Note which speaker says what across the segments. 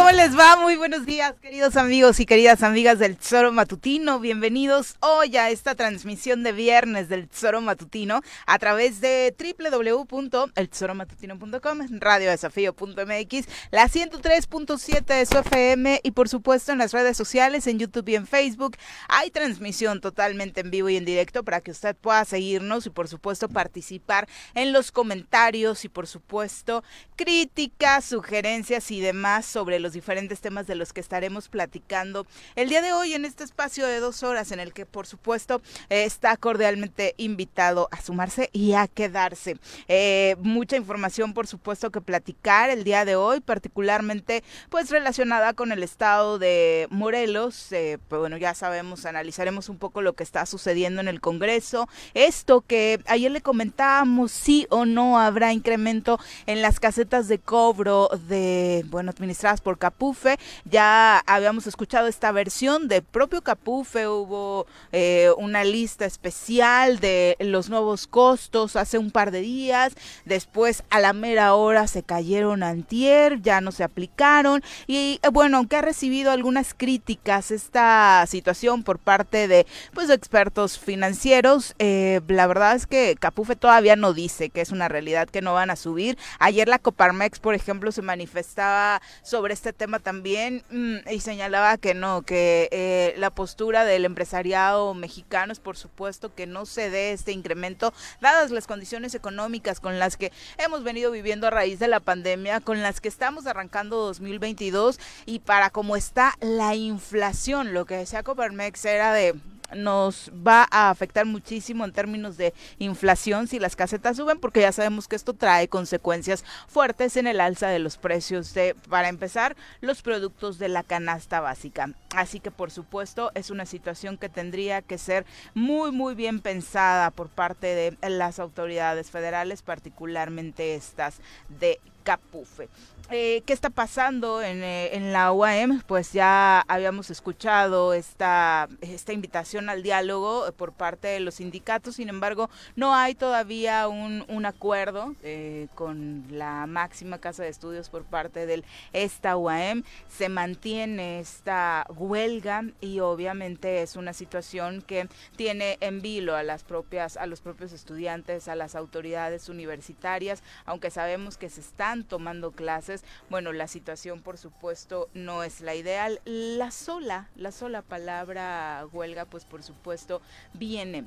Speaker 1: ¿Cómo les va? Muy buenos días, queridos amigos y queridas amigas del Tesoro Matutino. Bienvenidos hoy a esta transmisión de viernes del Tesoro Matutino a través de www.eltesoromatutino.com, radiodesafío.mx, la 103.7 de su FM y por supuesto en las redes sociales, en YouTube y en Facebook. Hay transmisión totalmente en vivo y en directo para que usted pueda seguirnos y por supuesto participar en los comentarios y por supuesto críticas, sugerencias y demás sobre los diferentes temas de los que estaremos platicando el día de hoy en este espacio de dos horas en el que por supuesto está cordialmente invitado a sumarse y a quedarse. Eh, mucha información por supuesto que platicar el día de hoy, particularmente pues relacionada con el estado de Morelos. Eh, pues bueno, ya sabemos, analizaremos un poco lo que está sucediendo en el Congreso. Esto que ayer le comentábamos, sí o no habrá incremento en las casetas de cobro de, bueno, administradas por Capufe. Ya habíamos escuchado esta versión de propio Capufe, hubo eh, una lista especial de los nuevos costos hace un par de días, después a la mera hora se cayeron antier, ya no se aplicaron y eh, bueno, aunque ha recibido algunas críticas esta situación por parte de pues expertos financieros, eh, la verdad es que Capufe todavía no dice que es una realidad que no van a subir. Ayer la Coparmex, por ejemplo, se manifestaba sobre este tema también mm, y señalaba que no, que eh, la postura del empresariado mexicano es por supuesto que no se dé este incremento, dadas las condiciones económicas con las que hemos venido viviendo a raíz de la pandemia, con las que estamos arrancando 2022 y para cómo está la inflación, lo que decía Coparmex era de nos va a afectar muchísimo en términos de inflación si las casetas suben, porque ya sabemos que esto trae consecuencias fuertes en el alza de los precios de, para empezar, los productos de la canasta básica. Así que por supuesto es una situación que tendría que ser muy muy bien pensada por parte de las autoridades federales, particularmente estas de Capufe. Eh, ¿Qué está pasando en, eh, la UAM? Pues ya habíamos escuchado esta, invitación al diálogo eh, por parte de los sindicatos, sin embargo, no hay todavía un, acuerdo eh, con la máxima casa de estudios por parte de esta UAM. Se mantiene esta huelga y obviamente es una situación que tiene en vilo a las propias, a los propios estudiantes, a las autoridades universitarias, aunque sabemos que se están tomando clases bueno, la situación por supuesto no es la ideal. La sola, la sola palabra huelga, pues por supuesto viene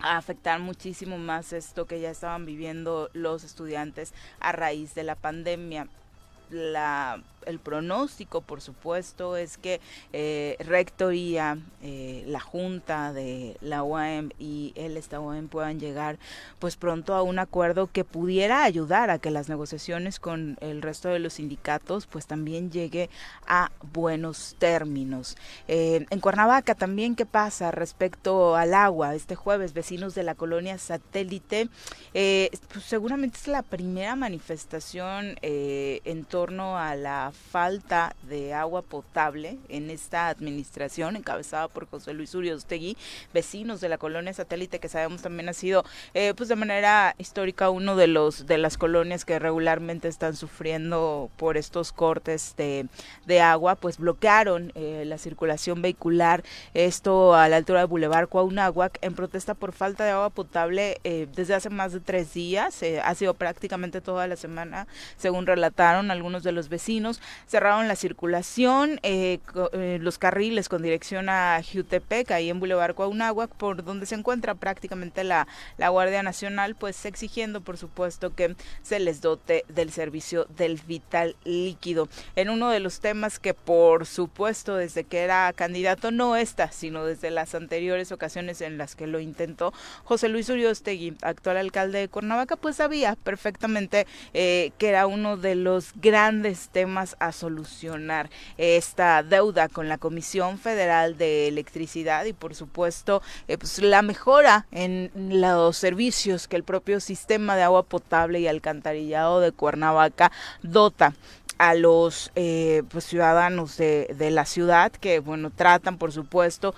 Speaker 1: a afectar muchísimo más esto que ya estaban viviendo los estudiantes a raíz de la pandemia. La el pronóstico, por supuesto, es que eh, Rectoría, eh, la Junta de la UAM y el Estado UAM puedan llegar pues pronto a un acuerdo que pudiera ayudar a que las negociaciones con el resto de los sindicatos pues también llegue a buenos términos. Eh, en Cuernavaca también, ¿qué pasa respecto al agua? Este jueves, vecinos de la colonia satélite, pues seguramente es la primera manifestación en torno a la falta de agua potable en esta administración encabezada por José Luis Uriostegui, vecinos de la colonia satélite que sabemos también ha sido eh, pues de manera histórica uno de los de las colonias que regularmente están sufriendo por estos cortes de, de agua, pues bloquearon eh, la circulación vehicular, esto a la altura del Boulevard Cuauhnáhuac en protesta por falta de agua potable eh, desde hace más de tres días, ha sido prácticamente toda la semana, según relataron algunos de los vecinos cerraron la circulación, eh, eh, los carriles con dirección a Jutepec, ahí en Boulevard Cuauhnáhuac, por donde se encuentra prácticamente la, la Guardia Nacional, pues exigiendo, por supuesto, que se les dote del servicio del vital líquido. En uno de los temas que, por supuesto, desde que era candidato, no esta, sino desde las anteriores ocasiones en las que lo intentó, José Luis Uriostegui, actual alcalde de Cuernavaca, pues sabía perfectamente eh, que era uno de los grandes temas a solucionar esta deuda con la Comisión Federal de Electricidad y por supuesto eh, pues, la mejora en los servicios que el propio sistema de agua potable y alcantarillado de Cuernavaca dota a los eh, pues, ciudadanos de, de, la ciudad que bueno tratan por supuesto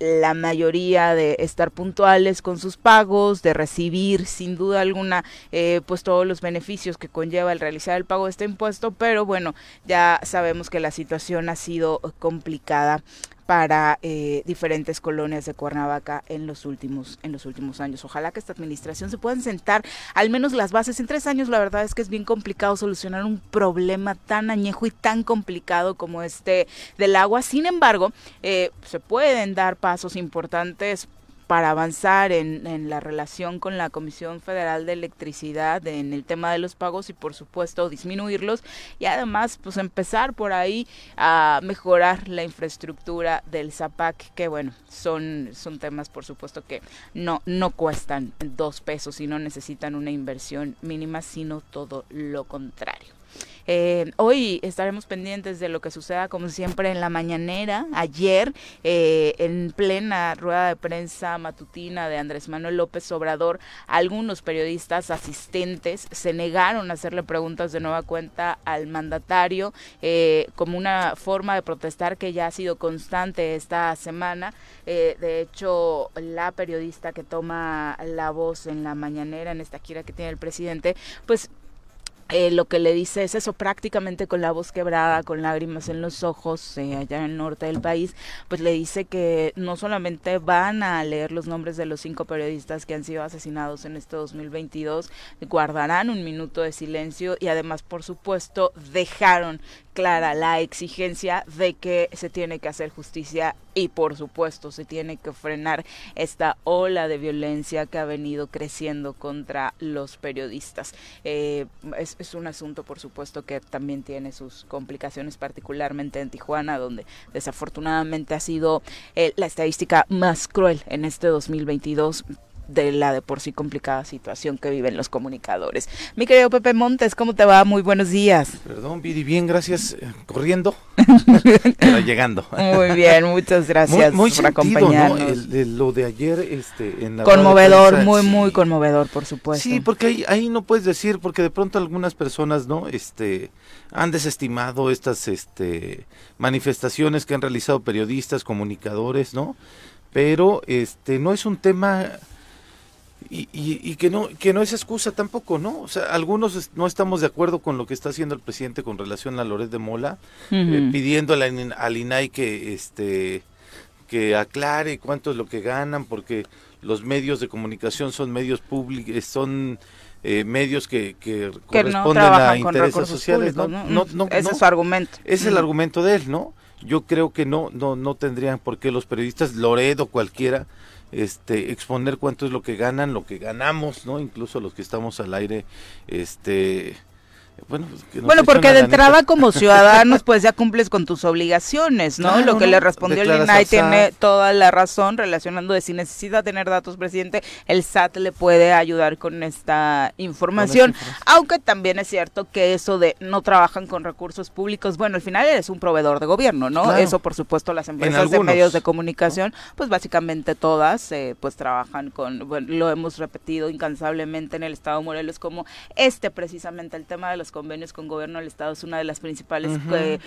Speaker 1: la mayoría de estar puntuales con sus pagos de recibir sin duda alguna eh, pues todos los beneficios que conlleva el realizar el pago de este impuesto pero bueno ya sabemos que la situación ha sido complicada para eh, diferentes colonias de Cuernavaca en los últimos en los últimos años. Ojalá que esta administración se puedan sentar al menos las bases. En tres años la verdad es que es bien complicado solucionar un problema tan añejo y tan complicado como este del agua. Sin embargo, eh, se pueden dar pasos importantes para avanzar en, en, la relación con la Comisión Federal de Electricidad en el tema de los pagos y por supuesto disminuirlos y además pues empezar por ahí a mejorar la infraestructura del ZAPAC que bueno son, son temas por supuesto que no, no cuestan dos pesos y no necesitan una inversión mínima sino todo lo contrario. Eh, hoy estaremos pendientes de lo que suceda, como siempre, en la mañanera. Ayer, eh, en plena rueda de prensa matutina de Andrés Manuel López Obrador, algunos periodistas asistentes se negaron a hacerle preguntas de nueva cuenta al mandatario eh, como una forma de protestar que ya ha sido constante esta semana. de hecho, la periodista que toma la voz en la mañanera, en esta gira que tiene el presidente, pues eh, lo que le dice es eso prácticamente con la voz quebrada, con lágrimas en los ojos, eh, allá en el norte del país, pues le dice que no solamente van a leer los nombres de los cinco periodistas que han sido asesinados en este 2022, guardarán un minuto de silencio y además, por supuesto, dejaron clara la exigencia de que se tiene que hacer justicia y por supuesto se tiene que frenar esta ola de violencia que ha venido creciendo contra los periodistas. Eh, es, un asunto por supuesto que también tiene sus complicaciones particularmente en Tijuana donde desafortunadamente ha sido eh, la estadística más cruel en este 2022 de la de por sí complicada situación que viven los comunicadores. Mi querido Pepe Montes, ¿cómo te va? Muy buenos días.
Speaker 2: Perdón, Viri, bien, gracias. Eh, corriendo, pero llegando.
Speaker 1: Muy bien, muchas gracias
Speaker 2: muy,
Speaker 1: por acompañarnos.
Speaker 2: lo de ayer, este, en la
Speaker 1: conmovedor, muy, muy conmovedor, por supuesto.
Speaker 2: Sí, porque ahí, ahí no puedes decir, porque de pronto algunas personas, ¿no? Este, han desestimado estas, este, manifestaciones que han realizado periodistas, comunicadores, ¿no? Pero, este, no es un tema y, y, que no que no es excusa tampoco, ¿no? O sea, algunos no estamos de acuerdo con lo que está haciendo el presidente con relación a Loret de Mola, eh, pidiéndole al INAI que este que aclare cuánto es lo que ganan, porque los medios de comunicación son medios públicos, eh, son eh, medios que, que, corresponden a intereses sociales, ¿no?
Speaker 1: No, no, ese es su argumento.
Speaker 2: Es el argumento de él, ¿no? Yo creo que no, no, no tendrían por qué los periodistas, Loredo, cualquiera, este exponer cuánto es lo que ganan, lo que ganamos, ¿no? Incluso los que estamos al aire, este
Speaker 1: bueno, pues, bueno porque de entrada como ciudadanos pues ya cumples con tus obligaciones, ¿no? Lo que le respondió el INAI tiene toda la razón relacionando de si necesita tener datos, presidente, el SAT le puede ayudar con esta información, aunque también es cierto que eso de no trabajan con recursos públicos, bueno, al final eres un proveedor de gobierno, ¿no? Eso por supuesto las empresas de medios de comunicación, pues básicamente todas eh, pues trabajan con, bueno, lo hemos repetido incansablemente en el Estado de Morelos como este precisamente el tema de los convenios con gobierno del Estado es una de las principales eh,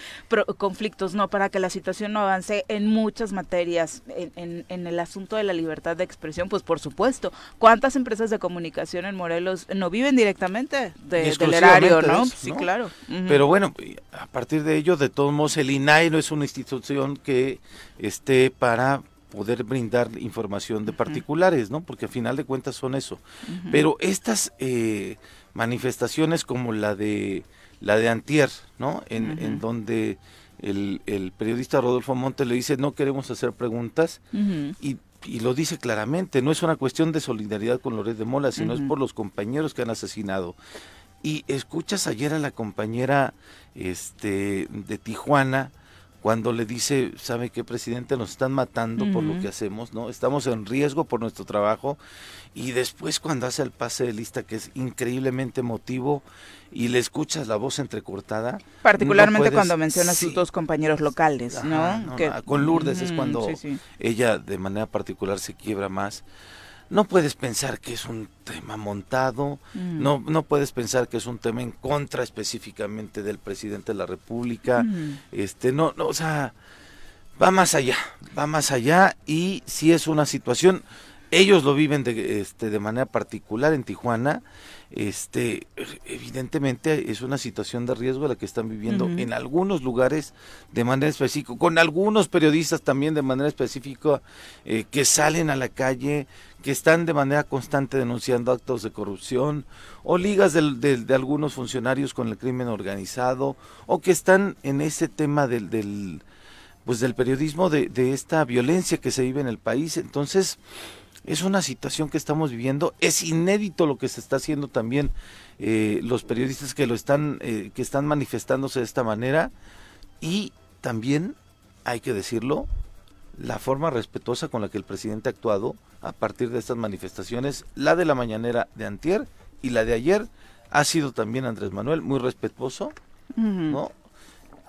Speaker 1: conflictos, ¿no? Para que la situación no avance en muchas materias, en, el asunto de la libertad de expresión, pues por supuesto. ¿Cuántas empresas de comunicación en Morelos no viven directamente del erario, ¿no? Sí, claro.
Speaker 2: Pero bueno, a partir de ello, de todos modos, el INAI no es una institución que esté para poder brindar información de particulares, ¿no? Porque a final de cuentas son eso. Pero estas eh, manifestaciones como la de la de Antier, ¿no? En, en donde el, el, periodista Rodolfo Montes le dice no queremos hacer preguntas y, y, lo dice claramente, no es una cuestión de solidaridad con Loret de Mola, sino es por los compañeros que han asesinado. Y escuchas ayer a la compañera este de Tijuana, cuando le dice, ¿sabe qué, presidente? Nos están matando por lo que hacemos, ¿no? Estamos en riesgo por nuestro trabajo. Y después cuando hace el pase de lista, que es increíblemente emotivo, y le escuchas la voz entrecortada.
Speaker 1: Particularmente cuando menciona a sus dos compañeros locales, ¿no?
Speaker 2: con Lourdes es cuando ella de manera particular se quiebra más. No puedes pensar que es un tema montado,
Speaker 1: Mm.
Speaker 2: no, no puedes pensar que es un tema en contra específicamente del presidente de la República,
Speaker 1: Mm.
Speaker 2: este, no, no, o sea, va más allá, va más allá y si es una situación, ellos lo viven de, este, de manera particular en Tijuana, este, evidentemente es una situación de riesgo la que están viviendo en algunos lugares de manera específica, con algunos periodistas también de manera específica eh, que salen a la calle, que están de manera constante denunciando actos de corrupción o ligas del- del- de, algunos funcionarios con el crimen organizado o que están en ese tema del, del pues del periodismo de, de esta violencia que se vive en el país. Entonces es una situación que estamos viviendo es inédito lo que se está haciendo también eh, los periodistas que lo están eh, que están manifestándose de esta manera y también hay que decirlo la forma respetuosa con la que el presidente ha actuado a partir de estas manifestaciones, la de la mañanera de antier y la de ayer, ha sido también Andrés Manuel muy respetuoso. ¿no?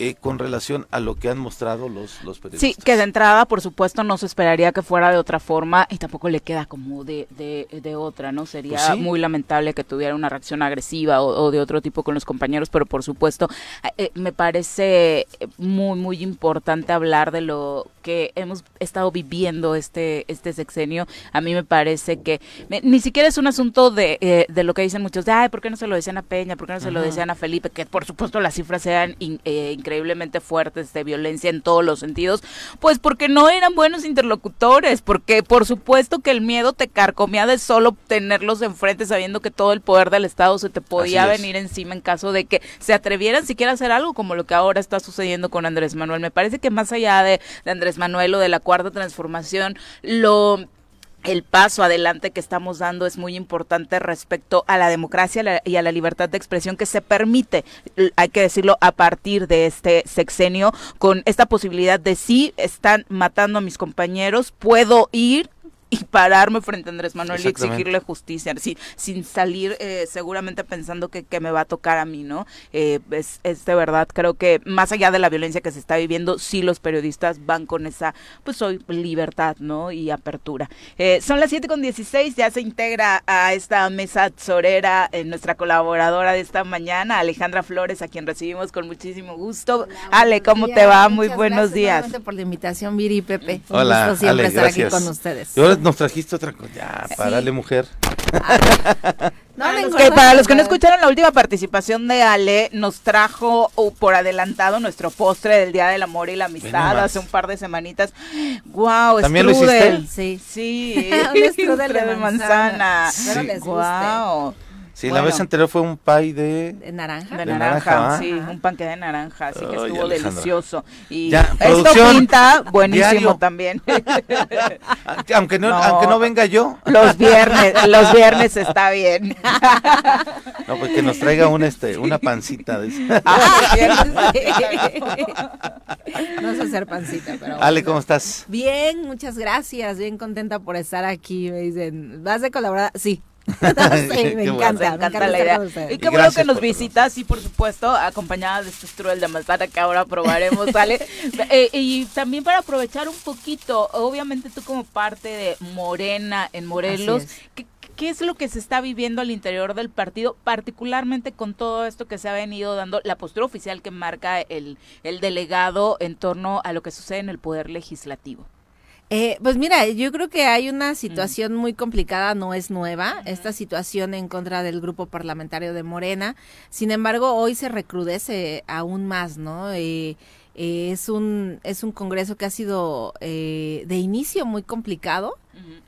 Speaker 2: Eh, con relación a lo que han mostrado los, los
Speaker 1: Sí,
Speaker 2: periodistas.
Speaker 1: que de entrada, por supuesto, no se esperaría que fuera de otra forma y tampoco le queda como de, de, de otra, ¿no? Sería
Speaker 2: Pues sí.
Speaker 1: muy lamentable que tuviera una reacción agresiva o, o de otro tipo con los compañeros, pero por supuesto, eh, me parece muy, muy importante hablar de lo que hemos estado viviendo este, este sexenio. A mí me parece que me- ni siquiera es un asunto de, eh, de lo que dicen muchos, de, ay, ¿por qué no se lo decían a Peña? ¿Por qué no se lo decían a Felipe? Que por supuesto las cifras sean in- eh, increíblemente fuertes de violencia en todos los sentidos, pues porque no eran buenos interlocutores, porque por supuesto que el miedo te carcomía de solo tenerlos enfrente sabiendo que todo el poder del Estado se te podía venir encima en caso de que se atrevieran siquiera a hacer algo como lo que ahora está sucediendo con Andrés Manuel. Me parece que más allá de, de Andrés Manuel o de la cuarta transformación, lo el paso adelante que estamos dando es muy importante respecto a la democracia y a la libertad de expresión que se permite, hay que decirlo, a partir de este sexenio, con esta posibilidad de si están matando a mis compañeros, puedo ir y pararme frente a Andrés Manuel y exigirle justicia, sin, sin salir eh, seguramente pensando que, que me va a tocar a mí, ¿no? Eh, es, es de verdad, creo que más allá de la violencia que se está viviendo, sí los periodistas van con esa, pues hoy, libertad, ¿no? Y apertura. Eh, son las 7 con 16, ya se integra a esta mesa sorera eh, nuestra colaboradora de esta mañana, Alejandra Flores, a quien recibimos con muchísimo gusto.
Speaker 3: Hola,
Speaker 1: Ale, ¿cómo
Speaker 3: días.
Speaker 1: te va? Muy buenos
Speaker 3: gracias
Speaker 1: días.
Speaker 3: por la invitación, Viri y Pepe. Un
Speaker 2: Hola,
Speaker 3: gusto siempre
Speaker 2: Ale,
Speaker 3: estar
Speaker 2: gracias.
Speaker 3: aquí con ustedes.
Speaker 2: Nos trajiste otra cosa, ya, párale mujer.
Speaker 3: No,
Speaker 1: los,
Speaker 3: engorda,
Speaker 1: que, para los que no escucharon la última participación de Ale, nos trajo uh, por adelantado nuestro postre del Día del Amor y la Amistad hace un par de semanitas. ¡Guau!
Speaker 2: ¿También lo
Speaker 1: strudel.
Speaker 3: Sí.
Speaker 1: Sí,
Speaker 3: Un strudel de manzana.
Speaker 1: manzana.
Speaker 3: Espero les guste.
Speaker 2: Sí, la vez anterior fue un pie de...
Speaker 3: De naranja.
Speaker 1: De
Speaker 2: De
Speaker 1: naranja,
Speaker 2: naranja,
Speaker 1: sí,
Speaker 3: Ajá.
Speaker 1: un panque de naranja, así que estuvo delicioso. Y
Speaker 2: Ya,
Speaker 1: esto
Speaker 2: producción,
Speaker 1: pinta buenísimo
Speaker 2: diario.
Speaker 1: también.
Speaker 2: Aunque no,
Speaker 1: No.
Speaker 2: aunque no venga yo,
Speaker 1: los viernes, los viernes está bien.
Speaker 2: no, pues que nos traiga un, este, una pancita de.
Speaker 1: Ah, viernes.
Speaker 3: no sé hacer pancita, pero.
Speaker 2: Ale. ¿cómo estás?
Speaker 3: Bien, muchas gracias. Bien contenta por estar aquí. Me dicen, ¿vas de colaborar? Sí. Sí, me encanta.
Speaker 1: Me encanta la idea. Y qué bueno que nos visitas, y por supuesto, acompañada de este strudel de manzana que ahora probaremos, ¿vale? Eh, y también para aprovechar un poquito, obviamente tú como parte de Morena en Morelos. ¿qué, qué es lo que se está viviendo al interior del partido, particularmente con todo esto que se ha venido dando, la postura oficial que marca el, el delegado en torno a lo que sucede en el Poder Legislativo?
Speaker 3: Eh, pues mira, yo creo que hay una situación muy complicada, no es nueva, esta situación en contra del grupo parlamentario de Morena. Sin embargo, hoy se recrudece aún más, ¿no? Eh, eh, es un es un congreso que ha sido eh, de inicio muy complicado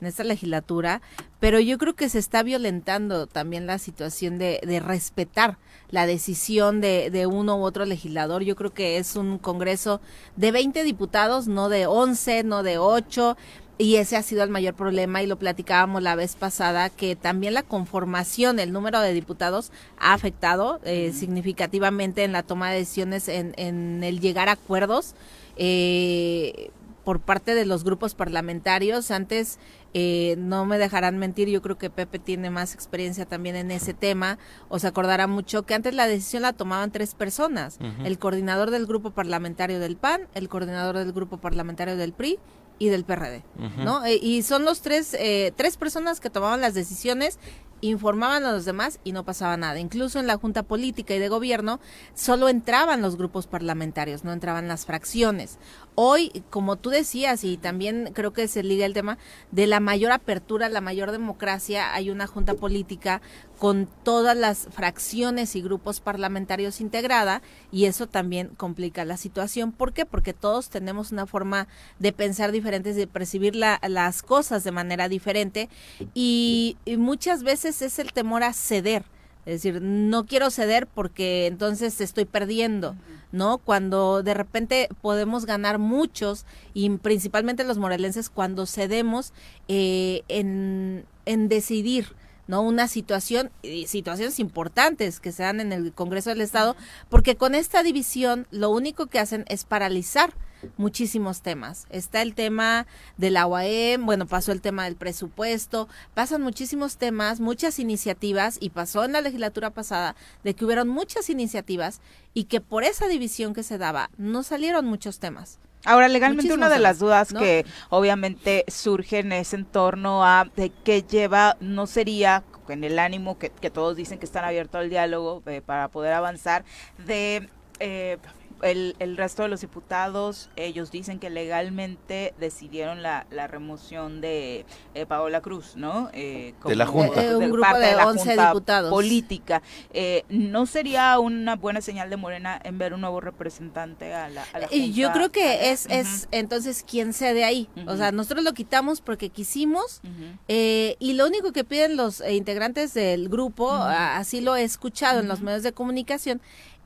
Speaker 3: en esta legislatura, pero yo creo que se está violentando también la situación de, de respetar la decisión de, de uno u otro legislador. Yo creo que es un congreso de 20 diputados, no de 11, no de 8. Y ese ha sido el mayor problema y lo platicábamos la vez pasada, que también la conformación, el número de diputados ha afectado eh, significativamente en la toma de decisiones, en, en el llegar a acuerdos. Eh, por parte de los grupos parlamentarios. Antes, eh, no me dejarán mentir, yo creo que Pepe tiene más experiencia también en ese tema. Os acordará mucho que antes la decisión la tomaban tres personas. El coordinador del grupo parlamentario del PAN, el coordinador del grupo parlamentario del PRI y del PRD, ¿no? Eh, y son los tres, eh, tres personas que tomaban las decisiones informaban a los demás y no pasaba nada. Incluso en la Junta Política y de Gobierno solo entraban los grupos parlamentarios, no entraban las fracciones. Hoy, como tú decías, y también creo que se liga el tema de la mayor apertura, la mayor democracia, hay una Junta Política con todas las fracciones y grupos parlamentarios integrada y eso también complica la situación. ¿Por qué? Porque todos tenemos una forma de pensar diferentes, de percibir las cosas de manera diferente y, muchas veces es el temor a ceder. Es decir, no quiero ceder porque entonces estoy perdiendo, ¿no? Cuando de repente podemos ganar muchos, y principalmente los morelenses, cuando cedemos eh, en, en decidir, ¿no? Una situación, y situaciones importantes que se dan en el Congreso del Estado, porque con esta división lo único que hacen es paralizar muchísimos temas. Está el tema de la UAM, bueno, pasó el tema del presupuesto, pasan muchísimos temas, muchas iniciativas, y pasó en la legislatura pasada de que hubieron muchas iniciativas y que por esa división que se daba no salieron muchos temas.
Speaker 1: Ahora, legalmente una de las dudas que obviamente surgen es en torno a de qué lleva, no sería en el ánimo que, todos dicen que están abiertos al diálogo eh, para poder avanzar, de eh, el, el, resto de los diputados, ellos dicen que legalmente decidieron la, la remoción de eh, Paola Cruz, ¿no?
Speaker 2: Eh, de la Junta.
Speaker 3: De, un grupo de, 11 diputados.
Speaker 1: Política. Eh, ¿No sería una buena señal de Morena en ver un nuevo representante a la, a la Junta?
Speaker 3: Yo creo que es, es entonces quien cede ahí. O sea, nosotros lo quitamos porque quisimos y lo único que piden los integrantes del grupo, así lo he escuchado en los medios de comunicación,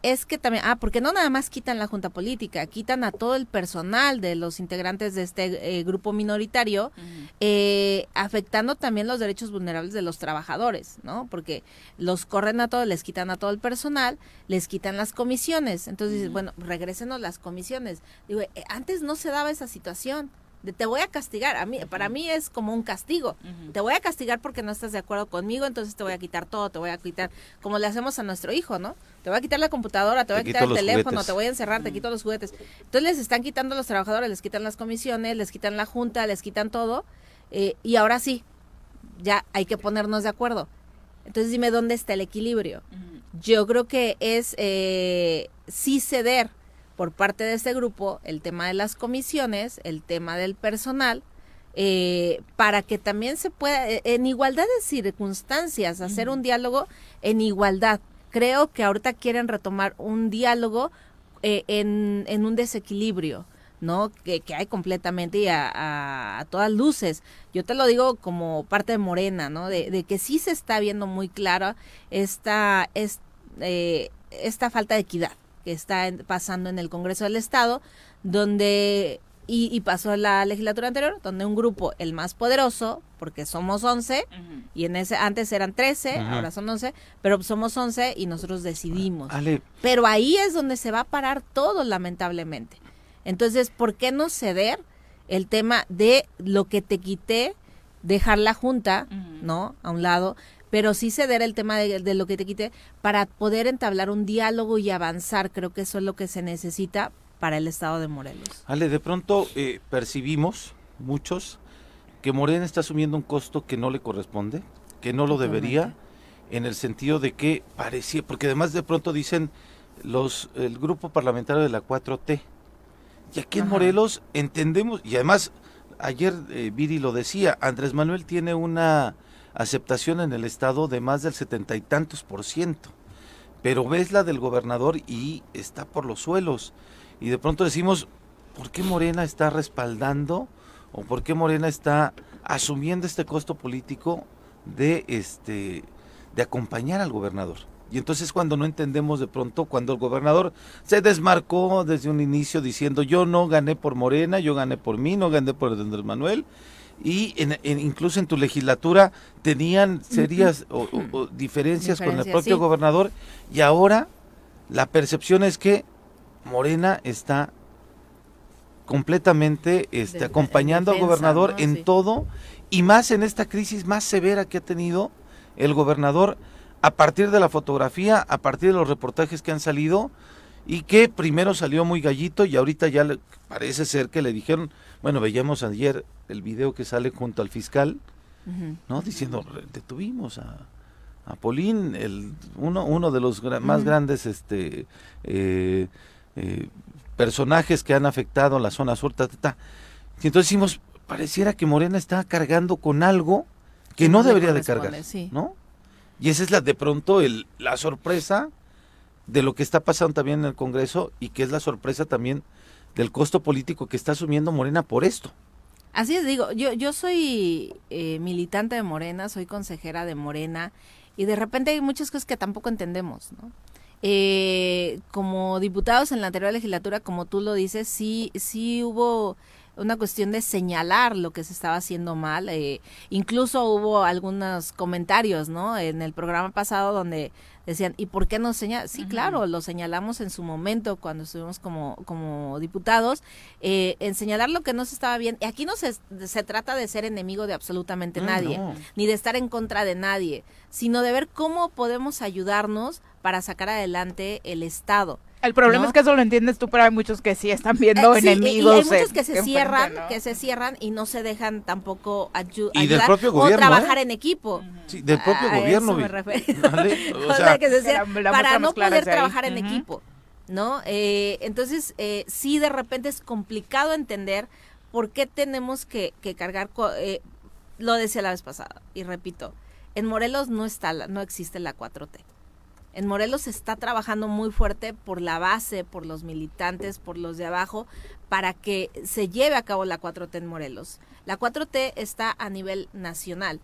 Speaker 3: es que también, ah, porque no nada más quitan la junta política, quitan a todo el personal de los integrantes de este eh, grupo minoritario, eh, afectando también los derechos vulnerables de los trabajadores, ¿no? Porque los corren a todos, les quitan a todo el personal, les quitan las comisiones. Entonces, bueno, regresenos las comisiones. Digo, eh, antes no se daba esa situación te voy a castigar. A mí, para mí es como un castigo. Te voy a castigar porque no estás de acuerdo conmigo, entonces te voy a quitar todo, te voy a quitar, como le hacemos a nuestro hijo, ¿no? Te voy a quitar la computadora, te voy a quitar el teléfono, te voy a encerrar, te quito los juguetes. Entonces les están quitando a los trabajadores, les quitan las comisiones, les quitan la junta, les quitan todo. Eh, y ahora sí, ya hay que ponernos de acuerdo. Entonces dime dónde está el equilibrio. Yo creo que es eh, sí ceder por parte de este grupo el tema de las comisiones, el tema del personal, eh, para que también se pueda, eh, en igualdad de circunstancias, hacer un diálogo en igualdad. Creo que ahorita quieren retomar un diálogo eh, en, en, un desequilibrio. ¿no? Que, que hay completamente y a, a, todas luces. Yo te lo digo como parte de Morena, ¿no? De, de que sí se está viendo muy clara esta, es, esta falta de equidad que está pasando en el Congreso del Estado, donde y, pasó en la legislatura anterior, donde un grupo, el más poderoso, porque somos 11, y en ese antes eran 13, ahora son 11, pero somos 11 y nosotros decidimos. Pero ahí es donde se va a parar todo, lamentablemente. Entonces, ¿por qué no ceder el tema de lo que te quité, dejar la junta, ¿no? A un lado, pero sí ceder el tema de, lo que te quite para poder entablar un diálogo y avanzar. Creo que eso es lo que se necesita para el estado de Morelos.
Speaker 2: Ale, de pronto eh, percibimos muchos que Morena está asumiendo un costo que no le corresponde, que no lo debería, en el sentido de que parecía, porque además de pronto dicen los el grupo parlamentario de la 4T. Y aquí en Morelos entendemos, y además ayer eh, Viri lo decía, Andrés Manuel tiene una aceptación en el estado de más del setenta y tantos por ciento. Pero ves la del gobernador y está por los suelos. Y de pronto decimos, ¿por qué Morena está respaldando o por qué Morena está asumiendo este costo político de este de acompañar al gobernador? Y entonces cuando no entendemos de pronto, cuando el gobernador se desmarcó desde un inicio diciendo yo no gané por Morena, yo gané por mí, no gané por Andrés Manuel, y en, incluso en tu legislatura tenían serias o, diferencias con el propio gobernador y ahora la percepción es que Morena está completamente este, acompañando al gobernador en todo y más en esta crisis más severa que ha tenido el gobernador a partir de la fotografía, a partir de los reportajes que han salido y que primero salió muy gallito y ahorita ya le, parece ser que le dijeron, bueno, veíamos ayer el video que sale junto al fiscal, ¿no? Diciendo, detuvimos a, a Polín, el, uno, uno de los más grandes este, eh, eh, personajes que han afectado la zona sur. Ta, Y entonces decimos, pareciera que Morena está cargando con algo que no, debería de cargar, ¿no? Y esa es la de pronto el, la sorpresa de lo que está pasando también en el Congreso y que es la sorpresa también del costo político que está asumiendo Morena por esto.
Speaker 3: Así es, digo, yo, yo soy eh, militante de Morena, soy consejera de Morena y de repente hay muchas cosas que tampoco entendemos, ¿no? Eh, como diputados en la anterior legislatura, como tú lo dices, sí, sí hubo una cuestión de señalar lo que se estaba haciendo mal. Eh, incluso hubo algunos comentarios, ¿no? En el programa pasado donde decían, ¿y por qué no señalan? Sí, claro, lo señalamos en su momento cuando estuvimos como, como diputados, eh, en señalar lo que no se estaba bien. Y aquí no se, se trata de ser enemigo de absolutamente nadie, ni de estar en contra de nadie, sino de ver cómo podemos ayudarnos para sacar adelante el Estado.
Speaker 1: El problema es que eso lo entiendes tú, pero hay muchos que sí están viendo enemigos.
Speaker 3: Y, hay muchos que se cierran, que se cierran y no se dejan tampoco ayudar
Speaker 2: propio
Speaker 3: o trabajar ¿eh? en equipo.
Speaker 2: Sí, del propio gobierno.
Speaker 3: O, sea, que se cierran para no poder trabajar en equipo, ¿no? Eh, entonces, eh, sí, de repente es complicado entender por qué tenemos que, que cargar. Eh, lo decía la vez pasada y repito, en Morelos no está, no existe la 4T. En Morelos se está trabajando muy fuerte por la base, por los militantes, por los de abajo, para que se lleve a cabo la 4T en Morelos. La 4T está a nivel nacional.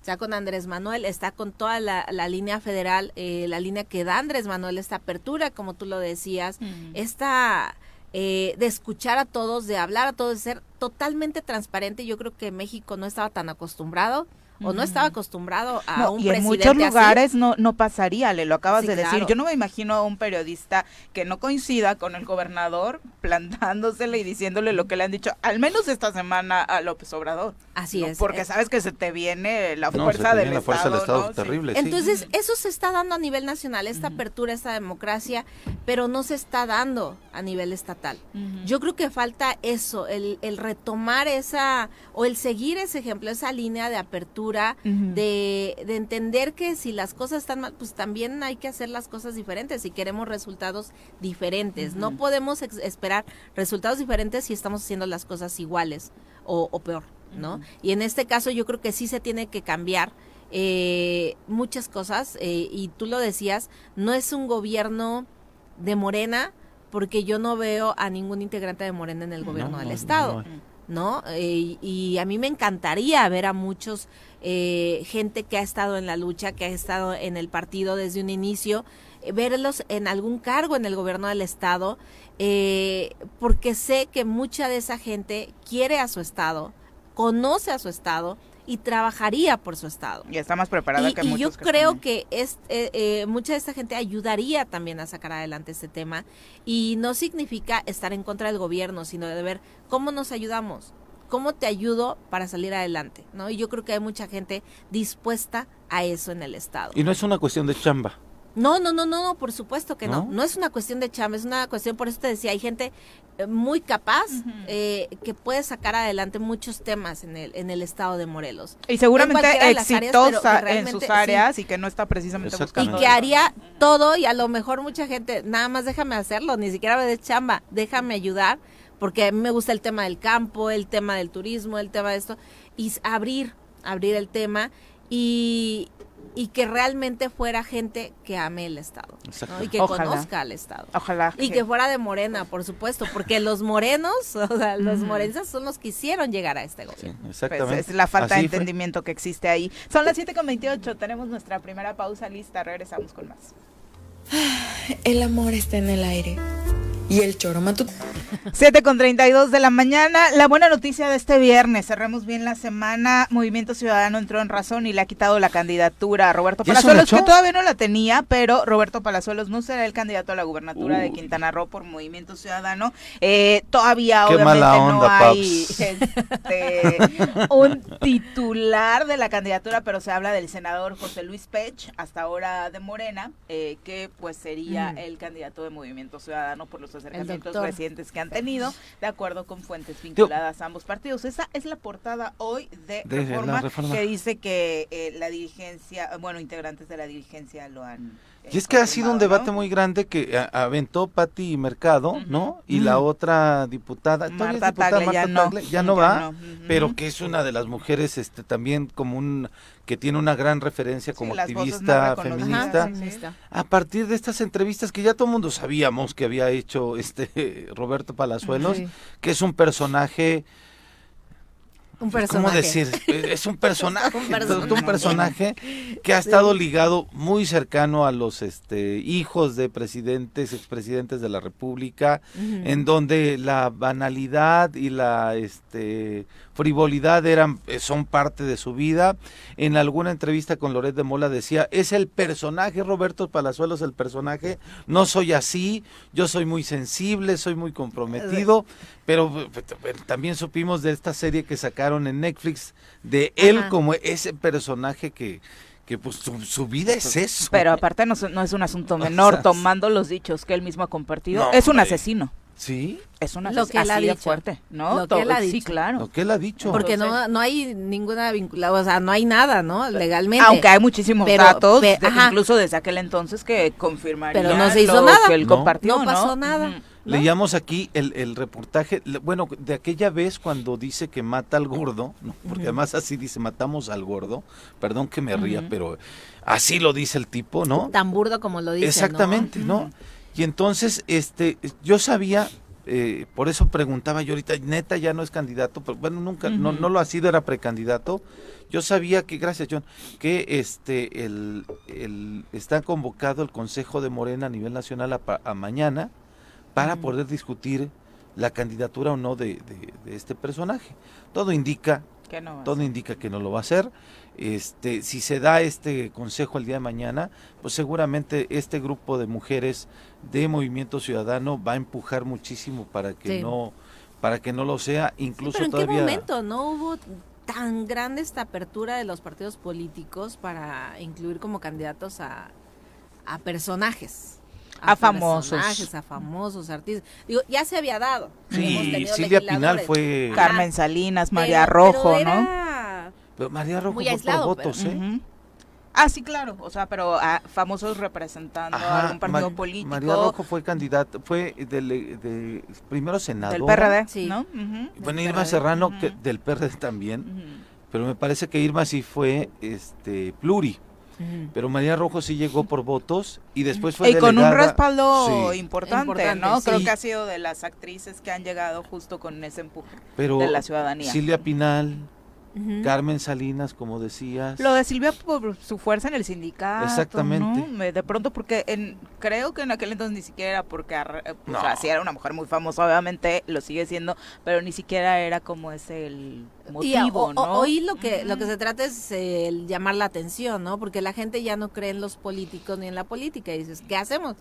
Speaker 3: Está con Andrés Manuel, está con toda la, línea federal, eh, la línea que da Andrés Manuel, esta apertura, como tú lo decías, esta eh, de escuchar a todos, de hablar a todos, de ser totalmente transparente. Yo creo que México no estaba tan acostumbrado o no estaba acostumbrado a un y en
Speaker 1: muchos lugares no no pasaría le lo acabas de decir. yo no me imagino a un periodista que no coincida con el gobernador plantándosele y diciéndole lo que le han dicho al menos esta semana a López Obrador.
Speaker 3: Así es
Speaker 1: porque sabes que se te viene la fuerza del
Speaker 2: la fuerza
Speaker 1: Estado,
Speaker 2: del Estado terrible
Speaker 3: entonces eso se está dando a nivel nacional esta apertura esta democracia pero no se está dando a nivel estatal. Yo creo que falta eso el, el retomar esa o el seguir ese ejemplo esa línea de apertura de, entender que si las cosas están mal, pues también hay que hacer las cosas diferentes si queremos resultados diferentes. No podemos esperar resultados diferentes si estamos haciendo las cosas iguales o, peor, ¿no? Y en este caso yo creo que sí se tiene que cambiar. Eh, muchas cosas eh, y tú lo decías, no es un gobierno de Morena porque yo no veo a ningún integrante de Morena en el gobierno del Estado. ¿no? Eh, y a mí me encantaría ver a muchos eh, gente que ha estado en la lucha, que ha estado en el partido desde un inicio, eh, verlos en algún cargo en el gobierno del estado, porque sé que mucha de esa gente quiere a su estado, conoce a su estado y trabajaría por su estado.
Speaker 1: Y está más preparada que
Speaker 3: muchos.
Speaker 1: Y
Speaker 3: yo creo que es, mucha de esta gente ayudaría también a sacar adelante este tema y no significa estar en contra del gobierno, sino de ver cómo nos ayudamos, cómo te ayudo para salir adelante, ¿no? Y yo creo que hay mucha gente dispuesta a eso en el Estado.
Speaker 2: Y no es una cuestión de chamba.
Speaker 3: No, no, no, no, por supuesto que no. no. es una cuestión de chamba, es una cuestión, por eso te decía, hay gente eh, muy capaz eh, que puede sacar adelante muchos temas en el, en el estado de Morelos.
Speaker 1: Y seguramente exitosa en sus áreas y que no está precisamente buscando.
Speaker 3: Y que haría todo y a lo mejor mucha gente, nada más déjame hacerlo, ni siquiera de chamba, déjame ayudar porque a mí me gusta el tema del campo, el tema del turismo, el tema de esto, y abrir, abrir el tema y, y que realmente fuera gente que ame el Estado y que conozca al Estado.
Speaker 1: Ojalá.
Speaker 3: Y que... fuera de morena, por supuesto, porque los morenos, o sea, los morenos son los que hicieron llegar a este gobierno.
Speaker 1: Pues exactamente. es la falta de entendimiento que existe ahí. Son las 7.28, tenemos nuestra primera pausa lista, regresamos con más.
Speaker 4: El amor está en el aire y el choro matutino
Speaker 1: 7 con 32 de la mañana. La buena noticia de este viernes, cerremos bien la semana. Movimiento Ciudadano entró en razón y le ha quitado la candidatura a Roberto Palazuelos, que todavía no la tenía, pero Roberto Palazuelos no será el candidato a la gubernatura de Quintana Roo por Movimiento Ciudadano. Eh, todavía, obviamente, no hay este, un titular de la candidatura, pero se habla del senador José Luis Pech, hasta ahora de Morena, eh, que pues sería mm. el candidato de Movimiento Ciudadano por los acercamientos recientes que han tenido, de acuerdo con fuentes vinculadas a ambos partidos. Esa es la portada hoy de, reforma, que dice que eh, la dirigencia, bueno, integrantes de la dirigencia lo han
Speaker 2: y es que ha sido un debate muy grande que aventó Pati Mercado, ¿no? Y la otra diputada,
Speaker 1: Marta, diputada, ya, no,
Speaker 2: ya no va, pero que es una de las mujeres este también como un que tiene una gran referencia como activista feminista. A partir de estas entrevistas que ya todo el mundo sabíamos que había hecho este Roberto Palazuelos, que es un personaje
Speaker 3: un personaje. ¿Cómo
Speaker 2: decir? Es un personaje, un personaje, que ha estado ligado muy cercano a los este, hijos de presidentes, expresidentes de la República, en donde la banalidad y la este, frivolidad eran, eh, son parte de su vida. En alguna entrevista con Loret de Mola decía, es el personaje, Roberto Palazuelos, el personaje, no soy así, yo soy muy sensible, soy muy comprometido, pero también supimos de esta serie que sacaron en Netflix de él como ese personaje que que pues su, vida es eso.
Speaker 1: Pero aparte no, es un asunto menor, tomando los dichos que él mismo ha compartido, es un asesino.
Speaker 2: Sí.
Speaker 1: Es una lo que él ha dicho. fuerte, ¿no?
Speaker 3: Lo que él ha dicho.
Speaker 1: Sí, claro.
Speaker 2: Lo que él ha dicho.
Speaker 3: Porque no, no hay ninguna vinculación, o sea, no hay nada, ¿no? Legalmente.
Speaker 1: Aunque hay muchísimos datos, incluso desde aquel entonces, que confirmarían
Speaker 3: Pero no se hizo nada.
Speaker 1: que él compartió,
Speaker 3: no, pasó nada.
Speaker 2: Leíamos aquí el, el, reportaje, bueno, de aquella vez cuando dice que mata al gordo, porque además así dice, matamos al gordo, perdón que me ría, pero así lo dice el tipo, ¿no?
Speaker 3: Tan burdo como lo dice.
Speaker 2: Exactamente, ¿no? Y entonces, este, yo sabía, eh, por eso preguntaba yo ahorita, neta ya no es candidato, pero bueno, nunca, no, no lo ha sido, era precandidato. Yo sabía que, gracias John, que este, el, el, está convocado el Consejo de Morena a nivel nacional a mañana, para poder discutir la candidatura o no de, este personaje. Todo indica que no todo indica que no lo va a hacer. Este, si se da este consejo el día de mañana, pues seguramente este grupo de mujeres de Movimiento Ciudadano va a empujar muchísimo para que no para que no lo sea, incluso
Speaker 3: ¿en
Speaker 2: todavía
Speaker 3: qué momento no hubo tan grande esta apertura de los partidos políticos para incluir como candidatos a, a personajes?
Speaker 1: a, famosos.
Speaker 3: A famosos artistas. Digo, ya se había dado.
Speaker 2: Sí, Silvia Pinal fue.
Speaker 1: Carmen Salinas, María Rojo, ¿no?
Speaker 2: Pero María Rojo fue por votos, ¿eh?
Speaker 1: Ah, sí, claro. O sea, pero a famosos representando a algún partido político.
Speaker 2: María Rojo fue candidata, fue del, de, primero senador.
Speaker 1: Del PRD,
Speaker 3: sí. ¿no?
Speaker 2: Bueno, Irma Serrano, que, del PRD también. Pero me parece que Irma sí fue este pluri. Pero María Rojo sí llegó por votos y después fue
Speaker 1: y con un respaldo importante, ¿no? Creo que ha sido de las actrices que han llegado justo con ese empuje de la ciudadanía.
Speaker 2: Silvia Pinal, Carmen Salinas, como decías.
Speaker 1: Lo de Silvia por su fuerza en el sindicato.
Speaker 2: Exactamente.
Speaker 1: De pronto, porque en, creo que en aquel entonces ni siquiera era porque, o sea, sí era una mujer muy famosa, obviamente lo sigue siendo, pero ni siquiera era como ese el motivo, ¿no?
Speaker 3: Hoy lo que, lo que se trata es el llamar la atención, ¿no? Porque la gente ya no cree en los políticos ni en la política y dices, ¿qué hacemos?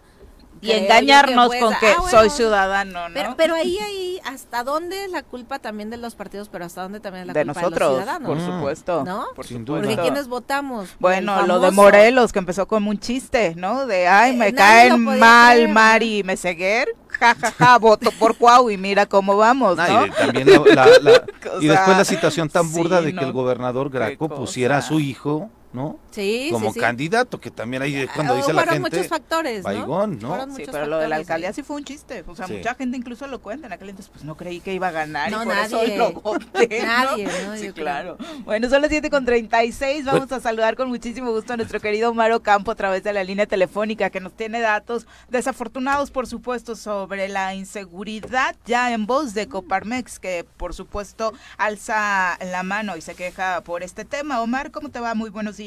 Speaker 1: Y engañarnos con que ah, soy ciudadano, ¿no?
Speaker 3: Pero, pero ahí, ahí, ¿hasta dónde es la culpa también de los partidos, pero hasta dónde también es la
Speaker 1: de
Speaker 3: culpa
Speaker 1: nosotros,
Speaker 3: de los ciudadanos?
Speaker 1: por supuesto.
Speaker 3: ¿No?
Speaker 2: Por Sin duda.
Speaker 3: Porque ¿quiénes votamos?
Speaker 1: Bueno, lo de Morelos, que empezó como un chiste, ¿no? De, ay, me eh, caen mal Mari Meseguer, ja, ja, ja, voto por Cuau y mira cómo vamos, ¿no?
Speaker 2: y, también la, y después la situación tan burda de que el gobernador Graco pusiera a su hijo ¿no?
Speaker 3: Sí,
Speaker 2: Como candidato, que también ahí cuando ah, dice la gente.
Speaker 3: muchos factores,
Speaker 2: ¿no?
Speaker 1: Sí, pero lo de la alcaldía sí fue un chiste. O sea, mucha gente incluso lo cuenta. En aquel entonces, pues no creí que iba a ganar.
Speaker 3: No,
Speaker 1: y por
Speaker 3: nadie.
Speaker 1: Eso lo voté,
Speaker 3: nadie,
Speaker 1: ¿no? Sí, claro. Bueno, son las 7 con 36. Vamos a saludar con muchísimo gusto a nuestro querido Maro Campo a través de la línea telefónica que nos tiene datos desafortunados, por supuesto, sobre la inseguridad ya en voz de Coparmex, que por supuesto alza la mano y se queja por este tema. Omar, ¿cómo te va? Muy buenos días.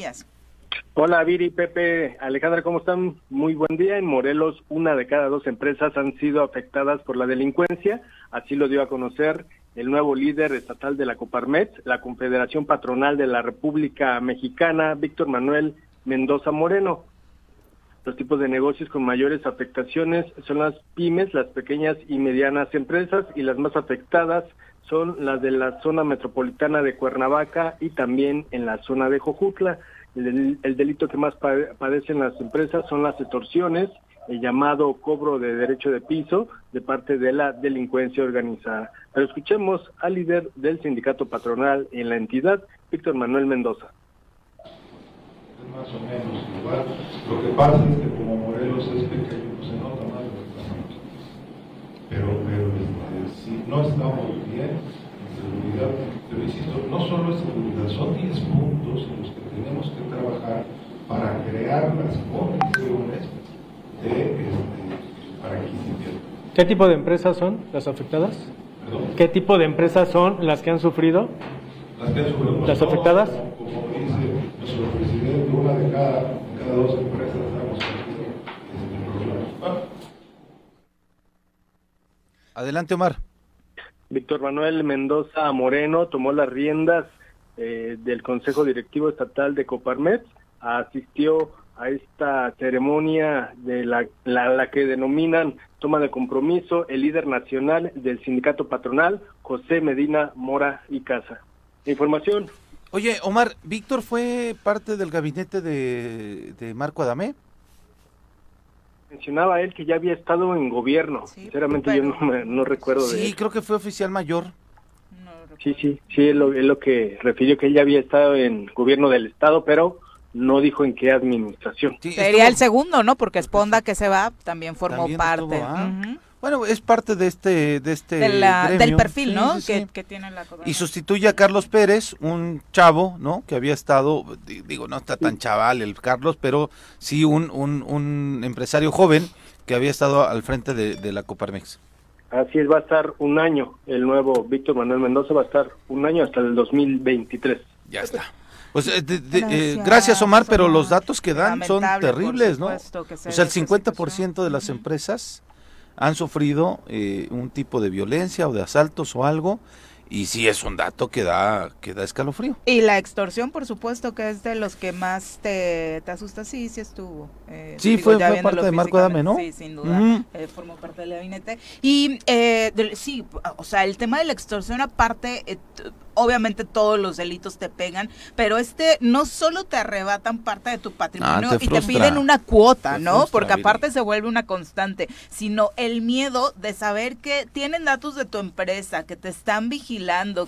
Speaker 4: Hola Viri, Pepe, Alejandra, ¿cómo están? Muy buen día. En Morelos, una de cada dos empresas han sido afectadas por la delincuencia. Así lo dio a conocer el nuevo líder estatal de la Coparmet, la Confederación Patronal de la República Mexicana, Víctor Manuel Mendoza Moreno. Los tipos de negocios con mayores afectaciones son las pymes, las pequeñas y medianas empresas, y las más afectadas son las de la zona metropolitana de Cuernavaca y también en la zona de Jojutla. El, delito que más padecen las empresas son las extorsiones, el llamado cobro de derecho de piso de parte de la delincuencia organizada. Pero escuchemos al líder del sindicato patronal en la entidad, Víctor Manuel Mendoza.
Speaker 5: más o menos igual. Lo que pasa es que como Morelos es pequeño, pues se nota más Pero, si no estamos bien en seguridad, pero insisto, no solo es seguridad, son 10 puntos en los que tenemos que trabajar para crear las condiciones de, este, para que
Speaker 6: ¿Qué tipo de empresas son las afectadas? ¿Perdón? ¿Qué tipo de empresas son las que han sufrido?
Speaker 5: Las que han sufrido.
Speaker 6: ¿Las afectadas?
Speaker 5: Como, dice nuestro presidente, una de cada, cada dos empresas estamos este,
Speaker 2: Adelante, Omar.
Speaker 4: Víctor Manuel Mendoza Moreno tomó las riendas eh, del Consejo Directivo Estatal de Coparmet, asistió a esta ceremonia de la, la, que denominan toma de compromiso el líder nacional del sindicato patronal, José Medina Mora y Casa. Información.
Speaker 2: Oye, Omar, ¿Víctor fue parte del gabinete de, de Marco Adamé?
Speaker 4: Mencionaba él que ya había estado en gobierno. Sinceramente yo no, no recuerdo
Speaker 2: sí,
Speaker 4: de
Speaker 2: Sí, creo que fue oficial mayor.
Speaker 4: Sí, sí, sí, es lo, es lo que refirió que él ya había estado en gobierno del estado, pero no dijo en qué administración.
Speaker 1: Sería el segundo, ¿no? Porque Esponda que se va también formó parte.
Speaker 2: Ah. Bueno, es parte de este de este
Speaker 1: del perfil, ¿no? que, tiene la
Speaker 2: y sustituye a Carlos Pérez, un chavo, ¿no? Que había estado, digo, no está tan chaval el Carlos, pero sí un, un, un empresario joven que había estado al frente de, de la Coparmex.
Speaker 4: Así es, va a estar un año. El nuevo Víctor Manuel Mendoza va a estar un año hasta el 2023.
Speaker 2: Ya está. Pues eh, eh, gracias, Omar, pero los datos que dan son terribles, ¿no? O sea, el 50% de las empresas han sufrido eh, un tipo de violencia o de asaltos o algo y sí es un dato que da que da escalofrío.
Speaker 1: Y la extorsión, por supuesto, que es de los que más te, te asusta, sí, sí estuvo.
Speaker 2: Eh, sí, fue, parte de Marco Dame, ¿no?
Speaker 1: Sí, sin duda, eh, formó parte del gabinete. Y eh, sí, o sea, el tema de la extorsión aparte... Eh, obviamente todos los delitos te pegan, pero este no solo te arrebatan parte de tu patrimonio ah, y te piden una cuota, ¿no? Porque aparte se vuelve una constante, sino el miedo de saber que tienen datos de tu empresa, que te están vigilando,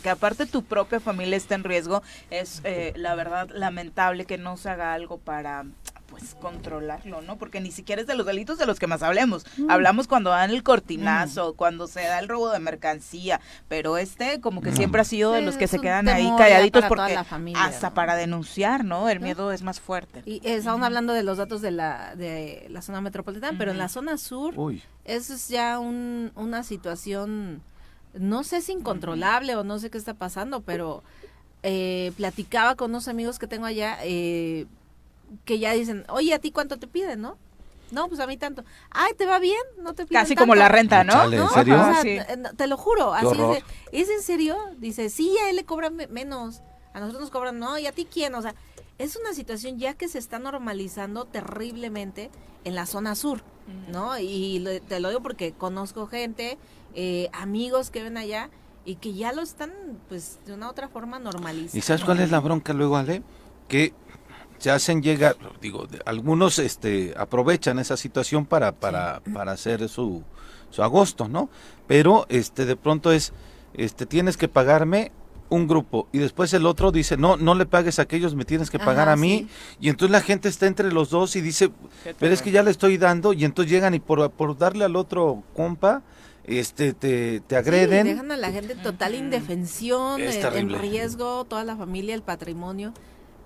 Speaker 1: que aparte tu propia familia está en riesgo, es eh, la verdad lamentable que no se haga algo para pues controlarlo, ¿no? Porque ni siquiera es de los delitos de los que más hablemos. Mm. Hablamos cuando dan el cortinazo, mm. cuando se da el robo de mercancía, pero este como que siempre ha sido de los que se quedan ahí calladitos porque hasta para denunciar, ¿no? El miedo es más fuerte.
Speaker 3: Y estamos hablando de los datos de la de la zona metropolitana, pero en la zona sur eso es ya un, una situación no sé si incontrolable o no sé qué está pasando, pero eh, platicaba con unos amigos que tengo allá, eh, que ya dicen, oye, ¿a ti cuánto te piden, no? No, pues a mí tanto. Ay, ¿te va bien? No te piden
Speaker 1: Casi como la renta, ¿no?
Speaker 2: ¿En serio?
Speaker 3: Te lo juro. Así es, ¿Es en serio? Dice, sí, a él le cobran menos. A nosotros nos cobran, no, ¿y a ti quién? O sea, es una situación ya que se está normalizando terriblemente en la zona sur, ¿no? Y te lo digo porque conozco gente, eh, amigos que ven allá y que ya lo están, pues, de una otra forma normalizando.
Speaker 2: ¿Y sabes cuál es la bronca luego, Ale? Que se hacen llegar, digo, algunos este, aprovechan esa situación para, para, para hacer su, su agosto, ¿no? Pero este, de pronto es, este, tienes que pagarme un grupo y después el otro dice, no, no le pagues a aquellos, me tienes que pagar a mí. Y entonces la gente está entre los dos y dice, pero es que ya le estoy dando y entonces llegan y por, por darle al otro compa, este te, te agreden.
Speaker 3: Sí, dejan a la gente total indefensión, en riesgo, toda la familia, el patrimonio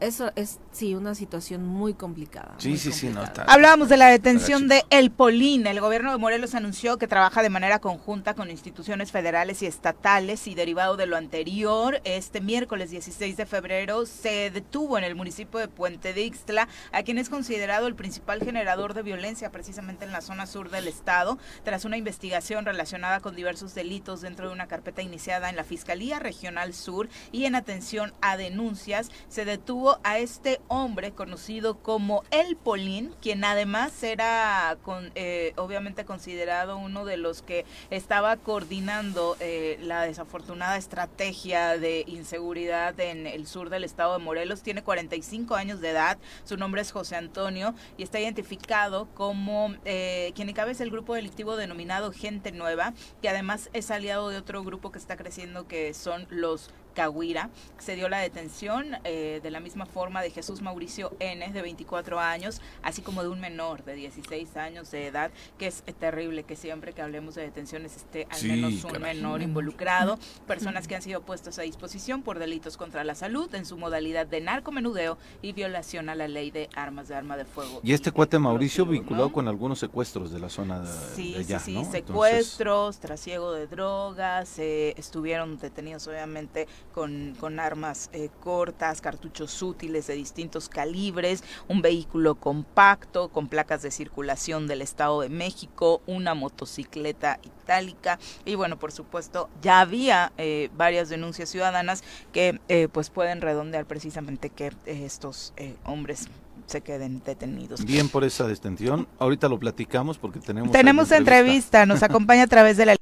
Speaker 3: eso es sí una situación muy complicada.
Speaker 2: Sí,
Speaker 3: muy
Speaker 2: sí, sí, no está.
Speaker 1: Hablábamos de la detención de El Polín. El gobierno de Morelos anunció que trabaja de manera conjunta con instituciones federales y estatales y derivado de lo anterior, este miércoles 16 de febrero se detuvo en el municipio de Puente de Ixtla a quien es considerado el principal generador de violencia precisamente en la zona sur del estado, tras una investigación relacionada con diversos delitos dentro de una carpeta iniciada en la Fiscalía Regional Sur y en atención a denuncias, se detuvo a este hombre conocido como El Polín, quien además era con, eh, obviamente considerado uno de los que estaba coordinando eh, la desafortunada estrategia de inseguridad en el sur del estado de Morelos. Tiene 45 años de edad, su nombre es José Antonio y está identificado como eh, quien encabeza el grupo delictivo denominado Gente Nueva, que además es aliado de otro grupo que está creciendo que son los Cahuira. Se dio la detención eh, de la misma forma de Jesús Mauricio N, de 24 años, así como de un menor de 16 años de edad, que es terrible que siempre que hablemos de detenciones esté al
Speaker 2: Sí,
Speaker 1: menos un
Speaker 2: caray.
Speaker 1: menor involucrado. Personas que han sido puestas a disposición por delitos contra la salud en su modalidad de narcomenudeo y violación a la ley de armas de arma de fuego.
Speaker 2: Y este cuate Mauricio vinculado
Speaker 1: ¿no?
Speaker 2: con algunos secuestros de la zona de,
Speaker 1: Sí,
Speaker 2: de allá,
Speaker 1: sí, sí,
Speaker 2: ¿no? Entonces,
Speaker 1: secuestros, trasiego de drogas, eh, estuvieron detenidos obviamente con, con armas eh, cortas, cartuchos útiles de distintos calibres, un vehículo compacto con placas de circulación del Estado de México, una motocicleta itálica y bueno, por supuesto, ya había eh, varias denuncias ciudadanas que eh, pues pueden redondear precisamente que estos hombres se queden detenidos.
Speaker 2: Bien por esa detención. Ahorita lo platicamos porque tenemos.
Speaker 1: Tenemos entrevista, nos acompaña a través de la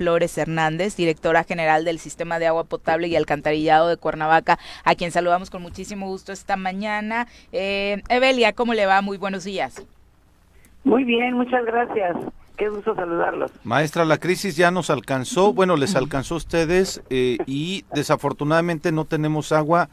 Speaker 1: Flores Hernández, directora general del Sistema de Agua Potable y Alcantarillado de Cuernavaca, a quien saludamos con muchísimo gusto esta mañana. Eh, Evelia, ¿cómo le va? Muy buenos días.
Speaker 7: Muy bien, muchas gracias. Qué gusto saludarlos.
Speaker 2: Maestra, la crisis ya nos alcanzó, bueno, les alcanzó a ustedes eh, y desafortunadamente no tenemos agua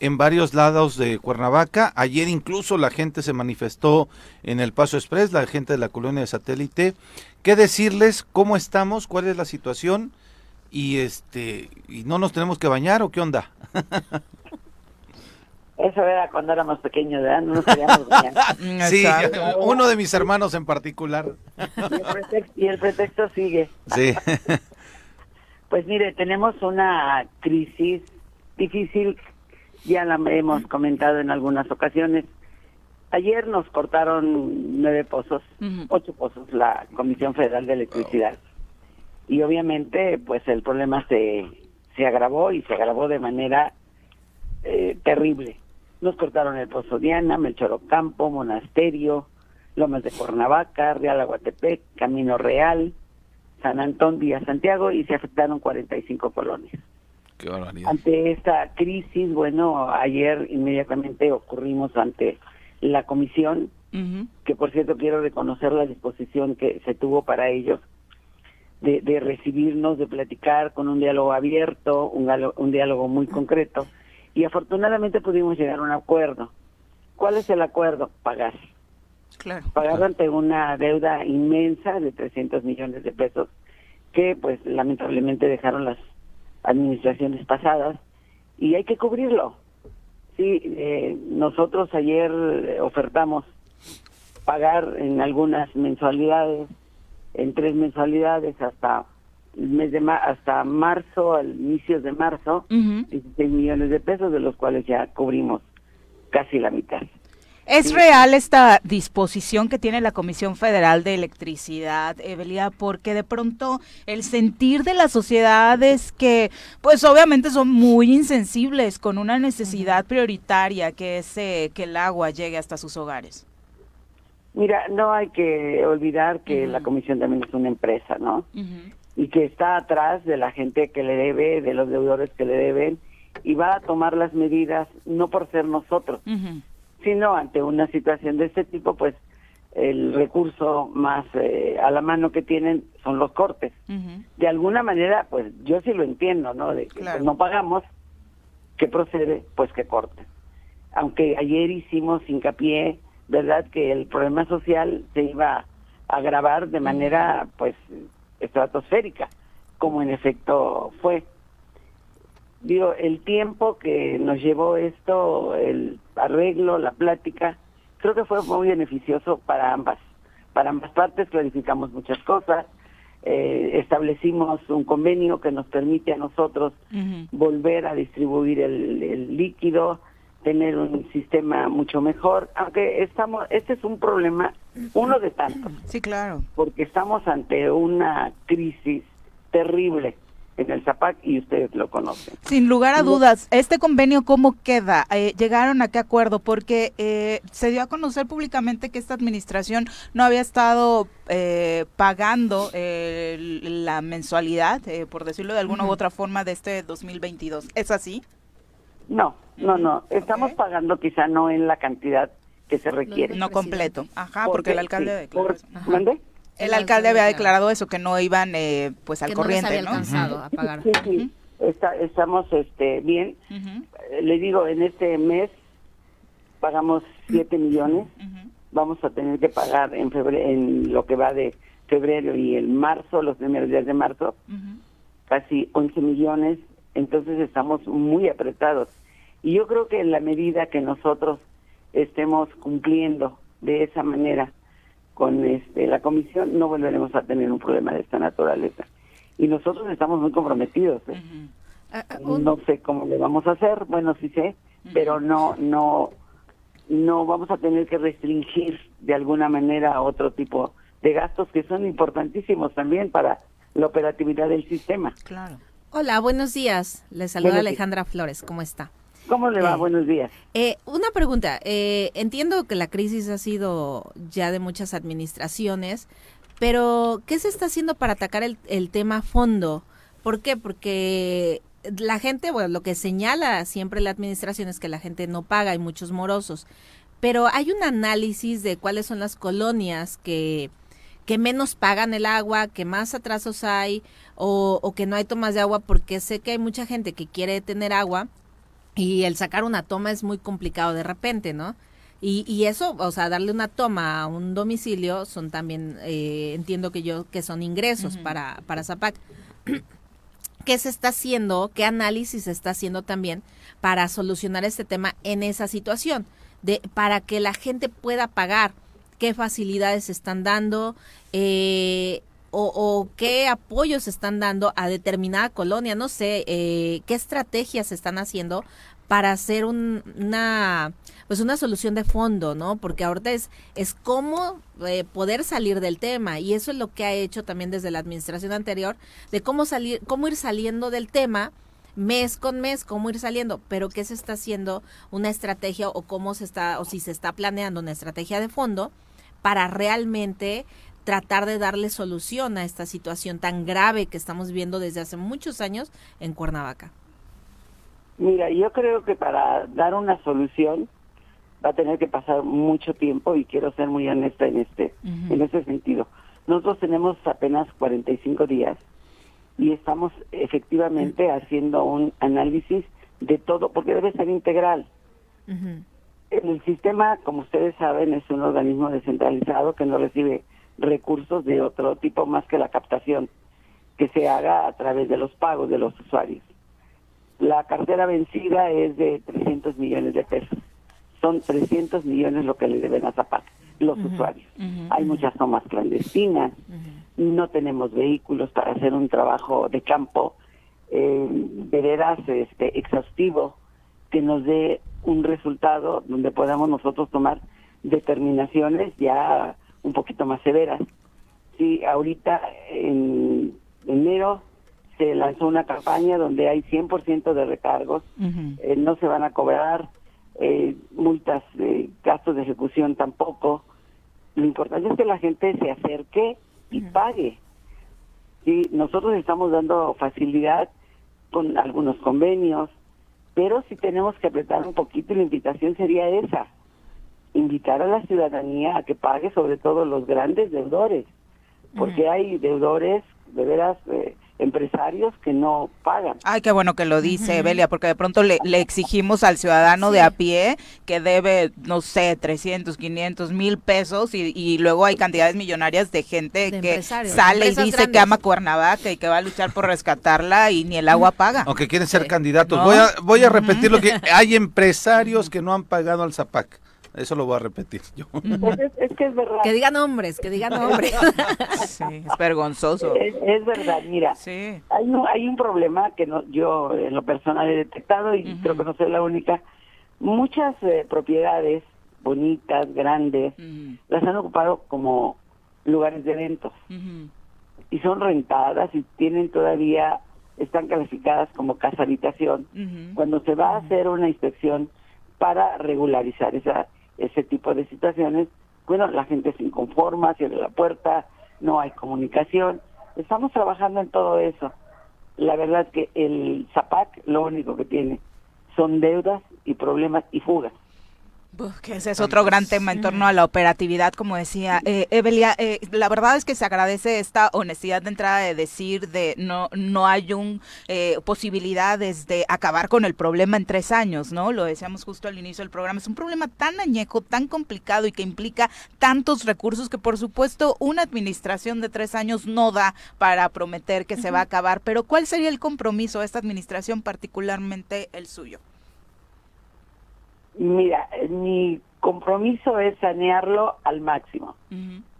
Speaker 2: en varios lados de Cuernavaca. Ayer incluso la gente se manifestó en el Paso Express, la gente de la colonia de satélite. ¿Qué decirles? ¿Cómo estamos? ¿Cuál es la situación? Y este, ¿y no nos tenemos que bañar o qué onda?
Speaker 7: Eso era cuando éramos pequeños, ¿verdad? No nos queríamos bañar.
Speaker 2: Sí,
Speaker 1: Exacto.
Speaker 2: uno de mis hermanos en particular.
Speaker 7: Y el, pretexto, y el pretexto sigue.
Speaker 2: Sí.
Speaker 7: Pues mire, tenemos una crisis difícil, ya la hemos comentado en algunas ocasiones. Ayer nos cortaron nueve pozos, ocho pozos, la Comisión Federal de Electricidad. Y obviamente, pues el problema se, se agravó y se agravó de manera eh, terrible. Nos cortaron el Pozo Diana, Melchor Ocampo, Monasterio, Lomas de Cuernavaca, Real Aguatepec, Camino Real, San Antón, Villa Santiago y se afectaron 45 colonias.
Speaker 2: Qué barbaridad.
Speaker 7: Ante esta crisis, bueno, ayer inmediatamente ocurrimos ante la comisión, que por cierto quiero reconocer la disposición que se tuvo para ellos de, de recibirnos, de platicar con un diálogo abierto, un, diálogo- un diálogo muy concreto, y afortunadamente pudimos llegar a un acuerdo. ¿Cuál es el acuerdo? Pagar.
Speaker 1: Claro.
Speaker 7: Pagar ante una deuda inmensa de 300 millones de pesos que pues lamentablemente dejaron las administraciones pasadas y hay que cubrirlo. Sí, eh, nosotros ayer ofertamos pagar en algunas mensualidades, en tres mensualidades hasta el mes de ma- hasta marzo, al inicio de marzo,
Speaker 1: Ujú.
Speaker 7: 16 millones de pesos, de los cuales ya cubrimos casi la mitad.
Speaker 1: ¿Es
Speaker 7: Sí.
Speaker 1: real esta disposición que tiene la Comisión Federal de Electricidad, Evelia? Porque de pronto el sentir de la sociedad es que, pues obviamente son muy insensibles con una necesidad prioritaria que es eh, que el agua llegue hasta sus hogares.
Speaker 7: Mira, no hay que olvidar que la comisión también es una empresa, ¿no? Y que está atrás de la gente que le debe, de los deudores que le deben, y va a tomar las medidas no por ser nosotros. Sino ante una situación de este tipo, pues el recurso más eh, a la mano que tienen son los cortes. De alguna manera, pues yo sí lo entiendo, ¿no? De que
Speaker 1: Claro.
Speaker 7: pues, no pagamos, ¿qué procede? Pues que corten. Aunque ayer hicimos hincapié, ¿verdad?, que el problema social se iba a agravar de manera, pues, estratosférica, como en efecto fue. Digo, el tiempo que nos llevó esto, el arreglo, la plática, creo que fue muy beneficioso para ambas. Para ambas partes clarificamos muchas cosas, eh, establecimos un convenio que nos permite a nosotros volver a distribuir el, líquido, tener un sistema mucho mejor, aunque estamos, este es un problema, uno de tantos.
Speaker 1: Sí, claro.
Speaker 7: Porque estamos ante una crisis terrible en el ZAPAC y ustedes lo conocen.
Speaker 1: Sin lugar a dudas, ¿este convenio cómo queda? Eh, ¿Llegaron a qué acuerdo? Porque eh, se dio a conocer públicamente que esta administración no había estado eh, pagando la mensualidad, por decirlo de alguna u otra forma, de este 2022. ¿Es así?
Speaker 7: No, no, no. Estamos pagando quizá no en la cantidad que se requiere.
Speaker 1: No completo. Ajá, porque, el alcalde...
Speaker 7: ¿Mande?
Speaker 1: El, alcalde había declarado eso, que no iban eh, pues al corriente,
Speaker 3: no, a pagar.
Speaker 7: Sí, sí. estamos este, bien. Le digo, en este mes pagamos 7 millones. Vamos a tener que pagar en febrero, en lo que va de febrero y el marzo, los primeros días de marzo, casi 11 millones. Entonces estamos muy apretados. Y yo creo que en la medida que nosotros estemos cumpliendo de esa manera con este, la comisión, no volveremos a tener un problema de esta naturaleza. Y nosotros estamos muy comprometidos. ¿eh? Ah, ah, no sé cómo le vamos a hacer, bueno, sí sé, pero no, no, no vamos a tener que restringir de alguna manera otro tipo de gastos que son importantísimos también para la operatividad del sistema.
Speaker 1: Claro.
Speaker 3: Hola, buenos días. Le saluda Alejandra Flores. ¿Cómo está?
Speaker 7: ¿Cómo le va? Eh, Buenos días.
Speaker 3: Eh, una pregunta. Eh, entiendo que la crisis ha sido ya de muchas administraciones, pero ¿qué se está haciendo para atacar el, el tema fondo? ¿Por qué? Porque la gente, bueno, lo que señala siempre la administración es que la gente no paga, hay muchos morosos, pero hay un análisis de cuáles son las colonias que, que menos pagan el agua, que más atrasos hay o, o que no hay tomas de agua, porque sé que hay mucha gente que quiere tener agua y el sacar una toma es muy complicado de repente, ¿no? Y, y eso, o sea, darle una toma a un domicilio son también, eh, entiendo que yo, que son ingresos para, para Zapac. ¿Qué se está haciendo? ¿Qué análisis se está haciendo también para solucionar este tema en esa situación? De, para que la gente pueda pagar, qué facilidades se están dando, eh, o, qué apoyos se están dando a determinada colonia, no sé, eh, qué estrategias se están haciendo para hacer una pues una solución de fondo, ¿no? Porque ahorita es es cómo eh, poder salir del tema y eso es lo que ha hecho también desde la administración anterior de cómo salir cómo ir saliendo del tema mes con mes cómo ir saliendo, pero qué se está haciendo una estrategia o cómo se está o si se está planeando una estrategia de fondo para realmente tratar de darle solución a esta situación tan grave que estamos viendo desde hace muchos años en Cuernavaca.
Speaker 7: Mira, yo creo que para dar una solución va a tener que pasar mucho tiempo y quiero ser muy honesta en este en ese sentido. Nosotros tenemos apenas 45 días y estamos efectivamente haciendo un análisis de todo porque debe ser integral. El sistema, como ustedes saben, es un organismo descentralizado que no recibe recursos de otro tipo más que la captación que se haga a través de los pagos de los usuarios. La cartera vencida es de 300 millones de pesos. Son 300 millones lo que le deben a Zapac los usuarios. Hay muchas tomas clandestinas, no tenemos vehículos para hacer un trabajo de campo eh, de veras este, exhaustivo que nos dé un resultado donde podamos nosotros tomar determinaciones ya un poquito más severas. Sí, ahorita en enero se lanzó una campaña donde hay 100% de recargos, eh, no se van a cobrar eh, multas, de gastos de ejecución tampoco. Lo importante es que la gente se acerque y pague. Sí, nosotros estamos dando facilidad con algunos convenios, pero si tenemos que apretar un poquito, la invitación sería esa invitar a la ciudadanía a que pague sobre todo los grandes deudores, porque hay deudores de veras eh, empresarios que no pagan.
Speaker 1: Ay, qué bueno que lo dice, Belia, porque de pronto le, exigimos al ciudadano de a pie que debe, no sé, 300, 500, mil pesos y, luego hay cantidades millonarias de gente que sale y dice que ama Cuernavaca y que va a luchar por rescatarla y ni el agua paga.
Speaker 2: Aunque quieren ser candidatos. Voy, a, voy a repetir lo que hay empresarios que no han pagado al Zapac. Eso lo voy a repetir yo.
Speaker 7: Pues es, que es verdad.
Speaker 3: Que digan hombres, que digan hombres.
Speaker 1: sí, es vergonzoso.
Speaker 7: Es, verdad, mira. Sí. Hay un, hay un problema que no, yo en lo personal he detectado y creo que no soy la única. Muchas eh, propiedades bonitas, grandes, las han ocupado como lugares de eventos. Y son rentadas y tienen todavía, están calificadas como casa habitación. Cuando se va a hacer una inspección para regularizar esa ese tipo de situaciones, bueno, la gente se inconforma, cierra la puerta, no hay comunicación. Estamos trabajando en todo eso. La verdad que el ZAPAC lo único que tiene son deudas y problemas y fugas
Speaker 1: que ese es otro gran tema en torno a la operatividad, como decía eh, Evelia. Eh, la verdad es que se agradece esta honestidad de entrada de decir de no no hay un eh, posibilidades de acabar con el problema en tres años, ¿no? Lo decíamos justo al inicio del programa. Es un problema tan añejo, tan complicado y que implica tantos recursos que, por supuesto, una administración de tres años no da para prometer que se va a acabar. Pero, ¿cuál sería el compromiso de esta administración, particularmente el suyo?
Speaker 7: Mira, mi compromiso es sanearlo al máximo,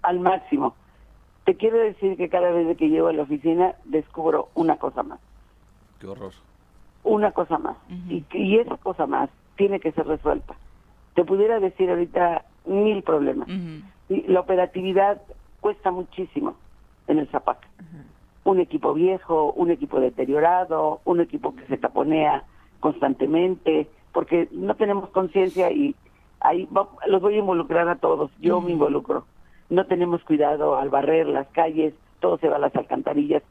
Speaker 7: al máximo. Te quiero decir que cada vez que llego a la oficina descubro una cosa más.
Speaker 2: Qué horror.
Speaker 7: Una cosa más. y, y, esa cosa más tiene que ser resuelta. Te pudiera decir ahorita mil problemas. y la operatividad cuesta muchísimo en el Zapac. Un equipo viejo, un equipo deteriorado, un equipo que se taponea constantemente, porque no tenemos conciencia y ahí los voy a involucrar a todos, yo me involucro. No tenemos cuidado al barrer las calles, todo se va a las alcantarillas.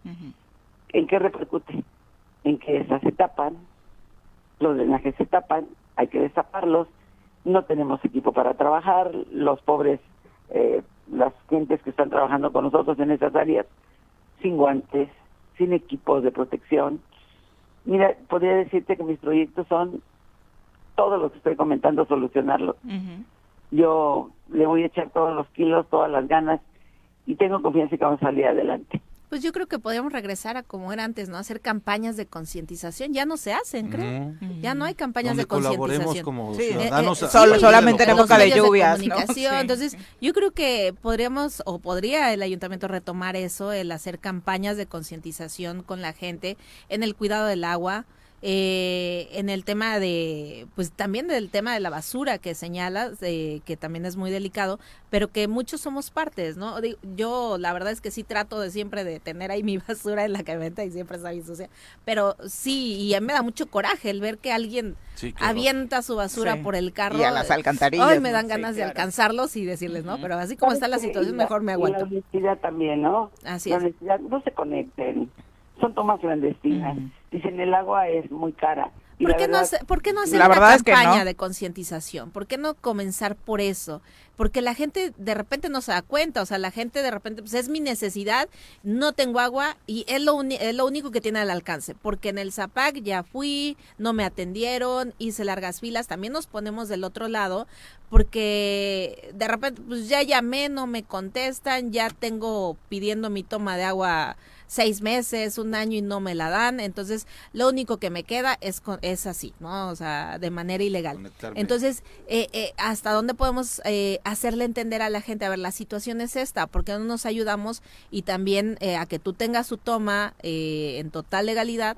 Speaker 7: ¿En qué repercute? En que esas se tapan, los drenajes se tapan, hay que destaparlos, no tenemos equipo para trabajar, los pobres, eh, las gentes que están trabajando con nosotros en esas áreas, sin guantes, sin equipos de protección. Mira, podría decirte que mis proyectos son todo lo que estoy comentando solucionarlo. Yo le voy a echar todos los kilos, todas las ganas y tengo confianza en que vamos a salir adelante.
Speaker 3: Pues yo creo que podríamos regresar a como era antes, ¿no? Hacer campañas de concientización. Ya no se hacen, creo. Ya no hay campañas de concientización.
Speaker 2: como
Speaker 3: sí.
Speaker 2: ciudadanos.
Speaker 3: Eh, eh, solamente en época de lluvias. Entonces, yo creo que podríamos o podría el ayuntamiento retomar eso, el hacer campañas de concientización con la gente en el cuidado del agua, eh, en el tema de, pues también del tema de la basura que señalas, que también es muy delicado, pero que muchos somos partes, ¿no? Yo la verdad es que sí trato de siempre de tener ahí mi basura en la camioneta y siempre está bien sucia, pero sí, y a mí me da mucho coraje el ver que alguien avienta su basura por el carro.
Speaker 1: Y a las alcantarillas.
Speaker 3: Hoy me dan ganas de alcanzarlos y decirles, ¿no? Pero así como está la situación, mejor me aguanto.
Speaker 7: la honestidad también, ¿no?
Speaker 3: Así
Speaker 7: la honestidad, no se conecten son tomas clandestinas. Dicen el agua es muy cara.
Speaker 3: ¿Por, qué no hacer, ¿Por qué no hacer una campaña de concientización? ¿Por qué no comenzar por eso? Porque la gente de repente no se da cuenta, o sea, la gente de repente, pues es mi necesidad, no tengo agua y es lo, es lo único que tiene al alcance. Porque en el Zapac ya fui, no me atendieron, hice largas filas, también nos ponemos del otro lado, porque de repente, pues ya llamé, no me contestan, ya tengo pidiendo mi toma de agua seis meses, un año y no me la dan, entonces lo único que me queda es, es así, ¿no? O sea, de manera ilegal. Entonces, eh, eh, ¿hasta dónde podemos eh, hacerle entender a la gente? A ver, la situación es esta, porque no nos ayudamos? Y también a que tú tengas su toma en total legalidad.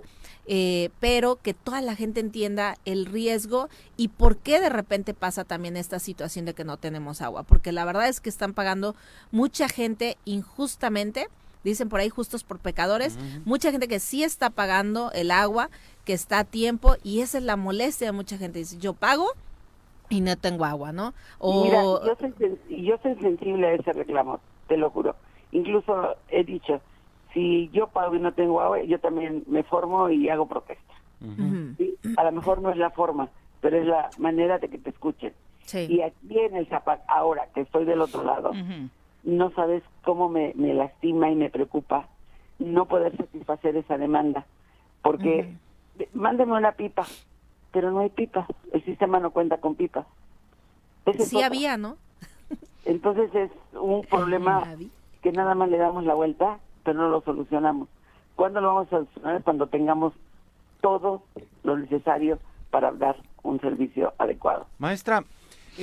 Speaker 3: pero que toda la gente entienda el riesgo y por qué de repente pasa también esta situación de que no tenemos agua, porque la verdad es que están pagando mucha gente injustamente dicen por ahí justos por pecadores, mucha gente que sí está pagando el agua, que está a tiempo y esa es la molestia de mucha gente. Dice, yo pago y no tengo agua, ¿no?
Speaker 7: O... Mira, yo soy, yo soy sensible a ese reclamo, te lo juro. Incluso he dicho, si yo pago y no tengo agua, yo también me formo y hago protesta. A lo mejor no es la forma, pero es la manera de que te escuchen. Y aquí en el Zapac, ahora que estoy del otro lado, no sabes cómo me, lastima y me preocupa no poder satisfacer esa demanda, porque de- mándeme una pipa, pero no hay pipa, el sistema no cuenta con pipas. Ese es
Speaker 3: Sí había, ¿no?
Speaker 7: Entonces es un problema que nada más le damos la vuelta, pero no lo solucionamos. ¿Cuándo lo vamos a solucionar? Cuando tengamos todo lo necesario para dar un servicio adecuado.
Speaker 2: Maestra,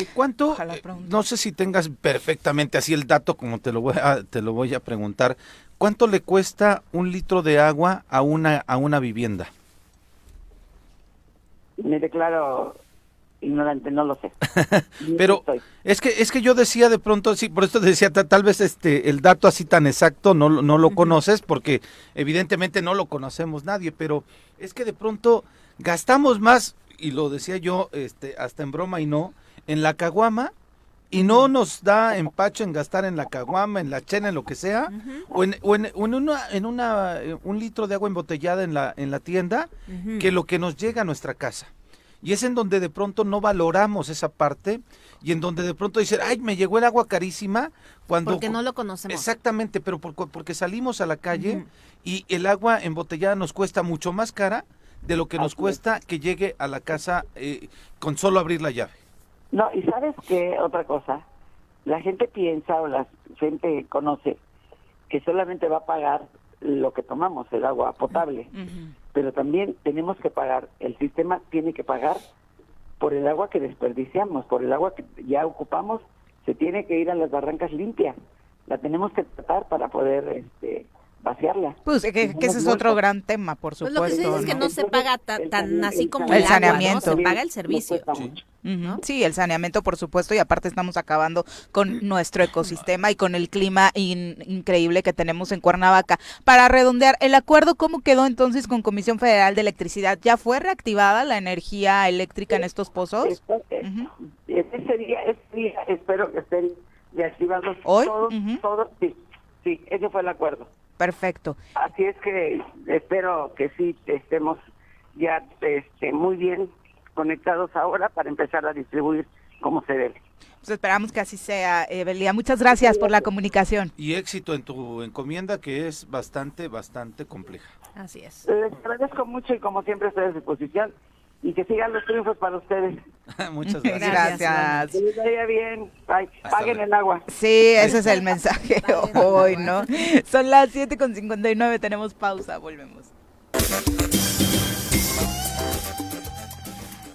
Speaker 2: ¿cuánto?
Speaker 1: Ojalá
Speaker 2: eh, no sé si tengas perfectamente así el dato como te lo voy a, te lo voy a preguntar. ¿Cuánto le cuesta un litro de agua a una a una vivienda?
Speaker 7: Me declaro ignorante, no lo sé.
Speaker 2: Pero es que es que yo decía de pronto sí, por esto decía ta- tal vez este el dato así tan exacto no lo- no lo conoces porque evidentemente no lo conocemos nadie, pero es que de pronto gastamos más y lo decía yo este hasta en broma y no en la caguama y no nos da empacho en gastar en la caguama, en la chena, en lo que sea, o, en, o en- o en una, en una, eh, un litro de agua embotellada en la, en la tienda, que lo que nos llega a nuestra casa. Y es en donde de pronto no valoramos esa parte y en donde de pronto dicen, ay, me llegó el agua carísima cuando...
Speaker 3: Porque no lo conocemos.
Speaker 2: Exactamente, pero por- porque salimos a la calle y el agua embotellada nos cuesta mucho más cara de lo que nos
Speaker 7: Así es.
Speaker 2: cuesta que llegue a la casa eh, con solo abrir la llave.
Speaker 7: No, y sabes qué otra cosa, la gente piensa o la gente conoce que solamente va a pagar lo que tomamos, el agua potable, pero también tenemos que pagar, el sistema tiene que pagar por el agua que desperdiciamos, por el agua que ya ocupamos, se tiene que ir a las barrancas limpias, la tenemos que tratar para poder este, vaciarla.
Speaker 1: Pues que, que ese es otro gran tema, por
Speaker 3: Pues lo que se
Speaker 1: supuesto.
Speaker 3: dice es que
Speaker 1: ¿no?
Speaker 3: no se paga tan así
Speaker 7: el
Speaker 3: como
Speaker 1: El
Speaker 3: el, agua, ¿no?
Speaker 1: saneamiento.
Speaker 3: Se paga el servicio.
Speaker 2: Sí.
Speaker 1: el saneamiento, por supuesto, y aparte estamos acabando con nuestro ecosistema y con el clima in- increíble que tenemos en Cuernavaca. Para redondear, ¿el acuerdo cómo quedó entonces con Comisión Federal de Electricidad? ¿Ya fue reactivada la energía eléctrica en estos pozos?
Speaker 7: Esto-
Speaker 1: Ujú.
Speaker 7: Ese día, ese día espero que estén reactivados
Speaker 1: ¿Hoy?
Speaker 7: todos,
Speaker 1: Ujú.
Speaker 7: todos, sí, sí, ese fue el acuerdo.
Speaker 1: Perfecto.
Speaker 7: Así es que espero que sí estemos ya este, muy bien conectados ahora para empezar a distribuir como se debe.
Speaker 1: Pues esperamos que así sea, Evelia. Muchas gracias por la comunicación.
Speaker 2: Y éxito en tu encomienda que es bastante, bastante compleja.
Speaker 3: Así es.
Speaker 7: Les agradezco mucho y como siempre estoy a su disposición y que sigan los triunfos para ustedes.
Speaker 2: Muchas gracias.
Speaker 1: Gracias.
Speaker 7: Que les vaya bien. Bye.
Speaker 2: Hasta
Speaker 7: Paguen el agua.
Speaker 1: Sí, ese es el mensaje hoy. ¿no? Son las 7.59, tenemos pausa, volvemos.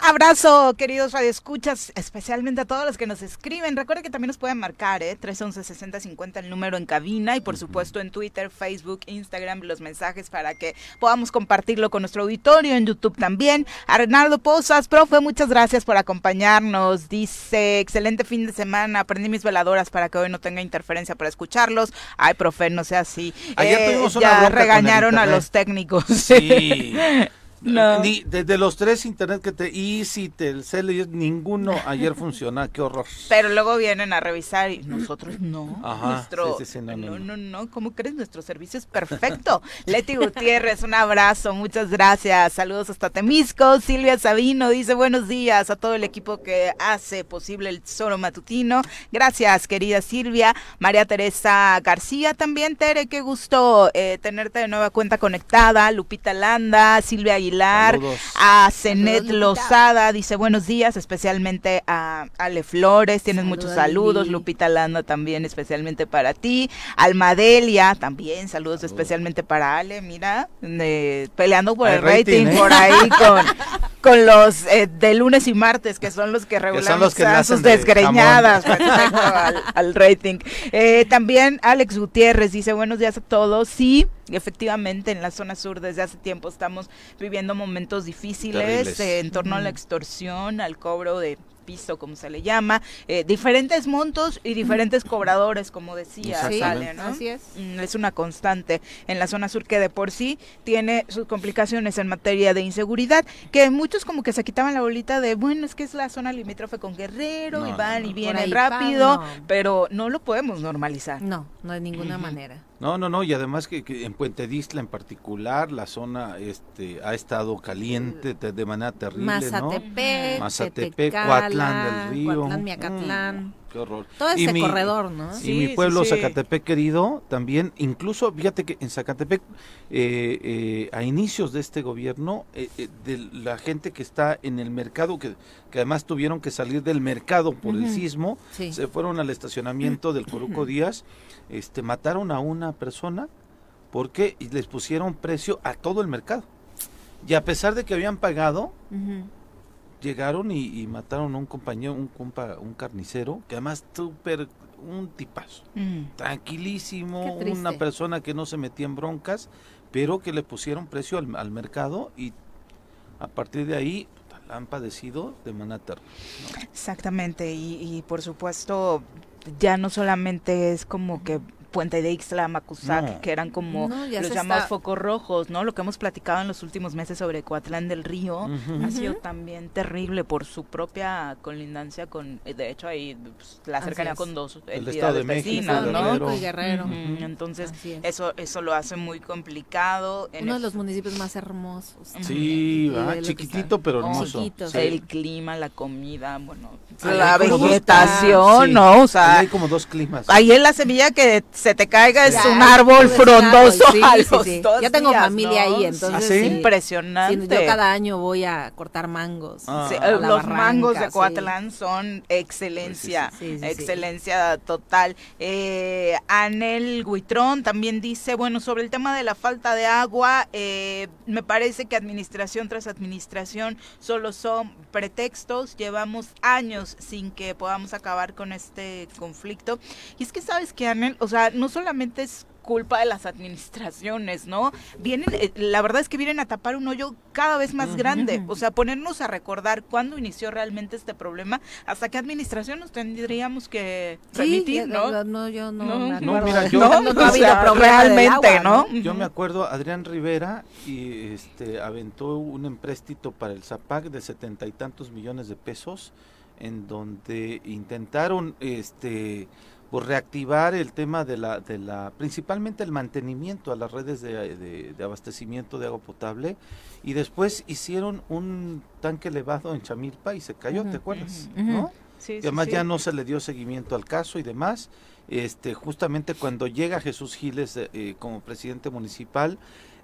Speaker 1: Abrazo, queridos radioescuchas, especialmente a todos los que nos escriben. Recuerden que también nos pueden marcar, ¿eh? 311-6050 el número en cabina y por supuesto en Twitter, Facebook, Instagram los mensajes para que podamos compartirlo con nuestro auditorio, en YouTube también. Arnaldo Pozas, profe, muchas gracias por acompañarnos. Dice, excelente fin de semana, aprendí mis veladoras para que hoy no tenga interferencia para escucharlos. Ay, profe, no sea así.
Speaker 2: Ayer tuvimos una
Speaker 1: ya regañaron a los técnicos.
Speaker 2: Sí.
Speaker 1: No.
Speaker 2: Ni, desde los tres internet que te Easy, Telcel, ninguno ayer funciona, qué horror.
Speaker 1: Pero luego vienen a revisar y nosotros no.
Speaker 2: Ajá,
Speaker 1: Nuestro,
Speaker 2: sí, sí, sí, no,
Speaker 1: no,
Speaker 2: no,
Speaker 1: ¿cómo crees? Nuestro servicio es perfecto. Leti Gutiérrez, un abrazo, muchas gracias. Saludos hasta Temisco. Silvia Sabino dice buenos días a todo el equipo que hace posible el Zoro Matutino. Gracias, querida Silvia. María Teresa García también, Tere, qué gusto eh, tenerte de nueva cuenta conectada. Lupita Landa, Silvia Aguilar,
Speaker 2: Saludos.
Speaker 1: a Cenet
Speaker 3: Saludos.
Speaker 1: Lozada, dice buenos días, especialmente a Ale Flores, tienes
Speaker 3: Saludos,
Speaker 1: muchos saludos. Lupita Landa también especialmente para ti, Almadelia también, saludos, especialmente para Ale, mira, eh, peleando por
Speaker 2: Hay
Speaker 1: el rating,
Speaker 2: rating, ¿eh?
Speaker 1: por ahí con, con los eh, de lunes y martes, que son los que regulan
Speaker 2: los que
Speaker 1: sus
Speaker 2: de
Speaker 1: desgreñadas respecto al, al rating. Eh, también Alex Gutiérrez dice buenos días a todos, sí. Efectivamente, en la zona sur desde hace tiempo estamos viviendo momentos difíciles eh, en torno a la extorsión, al cobro de piso, como se le llama, eh, diferentes montos y diferentes cobradores, como decía
Speaker 3: Sí,
Speaker 1: ¿no?
Speaker 3: así es.
Speaker 1: Mm, Es una constante en la zona sur que de por sí tiene sus complicaciones en materia de inseguridad, que muchos como que se quitaban la bolita de, bueno, es que es la zona limítrofe con Guerrero
Speaker 2: No,
Speaker 1: y van
Speaker 2: no.
Speaker 1: y vienen rápido, pero no lo podemos normalizar.
Speaker 3: No, no de ninguna manera.
Speaker 2: No, no, no, y además que, que en Puente Distla en particular la zona este ha estado caliente de, de manera terrible, ¿no?
Speaker 3: Mazatepec,
Speaker 2: Mazatepec,
Speaker 3: Tetecala,
Speaker 2: Coatlán del Río.
Speaker 3: Coatlán, Miacatlán.
Speaker 2: Qué horror.
Speaker 3: Todo
Speaker 2: Y
Speaker 3: ese
Speaker 2: mi-
Speaker 3: corredor, ¿no?
Speaker 2: Y
Speaker 1: Sí,
Speaker 2: mi
Speaker 1: sí,
Speaker 2: pueblo,
Speaker 1: sí.
Speaker 2: Zacatepec querido, también, incluso, fíjate que en Zacatepec, eh, eh, a inicios de este gobierno, eh, eh, de la gente que está en el mercado, que, que además tuvieron que salir del mercado por el sismo,
Speaker 3: Sí.
Speaker 2: se fueron al estacionamiento del Coruco Díaz, este, mataron a una persona porque les pusieron precio a todo el mercado. Y a pesar de que habían pagado, llegaron y, y mataron a un compañero, un compa, un carnicero, que además súper, un tipazo, tranquilísimo, una persona que no se metía en broncas, pero que le pusieron precio al, al mercado y a partir de ahí han padecido de manera ¿no?
Speaker 1: Exactamente, y, y por supuesto ya no solamente es como que Puente de Ixtla, Macusac,
Speaker 2: No.
Speaker 1: que eran como
Speaker 3: No,
Speaker 1: los llamados
Speaker 3: está-
Speaker 1: focos rojos, ¿no? Lo que hemos platicado en los últimos meses sobre Coatlán del Río ha sido también terrible por su propia colindancia con, de hecho ahí pues, la cercanía
Speaker 3: es.
Speaker 1: con dos
Speaker 2: El
Speaker 1: entidades
Speaker 2: Estado de México,
Speaker 1: vecinas, ¿no?
Speaker 3: Y Guerrero.
Speaker 1: Entonces
Speaker 3: es.
Speaker 1: eso eso lo hace muy complicado. En
Speaker 3: Uno de los municipios más hermosos.
Speaker 2: Sí,
Speaker 3: que
Speaker 2: chiquitito pero
Speaker 1: No,
Speaker 2: hermoso.
Speaker 3: chiquito,
Speaker 2: Sí.
Speaker 1: el clima, la comida, bueno,
Speaker 2: Sí,
Speaker 1: la
Speaker 2: dos-
Speaker 1: vegetación,
Speaker 2: Sí.
Speaker 1: ¿no? O
Speaker 2: Ahí
Speaker 1: sea,
Speaker 2: hay como dos climas.
Speaker 1: ahí en la semilla que se te caiga es
Speaker 3: Ya,
Speaker 1: un árbol frondoso
Speaker 3: árbol, sí,
Speaker 1: a
Speaker 3: sí,
Speaker 1: los
Speaker 3: sí.
Speaker 1: dos
Speaker 3: Yo tengo
Speaker 1: días,
Speaker 3: familia
Speaker 1: ¿no?
Speaker 3: ahí, entonces
Speaker 2: ¿Ah, sí?
Speaker 3: sí.
Speaker 1: impresionante.
Speaker 3: Sí, yo cada año voy a cortar mangos.
Speaker 2: Ah.
Speaker 1: Sí,
Speaker 3: a
Speaker 1: eh,
Speaker 3: la
Speaker 1: los
Speaker 3: barranca,
Speaker 1: mangos de
Speaker 3: sí.
Speaker 1: Coatlán son excelencia,
Speaker 3: Sí, sí, sí.
Speaker 1: excelencia total. Eh, Anel Guitrón también dice, bueno, sobre el tema de la falta de agua, eh, me parece que administración tras administración solo son pretextos, llevamos años sin que podamos acabar con este conflicto. Y es que sabes que, Anel, o sea, no solamente es culpa de las administraciones, ¿no? Vienen, eh, la verdad es que vienen a tapar un hoyo cada vez más grande, o sea, ponernos a recordar cuándo inició realmente este problema, hasta qué administración nos tendríamos que remitir,
Speaker 3: ya-
Speaker 1: ¿no?
Speaker 3: no, yo no,
Speaker 1: No,
Speaker 3: me
Speaker 1: no,
Speaker 2: mira, yo-
Speaker 1: No,
Speaker 3: no,
Speaker 1: o sea,
Speaker 3: problema del
Speaker 1: realmente,
Speaker 3: agua,
Speaker 1: ¿no?
Speaker 2: Yo me acuerdo, Adrián Rivera y este aventó un empréstito para el ZAPAC de setenta y tantos millones de pesos, en donde intentaron este pues, reactivar el tema de la, de la, principalmente el mantenimiento a las redes de, de- de abastecimiento de agua potable, y después hicieron un tanque elevado en Chamilpa y se cayó, ¿te acuerdas?
Speaker 3: ujú.
Speaker 2: ¿No?
Speaker 1: Sí,
Speaker 2: Y además
Speaker 1: sí.
Speaker 2: ya no se le dio seguimiento al caso y demás. Este, justamente cuando llega Jesús Giles eh, como presidente municipal,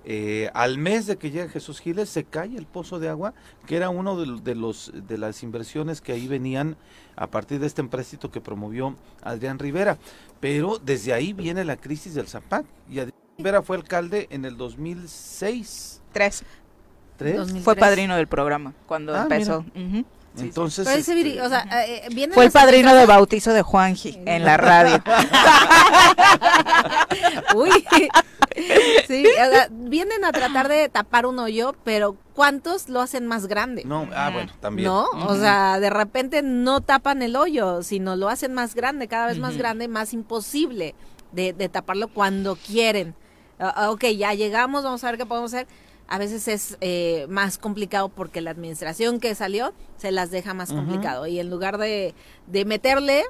Speaker 2: eh, al mes de que llega Jesús Giles se cae el pozo de agua, que era uno de, lo- de los de las inversiones que ahí venían a partir de este empréstito que promovió Adrián Rivera. Pero desde ahí viene la crisis del Zapac y Adrián Rivera fue alcalde en el 2006.
Speaker 1: Tres.
Speaker 2: ¿Tres?
Speaker 3: 2003.
Speaker 1: Fue padrino del programa cuando
Speaker 2: Ah,
Speaker 1: empezó. Sí.
Speaker 2: Entonces,
Speaker 3: Pero ese viri-
Speaker 2: este,
Speaker 3: o sea, eh, eh,
Speaker 1: Fue el padrino de bautizo de Juanji en la radio.
Speaker 3: Uy. sí, o sea, vienen a tratar de tapar un hoyo, pero ¿cuántos lo hacen más grande?
Speaker 2: no, ah, bueno, también.
Speaker 3: ¿No? O sea, de repente no tapan el hoyo, sino lo hacen más grande, cada vez más
Speaker 2: Ujú.
Speaker 3: grande, más imposible de, de taparlo cuando quieren. Ah, ok, ya llegamos, vamos a ver qué podemos hacer. A veces es eh, más complicado porque la administración que salió se las deja más complicado. Y en lugar de, de meterle,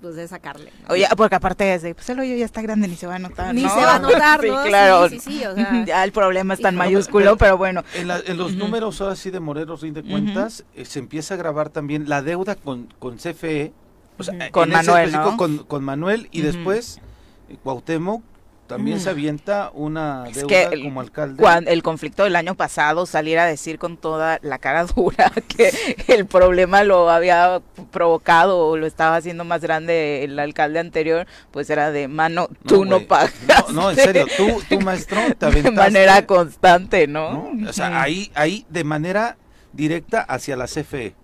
Speaker 3: pues de sacarle. ¿no?
Speaker 1: Oye, porque aparte es de, pues el hoyo ya está grande, ni se va a notar.
Speaker 3: Ni
Speaker 1: ¿no?
Speaker 3: se va a notar,
Speaker 1: sí,
Speaker 3: ¿no? Sí,
Speaker 1: claro.
Speaker 3: sí, sí, o sea.
Speaker 1: ya el problema es tan mayúsculo,
Speaker 2: pero-
Speaker 1: pero bueno.
Speaker 2: En, la- en los números ahora sí de Morelos rinde
Speaker 1: Ujú.
Speaker 2: cuentas, eh, se empieza a grabar también la deuda con, con CFE, o sea,
Speaker 1: Con Manuel,
Speaker 2: con, con Manuel y después eh, Cuauhtémoc también se avienta una
Speaker 1: Es
Speaker 2: deuda
Speaker 1: que el-
Speaker 2: como alcalde.
Speaker 1: Cuando el conflicto del año pasado salir a decir con toda la cara dura que el problema lo había provocado o lo estaba haciendo más grande el alcalde anterior, pues era de mano, tú no, pagas.
Speaker 2: No, no, en serio, tú, tú maestro, te
Speaker 1: de
Speaker 2: aventaste.
Speaker 1: manera constante, ¿no?
Speaker 2: ¿no? O sea, ahí, ahí de manera directa hacia la CFE.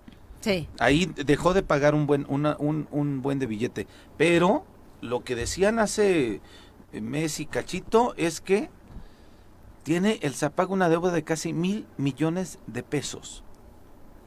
Speaker 3: Sí.
Speaker 2: Ahí dejó de pagar un buen, una- un, un buen de billete. Pero lo que decían hace mes y cachito es que tiene el Zapag una deuda de casi mil millones de pesos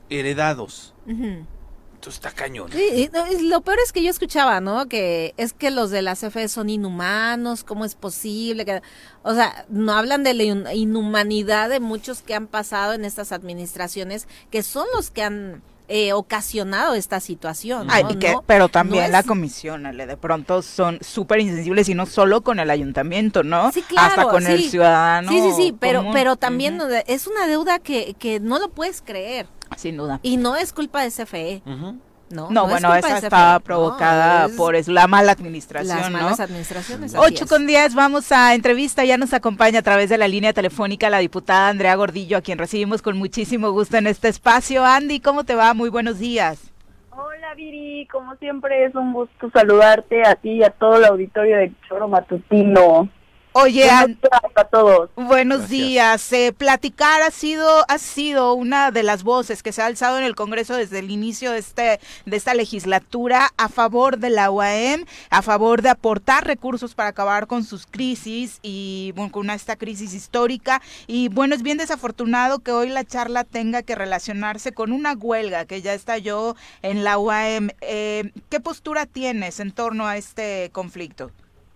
Speaker 2: heredados. Entonces está cañón.
Speaker 3: Sí, lo peor es que yo escuchaba, ¿no? Que es que los de la CFE son inhumanos, ¿cómo es posible? que O sea, no hablan de la in- inhumanidad de muchos que han pasado en estas administraciones, que son los que han eh, ocasionado esta situación. ¿no?
Speaker 1: Ay, y que-
Speaker 3: No-
Speaker 1: pero también
Speaker 3: no
Speaker 1: la comisión, Ale, de pronto son súper insensibles y no solo con el ayuntamiento, ¿no?
Speaker 3: Sí, claro,
Speaker 1: Hasta con el ciudadano.
Speaker 3: Sí, sí, sí, pero,
Speaker 1: común.
Speaker 3: pero también es una deuda que, que no lo puedes creer.
Speaker 1: Sin duda.
Speaker 3: Y no es culpa de CFE.
Speaker 2: Ujú.
Speaker 3: No,
Speaker 1: No, bueno, esa está provocada
Speaker 3: no,
Speaker 1: por
Speaker 3: es
Speaker 1: la mala administración,
Speaker 3: las
Speaker 1: ¿no?
Speaker 3: malas administraciones. así
Speaker 1: 8
Speaker 3: es.
Speaker 1: con 10, vamos a entrevista. Ya nos acompaña a través de la línea telefónica la diputada Andrea Gordillo, a quien recibimos con muchísimo gusto en este espacio. Andy, ¿cómo te va? Muy buenos días.
Speaker 8: Hola Viri, como siempre es un gusto saludarte a ti y a todo el auditorio de Choro Matutino.
Speaker 1: Oye,
Speaker 8: Buenos
Speaker 1: An-
Speaker 8: días a todos.
Speaker 1: buenos
Speaker 2: Gracias.
Speaker 1: días. Eh, platicar ha sido, ha sido una de las voces que se ha alzado en el Congreso desde el inicio de, este, de esta legislatura a favor de la UAM, a favor de aportar recursos para acabar con sus crisis y bueno, con esta crisis histórica. Y bueno, es bien desafortunado que hoy la charla tenga que relacionarse con una huelga que ya estalló en la UAM. Eh, ¿Qué postura tienes en torno a este conflicto?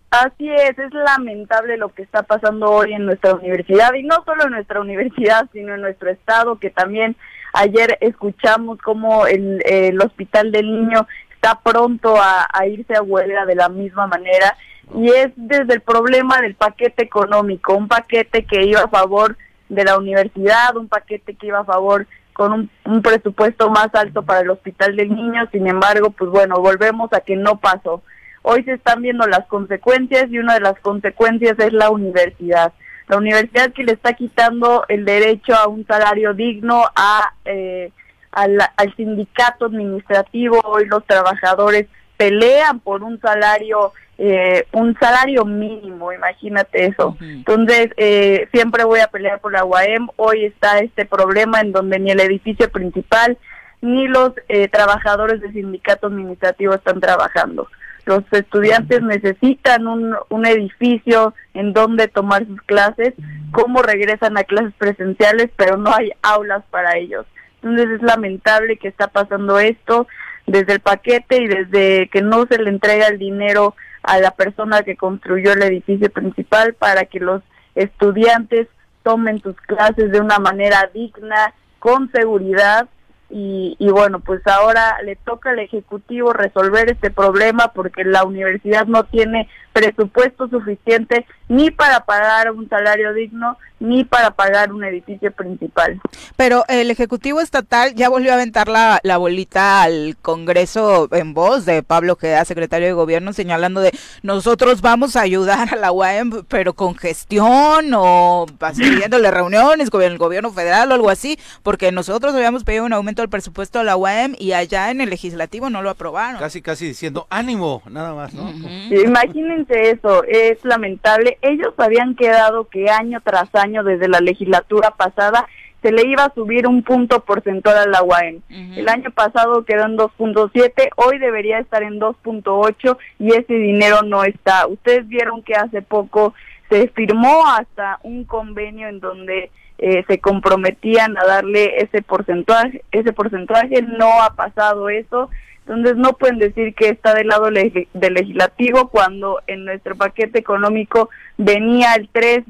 Speaker 8: Así es, es lamentable lo que está pasando hoy en nuestra universidad y no solo en nuestra universidad, sino en nuestro estado, que también ayer escuchamos cómo el, el hospital del niño está pronto a, irse a huelga de la misma manera y es desde el problema del paquete económico, un paquete que iba a favor de la universidad, un paquete que iba a favor con un, un presupuesto más alto para el hospital del niño, sin embargo, pues bueno, volvemos a que no pasó. Hoy se están viendo las consecuencias y una de las consecuencias es la universidad. La universidad que le está quitando el derecho a un salario digno a, eh, al, al sindicato administrativo. Hoy los trabajadores pelean por un salario, eh, un salario mínimo, imagínate eso. Entonces, eh, siempre voy a pelear por la UAM. Hoy está este problema en donde ni el edificio principal ni los eh, trabajadores del sindicato administrativo están trabajando. Los estudiantes necesitan un, un edificio en donde tomar sus clases, cómo regresan a clases presenciales, pero no hay aulas para ellos. Entonces es lamentable que está pasando esto desde el paquete y desde que no se le entrega el dinero a la persona que construyó el edificio principal para que los estudiantes tomen sus clases de una manera digna, con seguridad y, y, bueno, pues ahora le toca al Ejecutivo resolver este problema porque la universidad no tiene presupuesto suficiente ni para pagar un salario digno ni para pagar un edificio principal.
Speaker 1: Pero el Ejecutivo Estatal ya volvió a aventar la, la bolita al Congreso en voz de Pablo Queda, secretario de Gobierno, señalando de nosotros vamos a ayudar a la UAM, pero con gestión o pidiéndole reuniones con el gobierno federal o algo así, porque nosotros habíamos pedido un aumento del presupuesto a la UAM y allá en el legislativo no lo aprobaron.
Speaker 2: Casi, casi diciendo ánimo, nada más, ¿no?
Speaker 8: Imagínense eso, es lamentable. Ellos habían quedado que año tras año, desde la legislatura pasada, se le iba a subir un punto porcentual a la UAM. El año pasado quedó en 2.7, hoy debería estar en 2.8 y ese dinero no está. Ustedes vieron que hace poco se firmó hasta un convenio en donde eh, se comprometían a darle ese porcentaje, ese porcentaje no ha pasado eso. Entonces no pueden decir que está del lado leg del legislativo cuando en nuestro paquete económico venía el 3,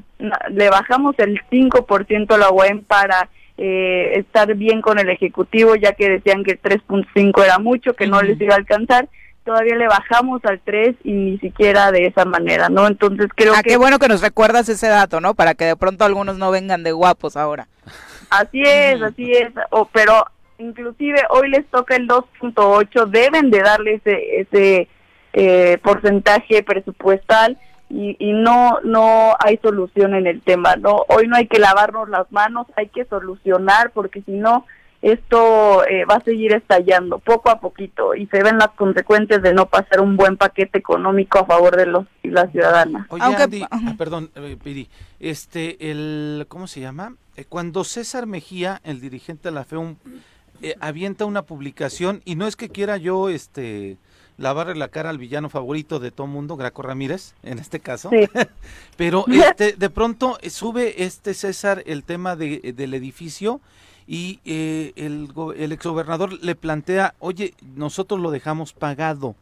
Speaker 8: le bajamos el 5% a la UEM para eh, estar bien con el ejecutivo ya que decían que el 3.5 era mucho, que no les iba a alcanzar. Todavía le bajamos al 3 y ni siquiera de esa manera, ¿no? Entonces creo
Speaker 1: ah,
Speaker 8: que...
Speaker 1: qué bueno que nos recuerdas ese dato, ¿no? Para que de pronto algunos no vengan de guapos ahora.
Speaker 8: Así es, así es, o, pero inclusive hoy les toca el 2.8, deben de darle ese, ese eh, porcentaje presupuestal y, y no no hay solución en el tema. no Hoy no hay que lavarnos las manos, hay que solucionar porque si no esto eh, va a seguir estallando poco a poquito y se ven las consecuencias de no pasar un buen paquete económico a favor de los y la ciudadana.
Speaker 2: Oye,
Speaker 1: Aunque-
Speaker 2: Andy, ah, perdón, eh, Piri, este, el, ¿cómo se llama? Eh, cuando César Mejía, el dirigente de la FEUM, eh, avienta una publicación, y no es que quiera yo, este, lavarle la cara al villano favorito de todo mundo, Graco Ramírez, en este caso,
Speaker 8: Sí.
Speaker 2: pero este, de pronto eh, sube este César el tema de, del edificio y eh, el, el exgobernador le plantea, oye, nosotros lo dejamos pagado.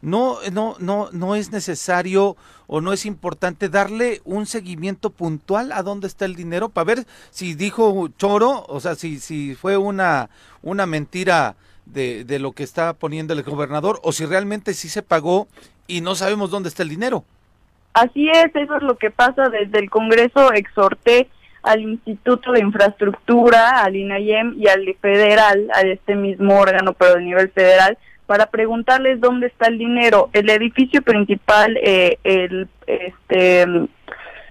Speaker 2: No, no, no, no es necesario o no es importante darle un seguimiento puntual a dónde está el dinero para ver si dijo choro, o sea, si, si fue una, una mentira de, de lo que está poniendo el gobernador o si realmente sí se pagó y no sabemos dónde está el dinero.
Speaker 8: Así es, eso es lo que pasa desde el Congreso. Exhorté al Instituto de Infraestructura, al INAIEM y al federal, a este mismo órgano, pero a nivel federal, para preguntarles dónde está el dinero. El edificio principal, eh, el, este,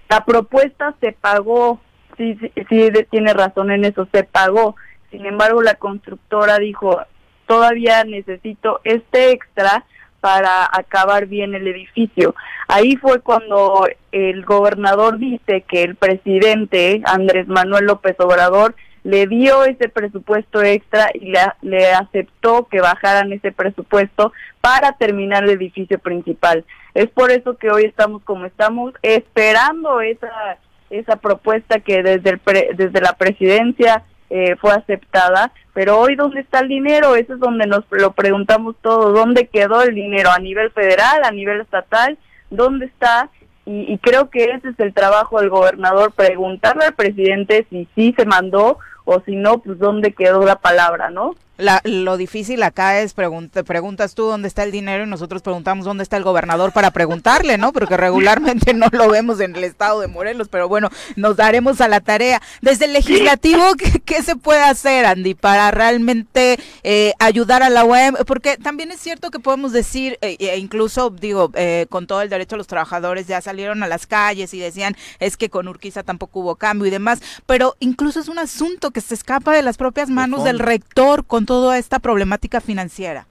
Speaker 8: la propuesta se pagó, sí, sí, sí, tiene razón en eso, se pagó. Sin embargo, la constructora dijo, todavía necesito este extra para acabar bien el edificio. Ahí fue cuando el gobernador dice que el presidente Andrés Manuel López Obrador le dio ese presupuesto extra y le, le aceptó que bajaran ese presupuesto para terminar el edificio principal. Es por eso que hoy estamos como estamos, esperando esa esa propuesta que desde el desde la presidencia eh, fue aceptada, pero hoy dónde está el dinero, eso es donde nos lo preguntamos todos, dónde quedó el dinero a nivel federal, a nivel estatal, dónde está y, y creo que ese es el trabajo del gobernador, preguntarle al presidente si sí se mandó o si no, pues dónde quedó la palabra, ¿no?
Speaker 1: La, lo difícil acá es pregunta, preguntas tú dónde está el dinero y nosotros preguntamos dónde está el gobernador para preguntarle, ¿no? Porque regularmente no lo vemos en el estado de Morelos, pero bueno, nos daremos a la tarea. Desde el legislativo, ¿qué, se puede hacer, Andy, para realmente eh, ayudar a la UEM? Porque también es cierto que podemos decir, eh, e incluso digo, eh, con todo el derecho los trabajadores ya salieron a las calles y decían, es que con Urquiza tampoco hubo cambio y demás, pero incluso es un asunto que se escapa de las propias manos del rector con toda esta problemática financiera.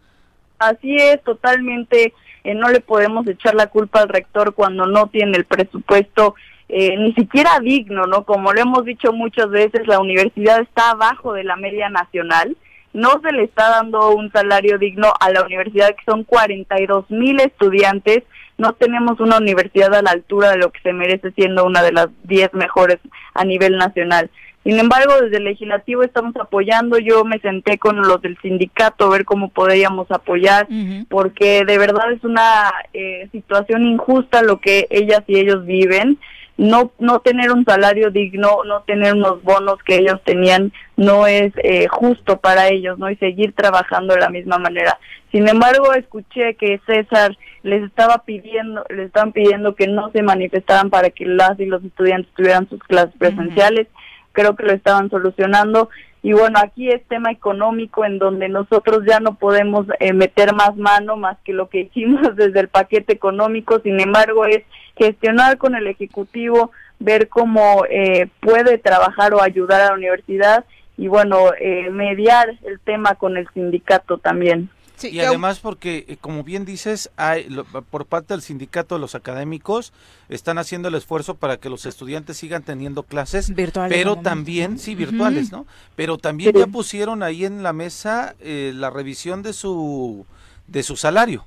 Speaker 8: Así es, totalmente. Eh, no le podemos echar la culpa al rector cuando no tiene el presupuesto eh, ni siquiera digno, ¿no? Como lo hemos dicho muchas veces, la universidad está abajo de la media nacional. No se le está dando un salario digno a la universidad, que son 42 mil estudiantes. No tenemos una universidad a la altura de lo que se merece, siendo una de las 10 mejores a nivel nacional. Sin embargo, desde el legislativo estamos apoyando. Yo me senté con los del sindicato a ver cómo podríamos apoyar, porque de verdad es una eh, situación injusta lo que ellas y ellos viven. No, no tener un salario digno, no tener unos bonos que ellos tenían, no es eh, justo para ellos, ¿no? Y seguir trabajando de la misma manera. Sin embargo, escuché que César les estaba pidiendo, les estaban pidiendo que no se manifestaran para que las y los estudiantes tuvieran sus clases presenciales creo que lo estaban solucionando. Y bueno, aquí es tema económico en donde nosotros ya no podemos eh, meter más mano más que lo que hicimos desde el paquete económico. Sin embargo, es gestionar con el Ejecutivo, ver cómo eh, puede trabajar o ayudar a la universidad y bueno, eh, mediar el tema con el sindicato también
Speaker 2: y además porque, eh, como bien dices, hay, por parte del sindicato de los académicos están haciendo el esfuerzo para que los estudiantes sigan teniendo clases, virtuales pero también, sí, virtuales, ¿no? Pero también ya pusieron ahí en la mesa eh, la revisión de su, de su salario.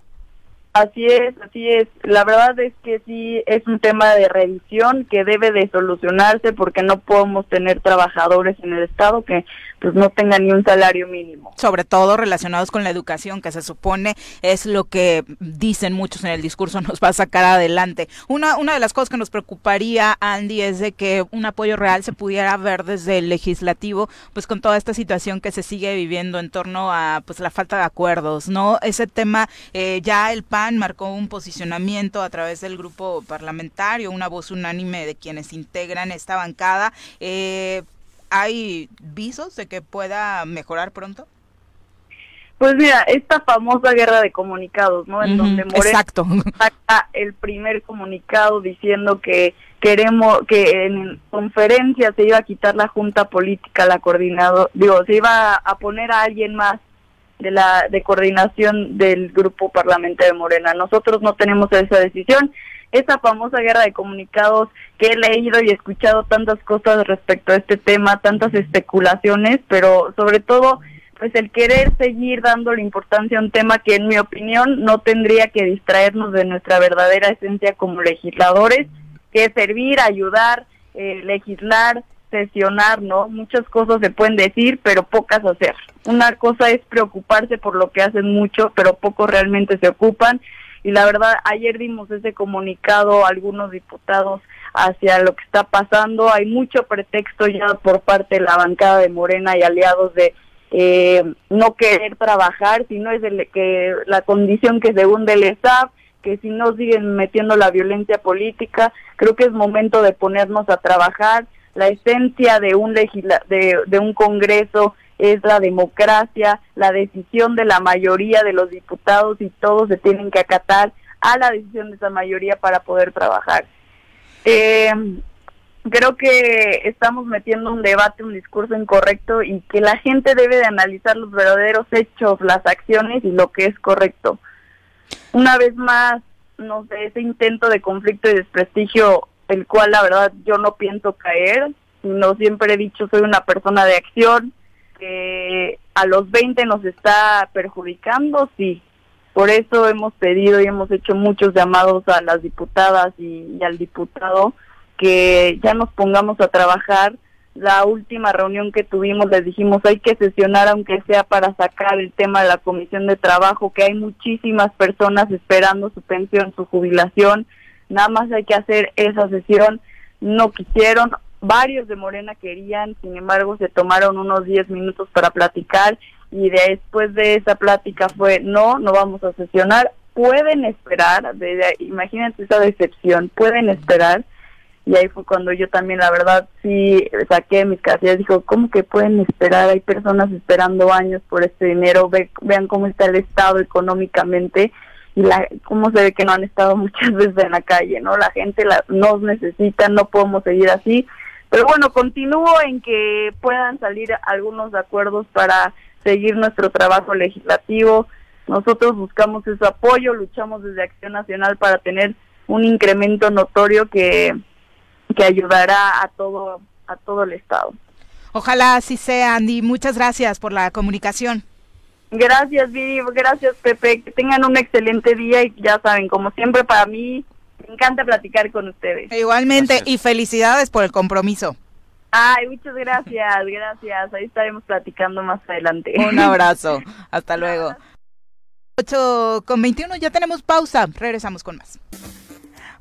Speaker 8: Así es, así es. La verdad es que sí es un tema de revisión que debe de solucionarse porque no podemos tener trabajadores en el Estado que pues no tengan ni un salario mínimo.
Speaker 1: Sobre todo relacionados con la educación, que se supone es lo que dicen muchos en el discurso nos va a sacar adelante. Una, una de las cosas que nos preocuparía, Andy, es de que un apoyo real se pudiera ver desde el legislativo, pues con toda esta situación que se sigue viviendo en torno a pues la falta de acuerdos, ¿no? Ese tema eh, ya el marcó un posicionamiento a través del grupo parlamentario, una voz unánime de quienes integran esta bancada. Eh, ¿Hay visos de que pueda mejorar pronto?
Speaker 8: Pues mira, esta famosa guerra de comunicados, ¿no? En donde Moreno saca el primer comunicado diciendo que queremos que en conferencia se iba a quitar la junta política, la coordinador, digo, se iba a poner a alguien más de la de coordinación del grupo parlamentario de Morena. Nosotros no tenemos esa decisión. Esa famosa guerra de comunicados que he leído y escuchado tantas cosas respecto a este tema, tantas especulaciones, pero sobre todo pues el querer seguir dándole importancia a un tema que en mi opinión no tendría que distraernos de nuestra verdadera esencia como legisladores, que es servir, ayudar, eh, legislar, sesionar, ¿no? Muchas cosas se pueden decir, pero pocas hacer. Una cosa es preocuparse por lo que hacen mucho, pero pocos realmente se ocupan. Y la verdad, ayer dimos ese comunicado algunos diputados hacia lo que está pasando. Hay mucho pretexto ya por parte de la bancada de Morena y aliados de eh, no querer trabajar, sino es de que la condición que según del ESAP, que si no siguen metiendo la violencia política, creo que es momento de ponernos a trabajar, la esencia de un legisla de, un Congreso es la democracia, la decisión de la mayoría de los diputados y todos se tienen que acatar a la decisión de esa mayoría para poder trabajar. Eh, creo que estamos metiendo un debate, un discurso incorrecto y que la gente debe de analizar los verdaderos hechos, las acciones y lo que es correcto. Una vez más, no sé, ese intento de conflicto y desprestigio, el cual la verdad yo no pienso caer, no siempre he dicho soy una persona de acción, que a los 20 nos está perjudicando, sí. Por eso hemos pedido y hemos hecho muchos llamados a las diputadas y, y al diputado que ya nos pongamos a trabajar. La última reunión que tuvimos les dijimos hay que sesionar aunque sea para sacar el tema de la comisión de trabajo, que hay muchísimas personas esperando su pensión, su jubilación. Nada más hay que hacer esa sesión. No quisieron, varios de Morena querían, sin embargo se tomaron unos 10 minutos para platicar y después de esa plática fue no, no vamos a sesionar, pueden esperar, de, imagínense esa decepción, pueden esperar. Y ahí fue cuando yo también la verdad sí saqué mis casillas, dijo, ¿cómo que pueden esperar? Hay personas esperando años por este dinero, Ve, vean cómo está el estado económicamente y la cómo se ve que no han estado muchas veces en la calle, ¿no? La gente la, nos necesita, no podemos seguir así. Pero bueno, continúo en que puedan salir algunos acuerdos para seguir nuestro trabajo legislativo. Nosotros buscamos ese apoyo, luchamos desde Acción Nacional para tener un incremento notorio que que ayudará a todo a todo el estado.
Speaker 1: Ojalá así sea, Andy. Muchas gracias por la comunicación.
Speaker 8: Gracias, Vivi. Gracias, Pepe. Que tengan un excelente día y ya saben, como siempre para mí, me encanta platicar con ustedes.
Speaker 1: Igualmente, gracias. y felicidades por el compromiso.
Speaker 8: Ay, muchas gracias, gracias. Ahí estaremos platicando más adelante.
Speaker 1: Un abrazo. Hasta luego. 8 con 21, ya tenemos pausa. Regresamos con más.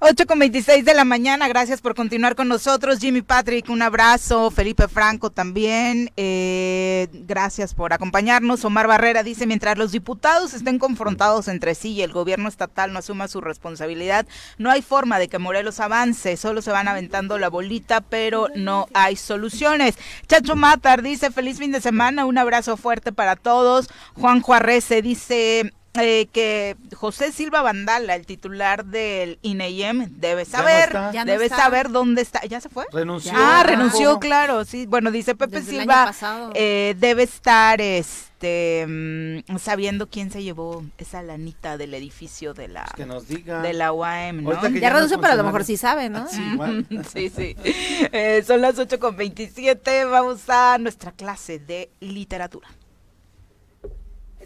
Speaker 1: 8 con 26 de la mañana, gracias por continuar con nosotros. Jimmy Patrick, un abrazo. Felipe Franco también, eh, gracias por acompañarnos. Omar Barrera dice, mientras los diputados estén confrontados entre sí y el gobierno estatal no asuma su responsabilidad, no hay forma de que Morelos avance, solo se van aventando la bolita, pero no hay soluciones. Chacho Matar dice, feliz fin de semana, un abrazo fuerte para todos. Juan Juarrece dice, eh, que José Silva Vandala, el titular del INEIM, debe saber,
Speaker 3: no no
Speaker 1: debe
Speaker 3: está.
Speaker 1: saber dónde está. ¿Ya se fue?
Speaker 2: Renunció.
Speaker 1: Ah, renunció, claro. Sí, bueno, dice Pepe
Speaker 3: Desde
Speaker 1: Silva, eh, debe estar este mm, sabiendo quién se llevó esa lanita del edificio de la
Speaker 2: Que nos diga.
Speaker 1: de la UAM, ¿no?
Speaker 3: Ya
Speaker 2: no
Speaker 3: renunció, pero a lo mejor sí sabe, ¿no?
Speaker 2: Sí,
Speaker 1: sí. Eh, son las 8 con 27. Vamos a nuestra clase de literatura.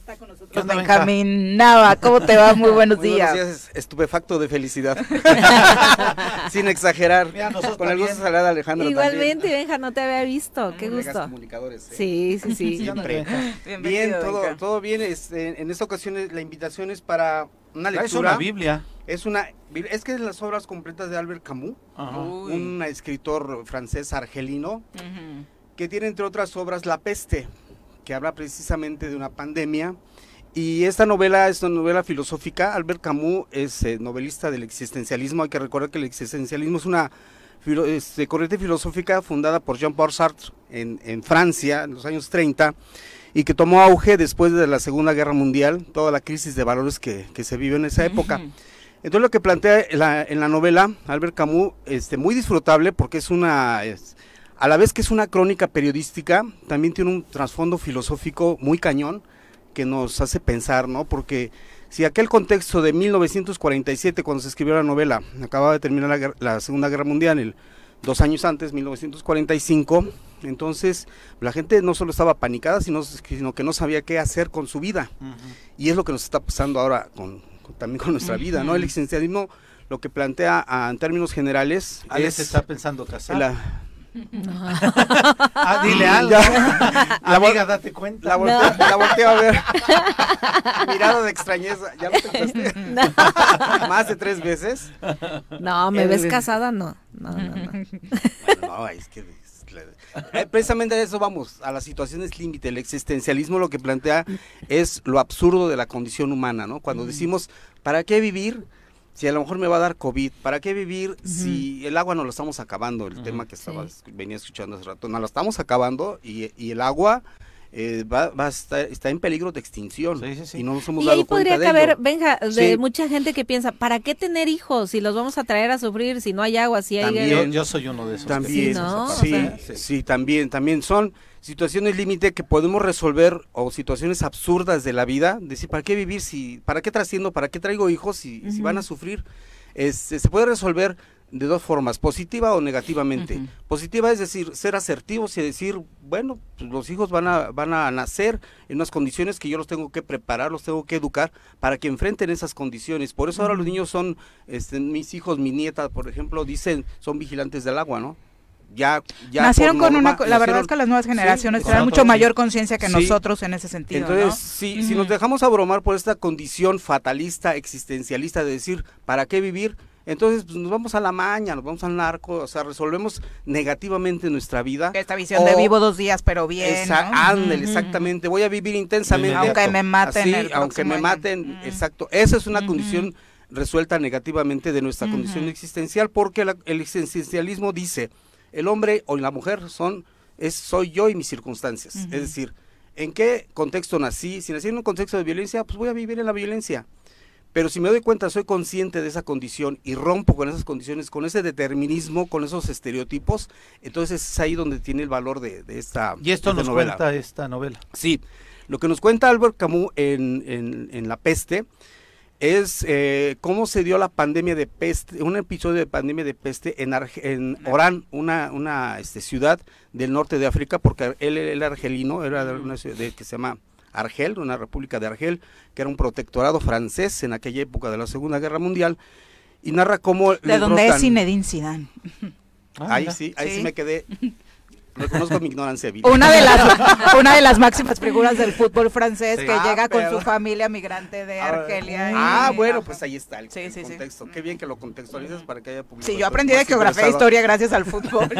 Speaker 1: Está con
Speaker 2: ¿Qué
Speaker 1: nosotros
Speaker 2: onda, Benja?
Speaker 1: Benjamín Nava. ¿Cómo te va? Muy buenos
Speaker 9: Muy
Speaker 1: días.
Speaker 9: buenos días, estupefacto de felicidad. Sin exagerar.
Speaker 2: Mira, nosotros
Speaker 9: Con el gusto de saludar a Alejandro
Speaker 3: Igualmente, Benja, no te había visto. Qué gusto.
Speaker 9: comunicadores. eh.
Speaker 3: Sí, sí, sí.
Speaker 9: Siempre. Bien, todo,
Speaker 1: Benja.
Speaker 9: todo bien. este, en esta ocasión la invitación es para una lectura.
Speaker 2: una Biblia.
Speaker 9: Es una es que es las obras completas de Albert Camus, un escritor francés argelino que tiene entre otras obras La peste, que habla precisamente de una pandemia. Y esta novela es una novela filosófica. Albert Camus es eh, novelista del existencialismo. Hay que recordar que el existencialismo es una este, corriente filosófica fundada por Jean-Paul Sartre en, en Francia en los años 30 y que tomó auge después de la Segunda Guerra Mundial, toda la crisis de valores que, que se vivió en esa época. Entonces lo que plantea en la, en la novela Albert Camus, este, muy disfrutable porque es una, es- a la vez que es una crónica periodística, también tiene un trasfondo filosófico muy cañón que nos hace pensar, ¿no? Porque si aquel contexto de 1947, cuando se escribió la novela, acababa de terminar la, la Segunda Guerra Mundial, el, dos años antes, 1945, entonces la gente no solo estaba panicada, sino, sino que no sabía qué hacer con su vida. Y es lo que nos está pasando ahora con, con- también con nuestra vida, ¿no? El existencialismo lo que plantea ah, en términos generales
Speaker 2: Alex
Speaker 9: es
Speaker 2: está pensando casar.
Speaker 9: la,
Speaker 2: Ah, dile algo.
Speaker 9: Ya. La
Speaker 2: Amiga, date cuenta.
Speaker 9: la, volteo, la volteo a ver. Mirada de extrañeza. ¿Ya lo pensaste? Más de tres veces.
Speaker 3: No, ¿me ves
Speaker 9: El-
Speaker 3: casada? No. No, no, no.
Speaker 9: Bueno, no, es que eh, precisamente a eso vamos, a las situaciones límite. El existencialismo lo que plantea es lo absurdo de la condición humana, ¿no? Cuando decimos, ¿para qué vivir? Si a lo mejor me va a dar COVID, ¿para qué vivir si el agua no lo estamos acabando? El tema que estaba, venía escuchando hace rato, no lo estamos acabando y, y el agua eh, va, va a estar, está en peligro de extinción y no nos hemos
Speaker 3: y
Speaker 9: dado
Speaker 3: ahí podría
Speaker 9: cuenta de
Speaker 3: caber,
Speaker 9: ello.
Speaker 3: venga, de
Speaker 9: Sí.
Speaker 3: mucha gente que piensa, ¿para qué tener hijos si los vamos a traer a sufrir si no hay agua, si hay...
Speaker 9: También.
Speaker 2: Yo, yo soy uno de esos. que
Speaker 9: También,
Speaker 3: ¿no? O
Speaker 9: sí,
Speaker 2: parte.
Speaker 9: sí, también, también son situaciones límite que podemos resolver o situaciones absurdas de la vida, decir, ¿para qué vivir si, para qué trasciendo, para qué traigo hijos si, si van a sufrir? Este, se puede resolver de dos formas, positiva o negativamente. Positiva es decir, ser asertivos y decir, bueno, pues los hijos van a, van a nacer en unas condiciones que yo los tengo que preparar, los tengo que educar para que enfrenten esas condiciones. Por eso ahora los niños son, este, mis hijos, mi nieta, por ejemplo, dicen, son vigilantes del agua, ¿no? Ya, ya
Speaker 1: nacieron con una,
Speaker 9: norma,
Speaker 1: la verdad es que las nuevas
Speaker 9: Sí,
Speaker 1: generaciones tienen
Speaker 9: exacto,
Speaker 1: mucho
Speaker 9: sí.
Speaker 1: mayor conciencia que
Speaker 9: Sí.
Speaker 1: nosotros en ese sentido,
Speaker 9: Entonces,
Speaker 1: ¿no?
Speaker 9: si, si nos dejamos abrumar por esta condición fatalista, existencialista de decir, ¿para qué vivir? Entonces, pues, nos vamos a la maña, nos vamos al narco, o sea, resolvemos negativamente nuestra vida.
Speaker 1: Esta visión de vivo dos días, pero bien,
Speaker 9: exactamente. Voy a vivir intensamente.
Speaker 1: Aunque me maten
Speaker 9: Así,
Speaker 1: el
Speaker 9: aunque me
Speaker 1: año.
Speaker 9: maten, exacto. Esa es una condición resuelta negativamente de nuestra condición existencial, porque la- el existencialismo dice, el hombre o la mujer son, es, soy yo y mis circunstancias. Es decir, ¿en qué contexto nací? Si nací en un contexto de violencia, pues voy a vivir en la violencia. Pero si me doy cuenta, soy consciente de esa condición y rompo con esas condiciones, con ese determinismo, con esos estereotipos, entonces es ahí donde tiene el valor de, de esta,
Speaker 2: Y esto nos
Speaker 9: novela.
Speaker 2: cuenta esta novela.
Speaker 9: Sí, lo que nos cuenta Albert Camus en, en- en La Peste es eh, cómo se dio la pandemia de peste, un episodio de pandemia de peste en, Arge- en Orán, una, una este, ciudad del norte de África, porque él era argelino, era de una ciudad de- que se llama Argel, una república de Argel, que era un protectorado francés en aquella época de la Segunda Guerra Mundial, y narra cómo...
Speaker 1: De donde es Zinedine Zidane.
Speaker 9: Ahí sí, ahí sí.
Speaker 1: Sí.
Speaker 9: me quedé... Reconozco mi ignorancia.
Speaker 1: Una de las una de las máximas figuras del fútbol francés
Speaker 9: Sí.
Speaker 1: que
Speaker 9: Ah,
Speaker 1: llega con
Speaker 9: pero-
Speaker 1: su familia migrante de Argelia. y-
Speaker 9: Ah, bueno,
Speaker 1: Ajá.
Speaker 9: pues ahí está el,
Speaker 1: Sí,
Speaker 9: el
Speaker 1: sí, sí.
Speaker 9: contexto. Qué bien que lo contextualizas para que haya público.
Speaker 1: Sí, yo aprendí de geografía e historia gracias al fútbol.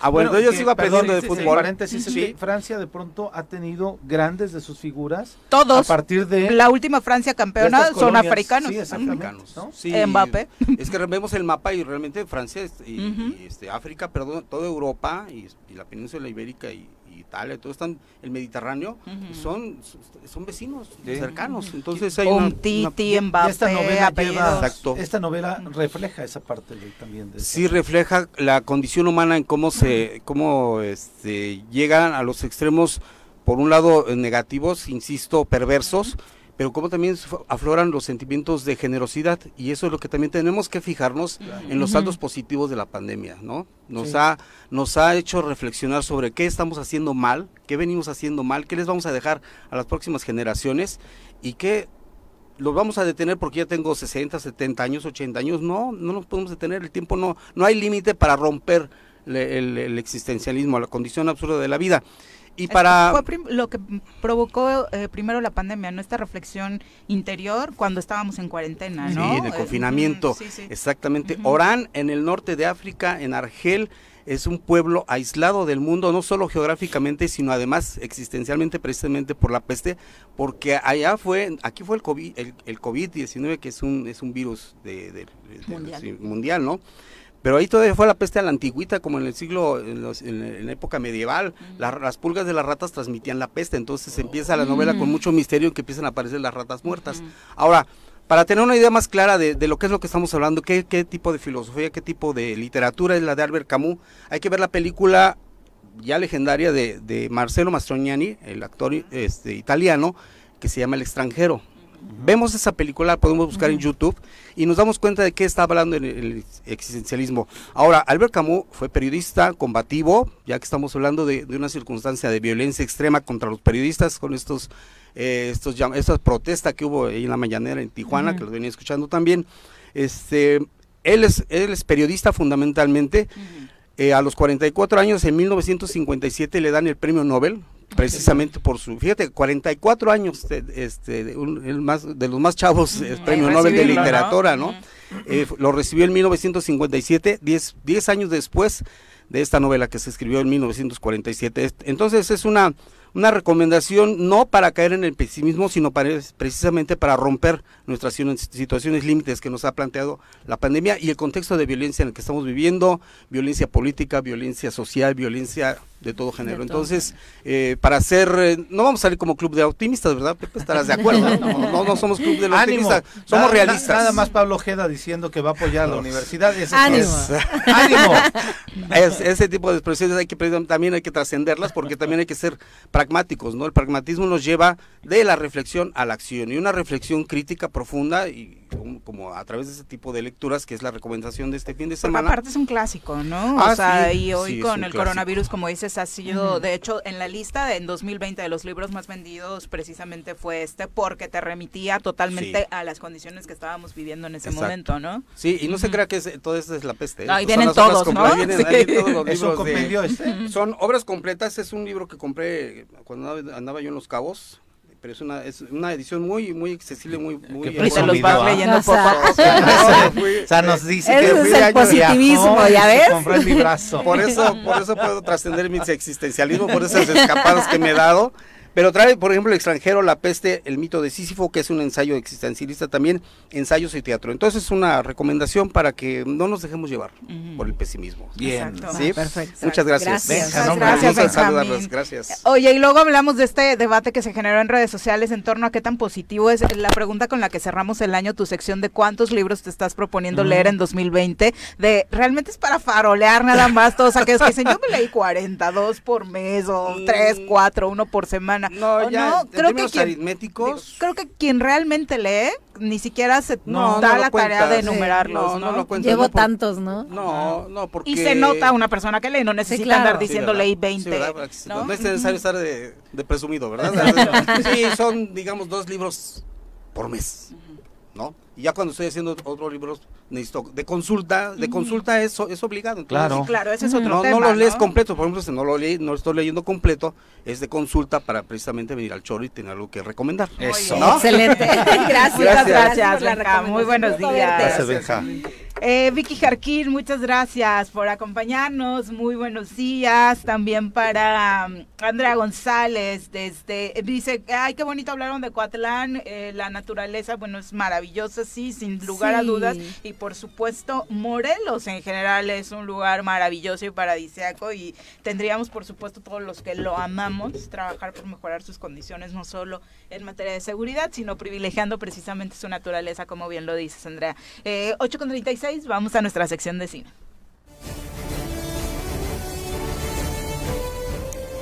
Speaker 9: Ah, bueno, yo
Speaker 2: que-
Speaker 9: sigo aprendiendo de
Speaker 2: sí, sí,
Speaker 9: fútbol.
Speaker 2: paréntesis, es
Speaker 9: Sí.
Speaker 2: que Francia de pronto ha tenido grandes de sus figuras.
Speaker 1: Todos.
Speaker 2: A partir de.
Speaker 1: La última Francia campeona son
Speaker 2: colonias.
Speaker 1: africanos.
Speaker 9: Africanos.
Speaker 2: ¿no?
Speaker 9: Sí,
Speaker 1: Mbappé.
Speaker 9: Es que vemos el mapa y realmente Francia y, y, este, África, perdón, toda Europa y, y la península ibérica y, y Italia, todo están, el Mediterráneo, son, son vecinos
Speaker 2: Sí.
Speaker 9: cercanos. Entonces hay una-
Speaker 1: Umtiti,
Speaker 9: una-
Speaker 1: Mbappé,
Speaker 2: esta novela
Speaker 1: apellidos.
Speaker 2: lleva,
Speaker 9: Exacto.
Speaker 2: esta novela refleja esa parte de- también de
Speaker 9: sí refleja la condición humana en cómo se cómo este llegan a los extremos por un lado eh, negativos insisto perversos pero como también afloran los sentimientos de generosidad y eso es lo que también tenemos que fijarnos en los saldos positivos de la pandemia no nos
Speaker 2: Sí.
Speaker 9: ha nos ha hecho reflexionar sobre qué estamos haciendo mal qué venimos haciendo mal qué les vamos a dejar a las próximas generaciones y qué los vamos a detener porque ya tengo 60, 70 años, 80 años. No, no nos podemos detener. El tiempo no, no hay límite para romper le- el, el existencialismo, la condición absurda de la vida. Y para...
Speaker 1: Fue lo que provocó eh, primero la pandemia, ¿no? Esta reflexión interior cuando estábamos en cuarentena,
Speaker 9: Sí,
Speaker 1: ¿no?
Speaker 9: en el
Speaker 1: Eh,
Speaker 9: confinamiento.
Speaker 1: sí, sí.
Speaker 9: Exactamente. Orán, en el norte de África, en Argel, es un pueblo aislado del mundo, no solo geográficamente, sino además existencialmente, precisamente por la peste, porque allá fue, aquí fue el COVID, el, el COVID-19, que es un, es un virus de, de- de-
Speaker 1: Mundial.
Speaker 9: sí, mundial, ¿no? Pero ahí todavía fue la peste a la antigüita, como en el siglo, en, los- en la- época medieval. La- las pulgas de las ratas transmitían la peste, entonces empieza la novela con mucho misterio en que empiezan a aparecer las ratas muertas. Ahora, para tener una idea más clara de, de lo que es lo que estamos hablando, qué, qué tipo de filosofía, qué tipo de literatura es la de Albert Camus, hay que ver la película ya legendaria de, de Marcelo Mastroianni, el actor este, italiano, que se llama El extranjero. Vemos esa película, podemos buscar en YouTube y nos damos cuenta de qué está hablando el, el existencialismo. Ahora, Albert Camus fue periodista combativo, ya que estamos hablando de, de una circunstancia de violencia extrema contra los periodistas con estos, eh, estos estas protestas que hubo ahí en la mañanera en Tijuana, que los venía escuchando también. Este, él es, él es periodista fundamentalmente. Eh, a los 44 años, en 1957, le dan el premio Nobel, precisamente por su, fíjate, 44 años, de- este, de, un- el más, de los más chavos, eh, premio Nobel de
Speaker 1: ¿no?
Speaker 9: literatura, ¿no?
Speaker 1: Ujú.
Speaker 9: Eh, lo recibió en 1957, 10, 10 años después de esta novela que se escribió en 1947. Entonces es una una recomendación no para caer en el pesimismo, sino para, precisamente para romper nuestras situaciones límites que nos ha planteado la pandemia y el contexto de violencia en el que estamos viviendo, violencia política, violencia social, violencia de todo género. Entonces, eh, para hacer, eh, no vamos a salir como club de optimistas, ¿verdad? Pepe, estarás de acuerdo. No, no, somos club de optimistas, somos realistas.
Speaker 2: nada más Pablo Ojeda diciendo que va a apoyar a la universidad.
Speaker 3: ánimo.
Speaker 2: ánimo.
Speaker 9: ese tipo de expresiones hay que también hay que trascenderlas porque también hay que ser pragmáticos, ¿no? El pragmatismo nos lleva de la reflexión a la acción y una reflexión crítica profunda y como, a través de ese tipo de lecturas que es la recomendación de este fin de semana.
Speaker 1: aparte es un clásico, ¿no? o ah, sea, y hoy con el coronavirus, como dices, ha sido, de hecho, en la lista de, en 2020 de los libros más vendidos precisamente fue este porque te remitía totalmente a las condiciones que estábamos viviendo en ese momento, ¿no?
Speaker 9: Sí, y no se crea que todo esto es la peste.
Speaker 1: ahí vienen todos, ¿no?
Speaker 9: Son obras completas, es un libro que compré cuando andaba yo en Los Cabos, pero es una, es una edición muy muy accesible, muy muy
Speaker 1: y se los va leyendo poco
Speaker 2: o sea, nos dice que
Speaker 3: es el positivismo, ya ves.
Speaker 2: mi brazo.
Speaker 9: Por eso por eso puedo trascender mi existencialismo, por esas escapadas que me he dado pero trae, por ejemplo, el extranjero, La peste, el mito de Sísifo, que es un ensayo existencialista también, ensayos y teatro. Entonces es una recomendación para que no nos dejemos llevar por el pesimismo.
Speaker 2: Bien,
Speaker 9: ¿Sí? Perfecto. Muchas gracias.
Speaker 1: Gracias, gracias,
Speaker 9: gracias.
Speaker 1: Oye, y luego hablamos de este debate que se generó en redes sociales en torno a qué tan positivo es la pregunta con la que cerramos el año, tu sección de cuántos libros te estás proponiendo leer en 2020, de realmente es para farolear nada más todos aquellos que dicen, yo me leí 42 por mes o 3, 4, uno por semana
Speaker 9: no, ya, creo que quien, aritméticos.
Speaker 1: creo que quien realmente lee ni siquiera se da la tarea de enumerarlos, ¿no?
Speaker 3: lo Llevo tantos, ¿no?
Speaker 9: No, no, porque...
Speaker 1: Y se nota una persona que lee, no necesita andar diciendo leí 20.
Speaker 9: ¿no? es necesario estar de, presumido, ¿verdad? sí, son, digamos, dos libros por mes, ¿no? Y ya cuando estoy haciendo otros libros, necesito de consulta, de consulta es, es obligado.
Speaker 2: claro.
Speaker 1: claro, ese es otro
Speaker 9: no,
Speaker 1: tema.
Speaker 9: No lo lees completo, por ejemplo, si no lo leí, no estoy leyendo completo, es de consulta para precisamente venir al choro y tener algo que recomendar.
Speaker 1: Eso.
Speaker 3: Excelente.
Speaker 1: gracias, gracias, gracias Muy buenos días.
Speaker 2: Gracias,
Speaker 1: eh, Vicky Jarquín, muchas gracias por acompañarnos. Muy buenos días. También para um, Andrea González, desde, dice, ay, qué bonito hablaron de Coatlán, eh, la naturaleza, bueno, es maravillosa, sí, sin lugar a dudas. Y por supuesto, Morelos en general es un lugar maravilloso y paradisiaco y tendríamos, por supuesto, todos los que lo amamos, trabajar por mejorar sus condiciones, no solo en materia de seguridad, sino privilegiando precisamente su naturaleza, como bien lo dices, Andrea. Eh, 8.36 vamos a nuestra sección de cine.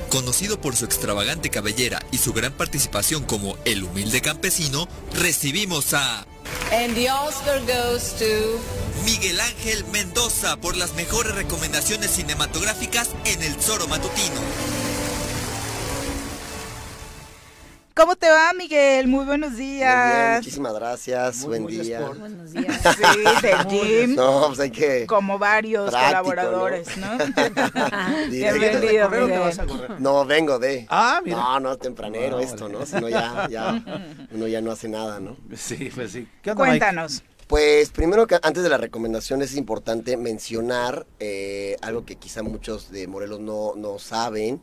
Speaker 10: Conocido por su extravagante cabellera y su gran participación como el humilde campesino, recibimos a...
Speaker 11: And the Oscar goes to...
Speaker 10: Miguel Ángel Mendoza por las mejores recomendaciones cinematográficas en El Zoro Matutino.
Speaker 1: ¿Cómo te va, Miguel? Muy buenos días.
Speaker 12: muchísimas gracias. Buen día.
Speaker 1: Buenos días. Sí, del gym.
Speaker 12: No, pues hay que.
Speaker 1: Como varios colaboradores, ¿no? Bienvenido,
Speaker 12: No, vengo de.
Speaker 2: Ah, mira.
Speaker 12: No, no, tempranero esto, ¿no? Si no, ya, ya, uno ya no hace nada, ¿no?
Speaker 2: Sí, pues sí.
Speaker 1: ¿Qué onda, Cuéntanos.
Speaker 12: Pues primero que antes de la recomendación es importante mencionar eh, algo que quizá muchos de Morelos no, no saben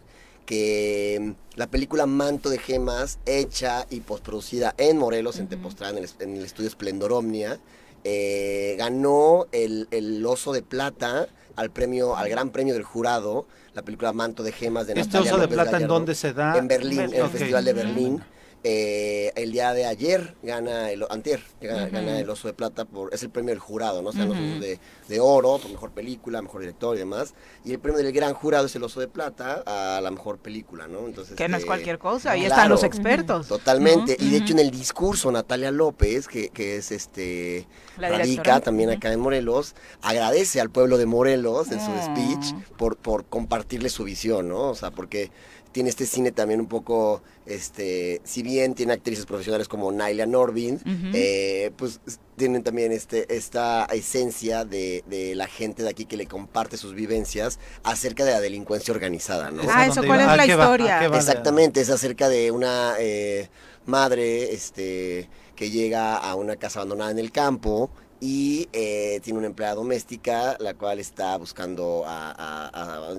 Speaker 12: que mm, la película Manto de Gemas, hecha y postproducida en Morelos, en Tepoztlán, en el, estudio Splendor Omnia, eh, ganó el, Oso de Plata al premio, al Gran Premio del Jurado, la película Manto de Gemas de
Speaker 2: ¿Este Oso de Plata en dónde se da?
Speaker 12: En Berlín, en el Festival de Berlín. Eh, el día de ayer gana el antier gana, el oso de plata por es el premio del jurado no o sea los de, de, oro por mejor película mejor director y demás. Y el premio del gran jurado es el oso de plata a la mejor película no entonces
Speaker 1: que no es eh, cualquier cosa ahí están los expertos.
Speaker 12: Totalmente. Y de hecho en el discurso Natalia López que, que es este radica también acá en Morelos agradece al pueblo de Morelos en su ah. speech por por compartirle su visión no o sea porque tiene este cine también un poco, este, si bien tiene actrices profesionales como Naila Norvin, eh, pues tienen también este, esta esencia de, de, la gente de aquí que le comparte sus vivencias acerca de la delincuencia organizada, ¿no?
Speaker 1: Ah, eso, ¿cuál es la historia?
Speaker 12: Exactamente, es acerca de una eh, madre, este que llega a una casa abandonada en el campo y eh, tiene una empleada doméstica, la cual está buscando a, a- a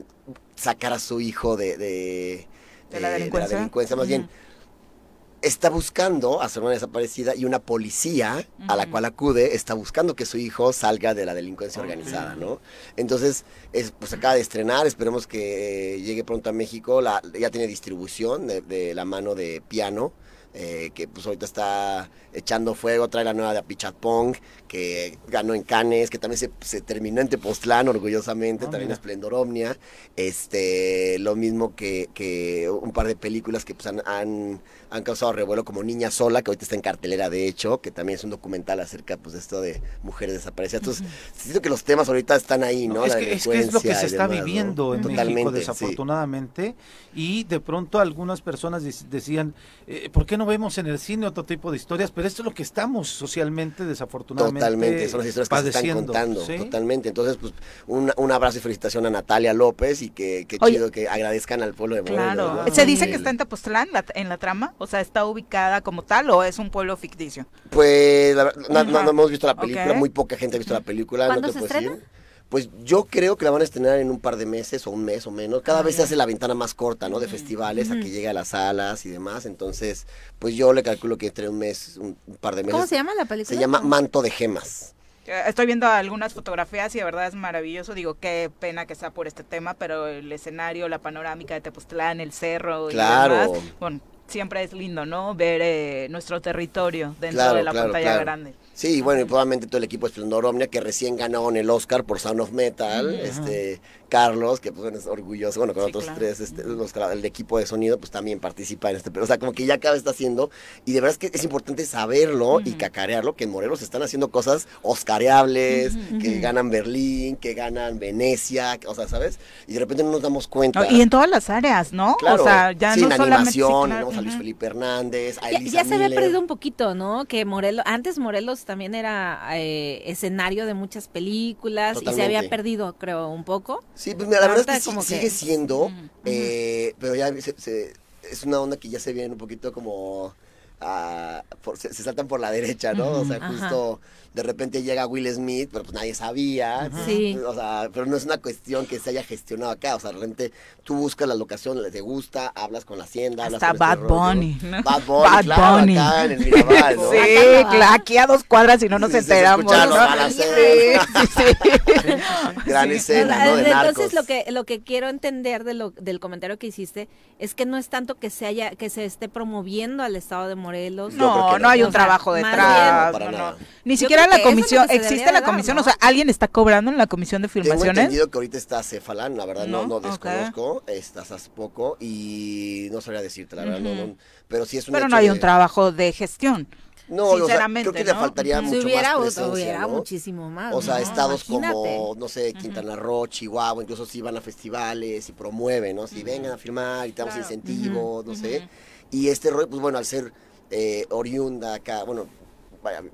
Speaker 12: sacar a su hijo de, de,
Speaker 1: ¿De la delincuencia?
Speaker 12: delincuencia, más bien está buscando a su hermana desaparecida y una policía a la cual acude está buscando que su hijo salga de la delincuencia organizada, ¿no? Entonces, es, pues acaba de estrenar, esperemos que llegue pronto a México, la, ya tiene distribución de, de la mano de piano. eh, que pues ahorita está echando fuego, trae la nueva de Apichatpong, que ganó en Cannes, que también se, se terminó en Tepoztlán, orgullosamente,
Speaker 2: Ah,
Speaker 12: también. Esplendor Omnia, este, lo mismo que, que un par de películas que pues han, han, han causado revuelo como Niña Sola, que ahorita está en cartelera de hecho, que también es un documental acerca pues de esto de mujeres desaparecidas. Entonces, siento que los temas ahorita están ahí, ¿no?
Speaker 2: es,
Speaker 12: La
Speaker 2: que, es que es lo que se está
Speaker 12: demás, ¿no?
Speaker 2: viviendo en México,
Speaker 12: Totalmente, sí.
Speaker 2: desafortunadamente. Y de pronto algunas personas dec- decían, eh, ¿por qué no vemos en el cine otro tipo de historias? Pero esto es lo que estamos socialmente, desafortunadamente,
Speaker 12: Totalmente, son las historias que se están contando,
Speaker 2: ¿sí?
Speaker 12: totalmente. Entonces, pues, un, un abrazo y felicitación a Natalia López y que, que
Speaker 1: Oye.
Speaker 12: chido que agradezcan al pueblo de Morelos.
Speaker 1: Claro.
Speaker 12: ¿no?
Speaker 1: ¿Se dice que está en Tepoztlán la- en la trama? O sea, ¿está ubicada como tal o es un pueblo ficticio?
Speaker 12: Pues, la verdad, no, no- hemos visto la película, muy poca gente ha visto la película, no
Speaker 1: ¿Cuándo
Speaker 12: te
Speaker 1: se
Speaker 12: puedo
Speaker 1: estrena?
Speaker 12: decir. Pues yo creo que la van a estrenar en un par de meses o un mes o menos. Cada
Speaker 1: Ah,
Speaker 12: vez se
Speaker 1: ya.
Speaker 12: hace la ventana más corta, ¿no? De festivales a que llegue a las salas y demás. Entonces, pues yo le calculo que entre un mes, un, un par de meses.
Speaker 3: ¿Cómo se llama la película?
Speaker 12: Se llama Manto de Gemas.
Speaker 1: Eh, Estoy viendo algunas fotografías y de verdad es maravilloso. Digo, qué pena que sea por este tema, pero el escenario, la panorámica de Tepoztlán, el cerro
Speaker 12: Claro.
Speaker 1: y demás. Bueno, siempre es lindo, ¿no? Ver eh, nuestro territorio dentro
Speaker 12: Claro,
Speaker 1: de la
Speaker 12: claro,
Speaker 1: pantalla
Speaker 12: claro.
Speaker 1: grande.
Speaker 12: Sí, y bueno, y probablemente todo el equipo de Esplendor Omnia, que recién ganaron el Oscar por Sound of Metal,
Speaker 1: Ujú.
Speaker 12: este Carlos, que pues bueno, es orgulloso, bueno, con
Speaker 1: Sí,
Speaker 12: otros
Speaker 1: claro.
Speaker 12: tres, este, los- el equipo de sonido, pues también participa en este, pero o sea, como que ya cada vez está haciendo, y de verdad es que es importante saberlo y cacarearlo, que en Morelos están haciendo cosas oscareables, que ganan Berlín, que ganan Venecia, que- o sea, ¿sabes? Y de repente no nos damos cuenta.
Speaker 1: Y en todas las áreas, ¿no?
Speaker 12: Claro,
Speaker 1: o sea, ya
Speaker 12: sí,
Speaker 1: no
Speaker 12: en
Speaker 1: solamente... sí,
Speaker 12: animación,
Speaker 1: claro,
Speaker 12: tenemos a Luis. Felipe Hernández, a
Speaker 3: Ya,
Speaker 12: Elisa
Speaker 3: ya se había perdido un poquito, ¿no? Que Morelos, antes Morelos también era eh, escenario de muchas películas y se había perdido, creo, un poco.
Speaker 12: Sí, pues mira, la verdad es que sí-
Speaker 3: que-
Speaker 12: sigue siendo, eh, pero ya se- se- es una onda que ya se viene un poquito como... ah, por- se, se saltan por la derecha, ¿no? O sea,
Speaker 3: Ajá.
Speaker 12: De repente llega Will Smith, pero pues nadie sabía.
Speaker 3: Sí.
Speaker 12: O sea, pero no es una cuestión que se haya gestionado acá. O sea, de repente tú buscas la locación, te gusta, hablas con la hacienda, hablas
Speaker 1: Hasta
Speaker 12: con este
Speaker 1: Bad
Speaker 12: rollo.
Speaker 1: Bunny, ¿no?
Speaker 12: Bad Bunny,
Speaker 1: Bad
Speaker 12: claro,
Speaker 1: Bunny.
Speaker 12: acá en el Mirabal, ¿no?
Speaker 1: Sí, claro, aquí a dos cuadras y no nos
Speaker 12: Sí,
Speaker 1: enteramos. ¿no?
Speaker 12: los balaceros.
Speaker 1: Sí, sí.
Speaker 12: Gran
Speaker 1: Sí.
Speaker 12: escena, ¿no? De
Speaker 3: Entonces
Speaker 12: narcos.
Speaker 3: lo que lo que quiero entender de lo, del comentario que hiciste es que no es tanto que se haya que se esté promoviendo al estado de Morelos.
Speaker 1: No, no hay un
Speaker 3: O sea,
Speaker 1: trabajo detrás.
Speaker 12: para
Speaker 1: no, no.
Speaker 12: nada.
Speaker 1: Ni siquiera la
Speaker 3: es
Speaker 1: existe la
Speaker 3: dar,
Speaker 1: comisión,
Speaker 3: ¿no?
Speaker 1: o sea, alguien está cobrando en la comisión de
Speaker 12: Tengo
Speaker 1: filmaciones.
Speaker 12: entendido que ahorita está Cefalán, la verdad no,
Speaker 1: ¿No?
Speaker 12: desconozco, estás hace poco y no sabría decirte, la verdad, no, pero sí es un
Speaker 1: Pero
Speaker 12: hecho
Speaker 1: no hay
Speaker 12: de-
Speaker 1: un trabajo de gestión.
Speaker 12: No, o sea,
Speaker 1: sinceramente,
Speaker 12: creo que le faltaría mucho
Speaker 3: Si hubiera,
Speaker 12: más presencia,
Speaker 3: hubiera
Speaker 12: ¿no?
Speaker 3: muchísimo más.
Speaker 12: O sea,
Speaker 3: ¿no?
Speaker 12: estados como, no sé, Quintana Roo, Chihuahua, incluso si van a festivales y promueven, ¿no? Si vengan a firmar y te damos
Speaker 1: Claro.
Speaker 12: incentivos, no sé. Y este rollo, pues bueno, al ser eh, oriunda acá, bueno,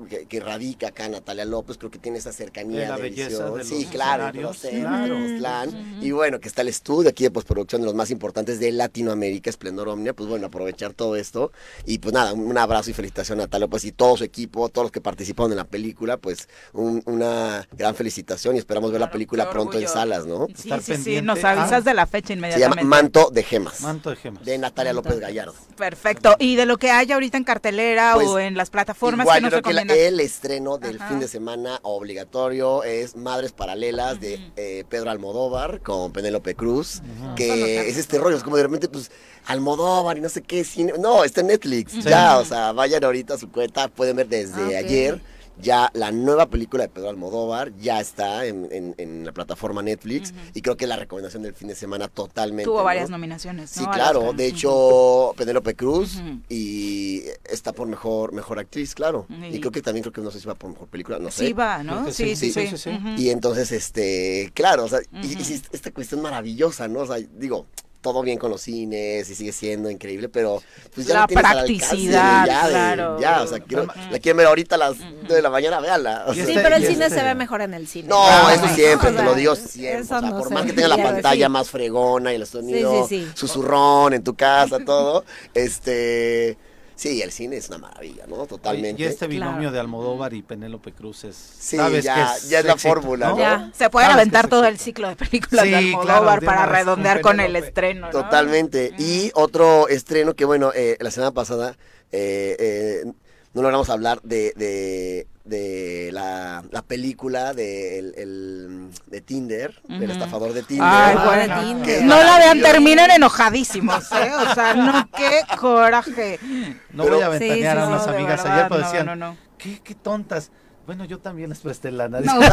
Speaker 12: que, que radica acá Natalia López, creo que tiene esa cercanía
Speaker 2: De la
Speaker 12: de
Speaker 2: belleza
Speaker 12: visión.
Speaker 2: de
Speaker 12: sí,
Speaker 2: los
Speaker 12: claro, no sé,
Speaker 2: claro.
Speaker 12: Tepoztlán. Y bueno, que está el estudio aquí de postproducción de los más importantes de Latinoamérica, Esplendor Omnia, pues bueno, aprovechar todo esto. Y pues nada, un abrazo y felicitación a Natalia López y todo su equipo, todos los que participaron en la película, pues un- una gran felicitación y esperamos ver la película pronto en salas, ¿no?
Speaker 1: Sí,
Speaker 2: Estar
Speaker 1: sí, sí,
Speaker 2: pendiente.
Speaker 1: nos avisas
Speaker 2: Ah.
Speaker 1: de la fecha
Speaker 12: Se llama
Speaker 1: inmediatamente.
Speaker 12: Manto de Gemas.
Speaker 2: Manto de gemas.
Speaker 12: De Natalia López Gallardo.
Speaker 1: Perfecto. Y de lo que hay ahorita en cartelera
Speaker 12: Pues,
Speaker 1: o en las plataformas
Speaker 12: Igual,
Speaker 1: que nos
Speaker 12: creo que la- el estreno del
Speaker 1: Ajá.
Speaker 12: fin de semana obligatorio es Madres Paralelas de eh, Pedro Almodóvar con Penélope Cruz, que es este rollo, es como de repente, pues, Almodóvar y no sé qué cine. No, está en Netflix, ya, o sea, vayan ahorita a su cuenta, pueden ver desde
Speaker 3: Ah,
Speaker 12: ayer. Ya la nueva película de Pedro Almodóvar ya está en, en- en la plataforma Netflix y creo que la recomendación del fin de semana totalmente.
Speaker 1: Tuvo
Speaker 12: ¿no?
Speaker 1: varias nominaciones.
Speaker 12: Sí, claro. De hecho, Penélope Cruz y está por mejor mejor actriz, claro.
Speaker 1: Y-
Speaker 12: Y creo que también creo que no sé si va por mejor película, no sé.
Speaker 1: Sí va, ¿no? Sí, sí,
Speaker 2: sí,
Speaker 1: sí.
Speaker 2: sí, sí, sí.
Speaker 1: Ujú.
Speaker 12: Y entonces, este, claro, o sea, y- y, esta cuestión maravillosa, ¿no? O sea, digo, todo bien con los cines y sigue siendo increíble, pero pues ya
Speaker 1: La
Speaker 12: lo tienes al alcance,
Speaker 1: practicidad,
Speaker 12: ya, de-
Speaker 1: claro.
Speaker 12: ya, o sea, quiero, la quieren ver ahorita a las 9 de la mañana, véanla. o sea,
Speaker 3: Sí, pero el cine
Speaker 2: este-
Speaker 3: se ve mejor en el cine.
Speaker 12: no,
Speaker 3: Ah,
Speaker 12: eso siempre, te lo digo siempre. o sea,
Speaker 3: no
Speaker 12: por más que tenga la pantalla
Speaker 3: sí.
Speaker 12: más fregona y el sonido
Speaker 3: sí, sí.
Speaker 12: susurrón en tu casa, todo, este, Sí, el cine es una maravilla, ¿no? Totalmente.
Speaker 2: y este binomio de Almodóvar y Penélope Cruz es.
Speaker 12: Sí, ya, ya es la fórmula, ¿no?
Speaker 1: Ya, se pueden aventar todo el ciclo de películas de Almodóvar para redondear con el estreno, ¿no?
Speaker 12: Totalmente. Y otro estreno que, bueno, eh, la semana pasada eh, eh, no logramos hablar de, de, de la, la, película de, el, el, de Tinder, del estafador de Tinder.
Speaker 1: Ay, bueno, no la vean, terminan enojadísimos, ¿eh? O sea, no, qué coraje.
Speaker 2: No voy a ventanear a unas amigas ayer, pero decían, ¿qué, qué tontas. Bueno, yo también les presté lana.
Speaker 1: No. no, es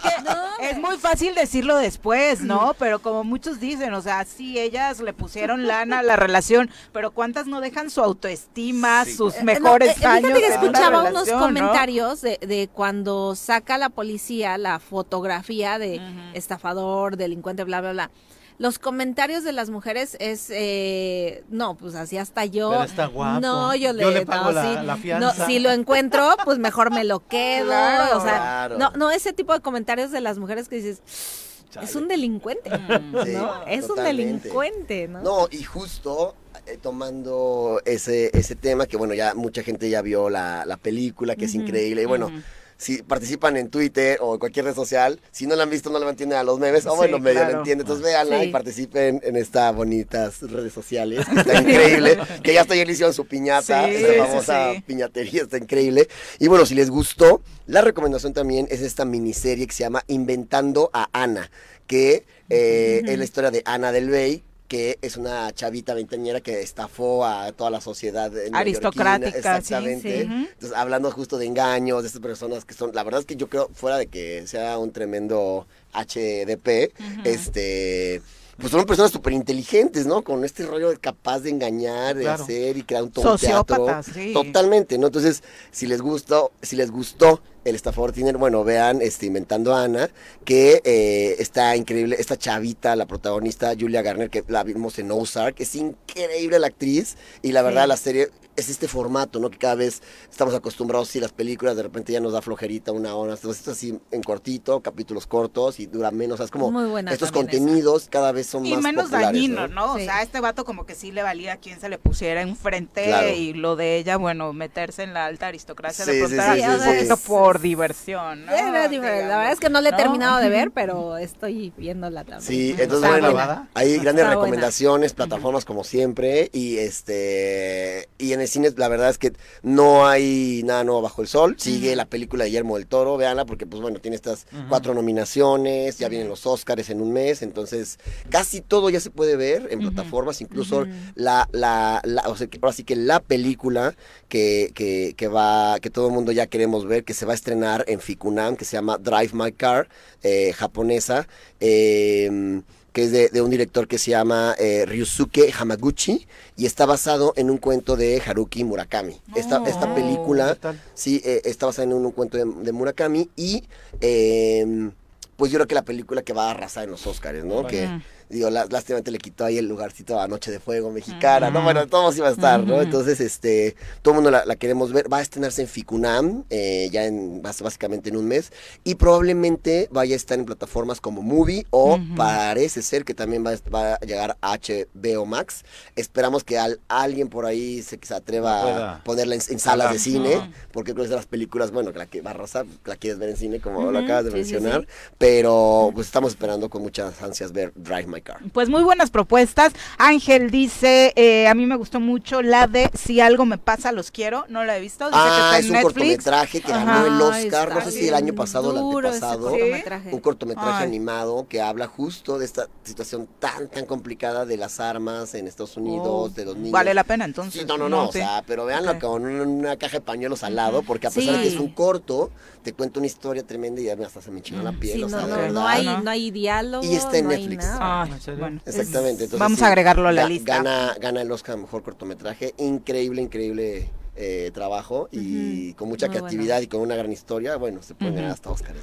Speaker 1: que es muy fácil decirlo después, ¿no? Pero como muchos dicen, o sea, sí, ellas le pusieron lana a la relación, pero ¿cuántas no dejan su autoestima, sus eh, mejores
Speaker 3: no, eh,
Speaker 1: años?
Speaker 3: que escuchaba unos comentarios de, de, cuando saca la policía la fotografía de estafador, delincuente, bla, bla, bla los comentarios de las mujeres es eh, no pues así hasta yo
Speaker 2: Pero está guapo.
Speaker 3: no yo le,
Speaker 2: yo le pago
Speaker 3: no,
Speaker 2: la,
Speaker 3: sí,
Speaker 2: la fianza.
Speaker 3: no, si lo encuentro pues mejor me lo quedo claro, o sea claro. no no ese tipo de comentarios de las mujeres que dices Chale. es un delincuente sí, no es totalmente. un delincuente no
Speaker 12: no y justo eh, tomando ese ese tema que bueno ya mucha gente ya vio la, la película que uh -huh, es increíble y bueno uh -huh si participan en Twitter o en cualquier red social, si no la han visto, no la entienden a los memes, o sí, bueno, medio claro. la entienden, entonces véanla sí. y participen en estas bonitas redes sociales, que está increíble, que ya hasta ayer le hicieron su piñata, sí, esa famosa piñatería, está increíble. Y bueno, si les gustó, la recomendación también es esta miniserie que se llama Inventando a Ana, que eh, uh -huh. es la historia de Ana del Bey, que es una chavita veinteañera que estafó a toda la sociedad
Speaker 1: aristocrática,
Speaker 12: exactamente.
Speaker 1: Sí, sí.
Speaker 12: Entonces, hablando justo de engaños, de estas personas que son, la verdad es que yo creo, fuera de que sea un tremendo HDP, uh -huh. este pues son personas súper inteligentes, ¿no? Con este rollo de capaz de engañar, de claro. hacer y crear un todo teatro.
Speaker 1: Sí.
Speaker 12: Totalmente, ¿no? Entonces, si les gustó, si les gustó el estafador Tinder, bueno, vean este, Inventando a Ana, que eh, está increíble, esta chavita, la protagonista, Julia Garner, que la vimos en Ozark, es increíble la actriz, y la verdad sí. la serie es este formato, ¿no? Que cada vez estamos acostumbrados, si las películas de repente ya nos da flojerita una hora, entonces esto así en cortito, capítulos cortos y dura menos, o sea, es como estos contenidos esa. cada vez son
Speaker 1: y
Speaker 12: más
Speaker 1: menos
Speaker 12: populares,
Speaker 1: dañino, ¿no? ¿no? Sí. O sea, a este vato como que sí le valía a quien se le pusiera enfrente claro. y lo de ella, bueno, meterse en la alta aristocracia
Speaker 12: sí,
Speaker 1: de
Speaker 12: sí,
Speaker 1: pronto
Speaker 12: sí,
Speaker 1: era un poquito por diversión, ¿no?
Speaker 3: Era. La verdad es que no le he terminado de ver, pero estoy viéndola también.
Speaker 12: Sí, entonces bueno, hay grandes Está recomendaciones, buena. plataformas como siempre y este y en el cine la verdad es que no hay nada nuevo bajo el sol. Sigue uh -huh. la película de Guillermo del Toro, véanla, porque pues bueno, tiene estas uh -huh. cuatro nominaciones, ya vienen los Oscars en un mes, entonces casi todo ya se puede ver en uh -huh. plataformas, incluso la, la, la, o sea, ahora sí que la película que, que, que va, que todo el mundo ya queremos ver, que se va a estrenar en Ficunam, que se llama Drive My Car, eh, japonesa. Eh, que es de, de, un director que se llama eh, Ryusuke Hamaguchi y está basado en un cuento de Haruki Murakami. Oh, esta, esta película sí eh, está basada en un, un cuento de, de, Murakami y eh, pues yo creo que la película que va a arrasar en los Oscars, ¿no? Que digo, lástimamente le quitó ahí el lugarcito a Noche de Fuego mexicana, uh -huh. ¿no? Bueno, todos iba a estar, uh -huh. ¿no? Entonces, este, todo el mundo la, la, queremos ver. Va a estrenarse en Ficunam, eh, ya en, básicamente en un mes, y probablemente vaya a estar en plataformas como Movie o uh -huh. parece ser que también va, va, a llegar a HBO Max. Esperamos que al, alguien por ahí se, se atreva a ponerla en, en salas de cine, porque creo que es de las películas, bueno, que la que va a arrasar, la quieres ver en cine, como lo acabas de sí, mencionar, sí, sí. pero pues estamos esperando con muchas ansias ver Drive My Car.
Speaker 1: Pues muy buenas propuestas. Ángel dice, eh, a mí me gustó mucho la de Si algo me pasa, los quiero. No la he visto. Dice
Speaker 12: ah,
Speaker 1: que
Speaker 12: es un
Speaker 1: Netflix.
Speaker 12: cortometraje que ganó el Oscar, no sé si el año pasado o el antepasado.
Speaker 3: Cortometraje.
Speaker 12: Un cortometraje Ay. animado que habla justo de esta situación tan, tan complicada de las armas en Estados Unidos, oh, de los niños.
Speaker 1: Vale la pena entonces.
Speaker 12: Sí, no, no, no, no, o sea, pero véanlo okay. con una caja de pañuelos al lado, porque a pesar sí. de que es un corto, te cuenta una historia tremenda y ya hasta se me chingó la piel.
Speaker 3: Sí,
Speaker 12: o sea,
Speaker 3: no, no, no, hay, no hay diálogo.
Speaker 12: Y está en
Speaker 3: no
Speaker 12: Netflix.
Speaker 1: Ah, bueno,
Speaker 12: Exactamente. Entonces,
Speaker 1: Vamos sí, a agregarlo a la lista.
Speaker 12: Gana, gana el Oscar Mejor Cortometraje. Increíble, increíble eh, trabajo y con mucha
Speaker 3: Muy
Speaker 12: creatividad y con una gran historia, bueno, se pueden ganar hasta Oscar.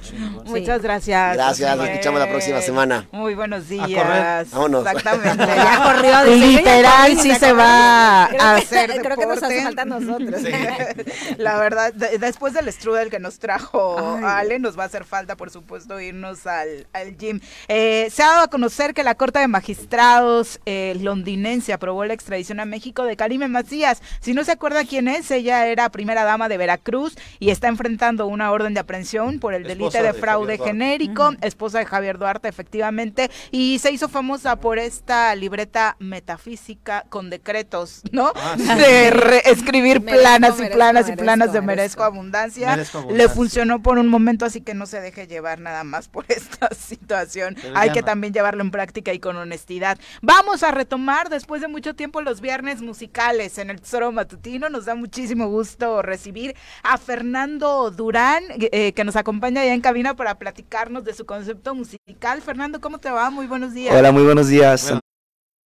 Speaker 1: Muchas gracias.
Speaker 12: Gracias, nos escuchamos la próxima semana.
Speaker 1: Muy buenos
Speaker 12: correr.
Speaker 1: días.
Speaker 12: Vámonos.
Speaker 1: Exactamente.
Speaker 3: Ya corrió,
Speaker 1: Literal, sí se va a hacer
Speaker 3: creo que nos hace falta a nosotros.
Speaker 1: La verdad, de- después del strudel que nos trajo
Speaker 3: Ay.
Speaker 1: Ale, nos va a hacer falta, por supuesto, irnos al, al gym. Eh, se ha dado a conocer que la Corte de Magistrados eh, londinense aprobó la extradición a México de Karime Macías. Si no se acuerda quién es, ella era primera dama de Veracruz y está enfrentando una orden de aprehensión por el delito de
Speaker 2: de
Speaker 1: fraude genérico, esposa de Javier Duarte, efectivamente, y se hizo famosa por esta libreta metafísica con decretos, ¿no?
Speaker 2: Ah, sí.
Speaker 1: De re- escribir
Speaker 3: Merezco,
Speaker 1: planas y
Speaker 3: merezco,
Speaker 1: planas y
Speaker 3: merezco,
Speaker 1: planas de
Speaker 3: merezco.
Speaker 1: merezco abundancia.
Speaker 2: Merezco
Speaker 1: Le funcionó por un momento, así que no se deje llevar nada más por esta situación.
Speaker 2: Pero
Speaker 1: Hay que
Speaker 2: no.
Speaker 1: también llevarlo en práctica y con honestidad. Vamos a retomar después de mucho tiempo los viernes musicales en el Tesoro Matutino. Nos da muchísimo gusto recibir a Fernando Durán, eh, que nos acompaña ya en cabina para platicarnos de su concepto musical. Fernando, ¿cómo te va? Muy buenos días.
Speaker 13: Hola, muy buenos días.
Speaker 2: Bueno,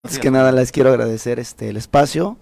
Speaker 13: Antes que nada les quiero agradecer este el espacio.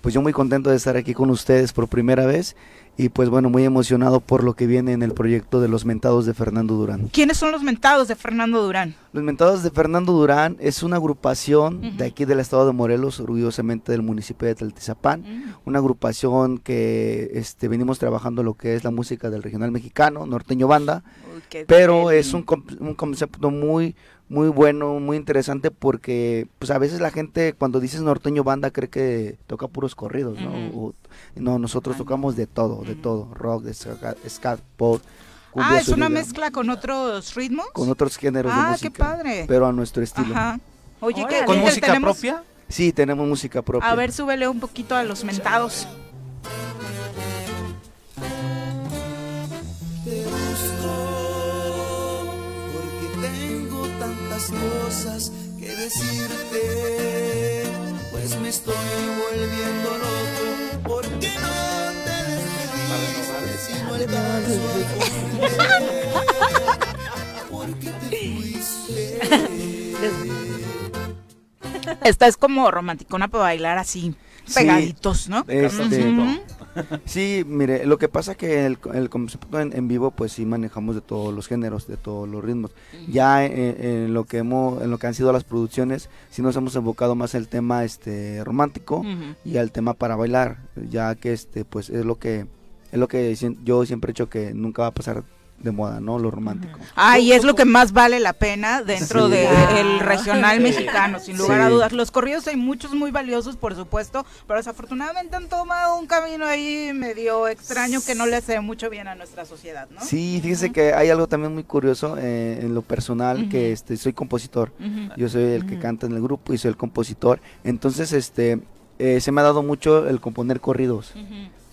Speaker 13: Pues yo muy contento de estar aquí con ustedes por primera vez y pues bueno, muy emocionado por lo que viene en el proyecto de los mentados de Fernando Durán.
Speaker 1: ¿Quiénes son los mentados de Fernando Durán?
Speaker 13: Los mentados de Fernando Durán es una agrupación de aquí del estado de Morelos, orgullosamente del municipio de Tlaltizapán,
Speaker 1: Mm.
Speaker 13: una agrupación que este venimos trabajando lo que es la música del regional mexicano, norteño banda,
Speaker 1: Uy,
Speaker 13: pero es un concepto muy muy bueno, muy interesante porque pues a veces la gente cuando dices norteño banda cree que toca puros corridos, ¿no? O- no, nosotros tocamos de todo, de todo, rock, de ska, ska, pop, cumbia
Speaker 1: Ah, es una mezcla con otros ritmos.
Speaker 13: con otros géneros de
Speaker 1: Ah,
Speaker 13: música,
Speaker 1: qué padre.
Speaker 13: pero a nuestro estilo.
Speaker 1: Ajá. Oye, ¿qué.
Speaker 2: ¿Con música
Speaker 1: tenemos?
Speaker 2: propia?
Speaker 13: Sí, tenemos música propia.
Speaker 1: A ver, súbele un poquito a los mentados.
Speaker 14: Tantas cosas que decirte, pues me estoy volviendo loco porque no te despediste si no alcanzo a comprender porque te fuiste.
Speaker 1: Esta es como romanticona para bailar así,
Speaker 13: Sí,
Speaker 1: pegaditos, ¿no?
Speaker 13: este,
Speaker 1: Ujú.
Speaker 13: Sí, mire, lo que pasa que el, el concepto en, en vivo, pues sí manejamos de todos los géneros, de todos los ritmos. Ya en, en lo que hemos, en lo que han sido las producciones, sí nos hemos enfocado más al tema este romántico y al tema para bailar, ya que este, pues es lo que, es lo que yo siempre he hecho que nunca va a pasar de moda, ¿no? Lo romántico.
Speaker 1: Ah, y es lo que más vale la pena dentro
Speaker 13: Sí.
Speaker 1: del
Speaker 3: Ah.
Speaker 1: regional
Speaker 13: Sí.
Speaker 1: mexicano, sin lugar a dudas. Los corridos hay muchos muy valiosos, por supuesto, pero desafortunadamente han tomado un camino ahí medio extraño que no le hace mucho bien a nuestra sociedad, ¿no?
Speaker 13: Sí, fíjese que hay algo también muy curioso eh, en lo personal, que este soy compositor. Yo soy el que canta en el grupo y soy el compositor. Entonces, este, eh, se me ha dado mucho el componer corridos.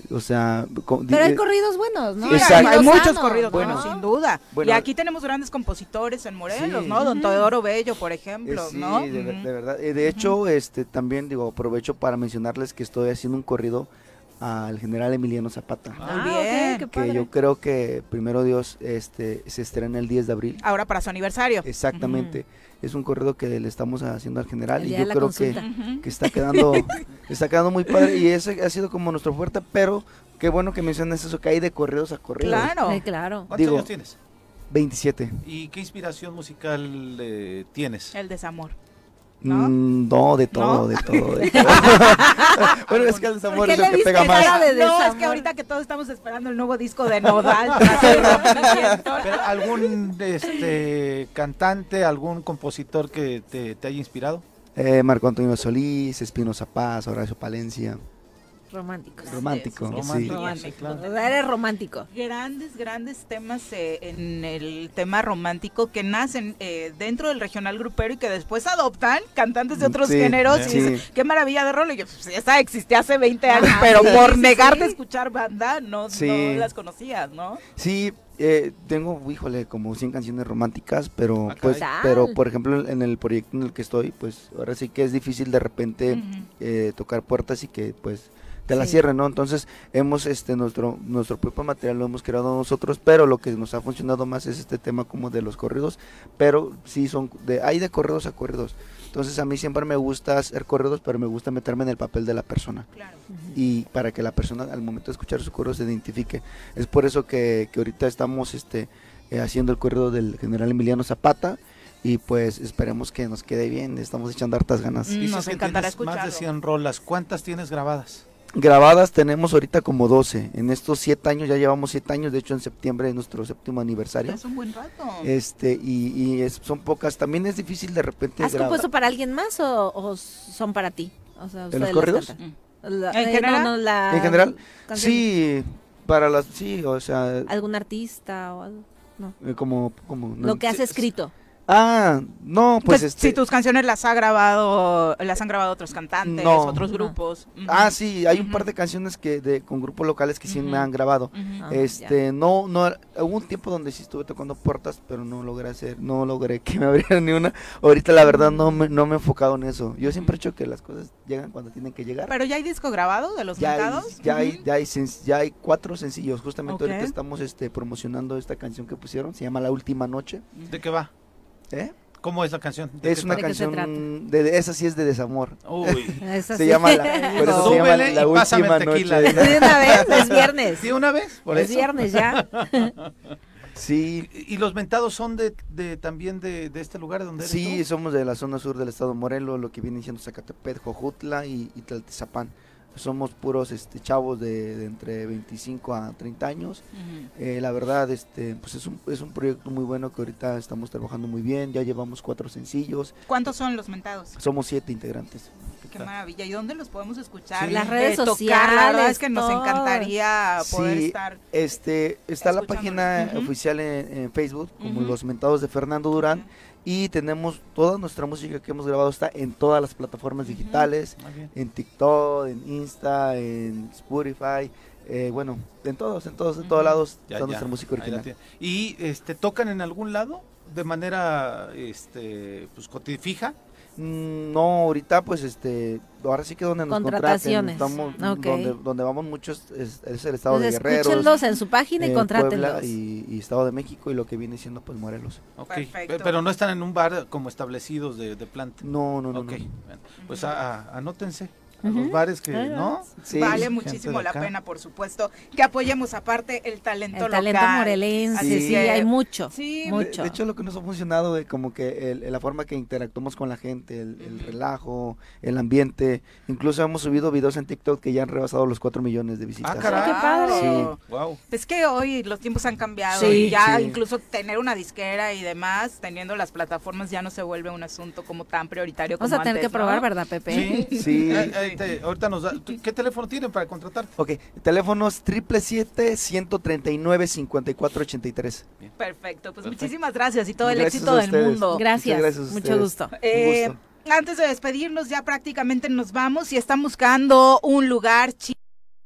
Speaker 13: O sea,
Speaker 3: Pero hay
Speaker 13: eh,
Speaker 3: corridos buenos, ¿no?
Speaker 1: Sí, hay,
Speaker 13: Exacto.
Speaker 1: hay muchos
Speaker 3: Sanos,
Speaker 1: corridos
Speaker 13: Bueno.
Speaker 1: buenos, sin duda.
Speaker 13: Bueno.
Speaker 1: y aquí tenemos grandes compositores en Morelos,
Speaker 13: Sí.
Speaker 1: ¿no? Don. Teodoro Bello, por
Speaker 13: eh,
Speaker 1: ejemplo,
Speaker 13: sí,
Speaker 1: ¿no?
Speaker 13: de, ver-
Speaker 1: Ujú.
Speaker 13: de verdad. Eh, de hecho, este, también digo, aprovecho para mencionarles que estoy haciendo un corrido al general Emiliano Zapata.
Speaker 3: Ah,
Speaker 1: bien.
Speaker 13: que
Speaker 3: padre.
Speaker 13: yo creo que primero Dios este se estrena el 10 de abril.
Speaker 1: Ahora para su aniversario.
Speaker 13: Exactamente. Es un corrido que le estamos haciendo al general y yo creo que, que está quedando está quedando muy padre y ese ha sido como nuestro fuerte, pero qué bueno que mencionas eso que hay de corridos a corridos.
Speaker 1: Claro.
Speaker 3: Sí, claro.
Speaker 2: ¿Cuántos
Speaker 13: Digo-
Speaker 2: años tienes?
Speaker 13: 27.
Speaker 2: ¿Y qué inspiración musical eh, tienes?
Speaker 1: El desamor. ¿No?
Speaker 13: Mm, No, de todo,
Speaker 1: ¿No?
Speaker 13: de todo, de todo. bueno, es que el desamor es pega más.
Speaker 3: cara de
Speaker 1: No, es
Speaker 3: desamor?
Speaker 1: que ahorita que todos estamos esperando el nuevo disco de Nodal.
Speaker 2: Pero, ¿Algún este, cantante, algún compositor que te, te haya inspirado?
Speaker 13: Eh, Marco Antonio Solís, Espinoza Paz, Horacio Palencia.
Speaker 3: Romántico.
Speaker 13: Romántico,
Speaker 1: Sí,
Speaker 13: sí.
Speaker 1: romántico.
Speaker 2: claro.
Speaker 3: O sea, eres romántico.
Speaker 1: Grandes, grandes temas eh, en el tema romántico que nacen eh, dentro del regional grupero y que después adoptan cantantes de otros
Speaker 13: Sí,
Speaker 1: géneros.
Speaker 13: sí.
Speaker 1: Y dices, qué maravilla de rol. Y yo, pues, esa existía hace 20 años,
Speaker 3: Ajá,
Speaker 1: pero
Speaker 3: sí,
Speaker 1: por
Speaker 3: sí,
Speaker 1: negarte a
Speaker 3: sí.
Speaker 1: escuchar banda, no,
Speaker 13: Sí.
Speaker 1: no las conocías, ¿no?
Speaker 13: Sí, eh, tengo, híjole, como 100 canciones románticas, pero
Speaker 2: Ah,
Speaker 13: pues, pero por ejemplo en el proyecto en el que estoy, pues ahora sí que es difícil de repente eh, tocar puertas y que pues te la cierren, ¿no? Entonces hemos, este, nuestro, nuestro propio material lo hemos creado nosotros, pero lo que nos ha funcionado más es este tema como de los corridos, pero sí son, de, hay de corridos a corridos. Entonces a mí siempre me gusta hacer corridos, pero me gusta meterme en el papel de la persona. Y para que la persona al momento de escuchar su corrido se identifique. Es por eso que, que ahorita estamos este, eh, haciendo el corrido del general Emiliano Zapata y pues esperemos que nos quede bien, estamos echando hartas ganas.
Speaker 2: Dices
Speaker 1: Nos
Speaker 2: que
Speaker 1: encantará
Speaker 2: tienes más de
Speaker 1: escucharlo.
Speaker 2: 100 rolas. ¿Cuántas tienes grabadas?
Speaker 13: Grabadas tenemos ahorita como 12. En estos 7 años, ya llevamos 7 años, de hecho en septiembre es nuestro séptimo aniversario.
Speaker 1: Es un buen rato.
Speaker 13: Este, y, y es- son pocas. También es difícil de repente
Speaker 3: ¿Has
Speaker 13: grabar.
Speaker 3: compuesto para alguien más o, o son para ti? O sea,
Speaker 13: ¿En los corridos?
Speaker 3: cantan. La-
Speaker 1: ¿En
Speaker 3: eh,
Speaker 1: general?
Speaker 3: no, no, la
Speaker 13: En general,
Speaker 3: canción.
Speaker 13: sí, para las, sí, o sea,
Speaker 3: ¿Algún artista o algo? No.
Speaker 13: eh, como, como. no,
Speaker 3: Lo que has
Speaker 13: sí,
Speaker 3: escrito.
Speaker 13: Ah, no, pues
Speaker 1: Que
Speaker 13: este.
Speaker 1: Si tus canciones las ha grabado, las han grabado otros cantantes,
Speaker 13: No.
Speaker 1: otros
Speaker 3: No.
Speaker 1: grupos.
Speaker 13: Ah, sí, hay un par de canciones que de con grupos locales que sí me han grabado.
Speaker 3: Ah,
Speaker 13: Este, no, no, hubo un tiempo donde sí estuve tocando puertas, pero no logré hacer, no logré que me abrieran ni una. Ahorita la verdad no me, no me he enfocado en eso. Yo siempre he hecho que las cosas llegan cuando tienen que llegar.
Speaker 1: Pero ya hay disco grabado de los
Speaker 13: ya hay, ya, hay, ya, hay, ya hay cuatro sencillos. Justamente
Speaker 1: Ok.
Speaker 13: ahorita estamos este, promocionando esta canción que pusieron. Se llama La Última Noche.
Speaker 2: ¿De qué va?
Speaker 13: ¿Eh?
Speaker 2: ¿Cómo es la canción? ¿De
Speaker 13: Es
Speaker 2: qué
Speaker 13: una canción, de, de- esa sí es de desamor.
Speaker 2: Uy.
Speaker 3: Esa
Speaker 13: se
Speaker 3: sí.
Speaker 13: llama la, por eso se llama la última noche.
Speaker 3: De una vez, es viernes.
Speaker 2: ¿Sí, una vez? Por
Speaker 3: es
Speaker 2: eso.
Speaker 3: viernes ya.
Speaker 13: Sí,
Speaker 2: ¿Y y los mentados son de, de también de, de este lugar donde eres
Speaker 13: Sí,
Speaker 2: tú?
Speaker 13: somos de la zona sur del estado de Morelos, lo que viene siendo Zacatepec, Jojutla y, y Tlaltizapán. Somos puros este, chavos de, de entre 25 a 30 años. Eh, la verdad, este, pues es un, es un proyecto muy bueno que ahorita estamos trabajando muy bien. Ya llevamos cuatro sencillos.
Speaker 1: ¿Cuántos son los mentados?
Speaker 13: Somos siete integrantes.
Speaker 1: Qué maravilla. ¿Y dónde los podemos escuchar?
Speaker 13: Sí.
Speaker 3: Las redes
Speaker 1: tocar,
Speaker 3: sociales,
Speaker 1: La verdad es que nos encantaría poder
Speaker 13: Sí,
Speaker 1: estar.
Speaker 13: Este, está la página oficial en, en Facebook, como. Los Mentados de Fernando Durán. Y tenemos toda nuestra música que hemos grabado está en todas las plataformas digitales, en TikTok, en Insta, en Spotify, eh, bueno, en todos, en todos, en todos lados
Speaker 2: Ya,
Speaker 13: está
Speaker 2: ya.
Speaker 13: nuestra música original.
Speaker 2: ¿Y este, tocan en algún lado de manera este, pues, fija?
Speaker 13: Mm, No, ahorita pues este, ahora sí que donde nos contraten,
Speaker 3: Contrataciones.
Speaker 13: estamos, donde, donde vamos muchos es, es el estado de
Speaker 3: Entonces,
Speaker 13: Guerrero,
Speaker 3: escúchenlos en su página y contrátenlos.
Speaker 13: y, y Estado de México y lo que viene siendo pues Morelos.
Speaker 2: Ok.
Speaker 1: Perfecto.
Speaker 2: Pe- Pero no están en un bar como establecidos de, de planta.
Speaker 13: No, no, no.
Speaker 2: Ok,
Speaker 13: no.
Speaker 2: bueno, pues a- a- anótense a los bares que, ¿no?
Speaker 13: Sí.
Speaker 1: vale muchísimo
Speaker 2: de
Speaker 1: la pena, por supuesto, que apoyemos aparte el talento
Speaker 3: El talento
Speaker 1: local.
Speaker 3: morelense, sí,
Speaker 1: que-
Speaker 3: hay mucho,
Speaker 1: Sí,
Speaker 13: De-
Speaker 3: mucho.
Speaker 13: De, hecho, lo que nos ha funcionado, eh, como que el- la forma que interactuamos con la gente, el, el relajo, el ambiente. Incluso hemos subido videos en TikTok que ya han rebasado los 4 millones de visitas.
Speaker 2: Ah, caray.
Speaker 3: qué padre.
Speaker 13: Sí.
Speaker 2: Wow.
Speaker 1: Es que hoy los tiempos han cambiado
Speaker 3: Sí.
Speaker 1: y ya
Speaker 13: Sí.
Speaker 1: incluso tener una disquera y demás, teniendo las plataformas ya no se vuelve un asunto como tan prioritario como
Speaker 3: Vamos a tener
Speaker 1: antes,
Speaker 3: que probar,
Speaker 1: ¿no?
Speaker 3: ¿verdad, Pepe?
Speaker 2: Sí.
Speaker 13: Sí.
Speaker 2: Te- ahorita nos da, ¿tú- ¿Qué teléfono tienen para contratarte?
Speaker 13: Ok, teléfonos 777-139-5483.
Speaker 1: Perfecto, pues muchísimas gracias y todo el éxito del mundo.
Speaker 3: Gracias, mucho gusto.
Speaker 13: Un
Speaker 1: Eh,
Speaker 13: gusto.
Speaker 1: antes de despedirnos, ya prácticamente nos vamos y están buscando un lugar chi-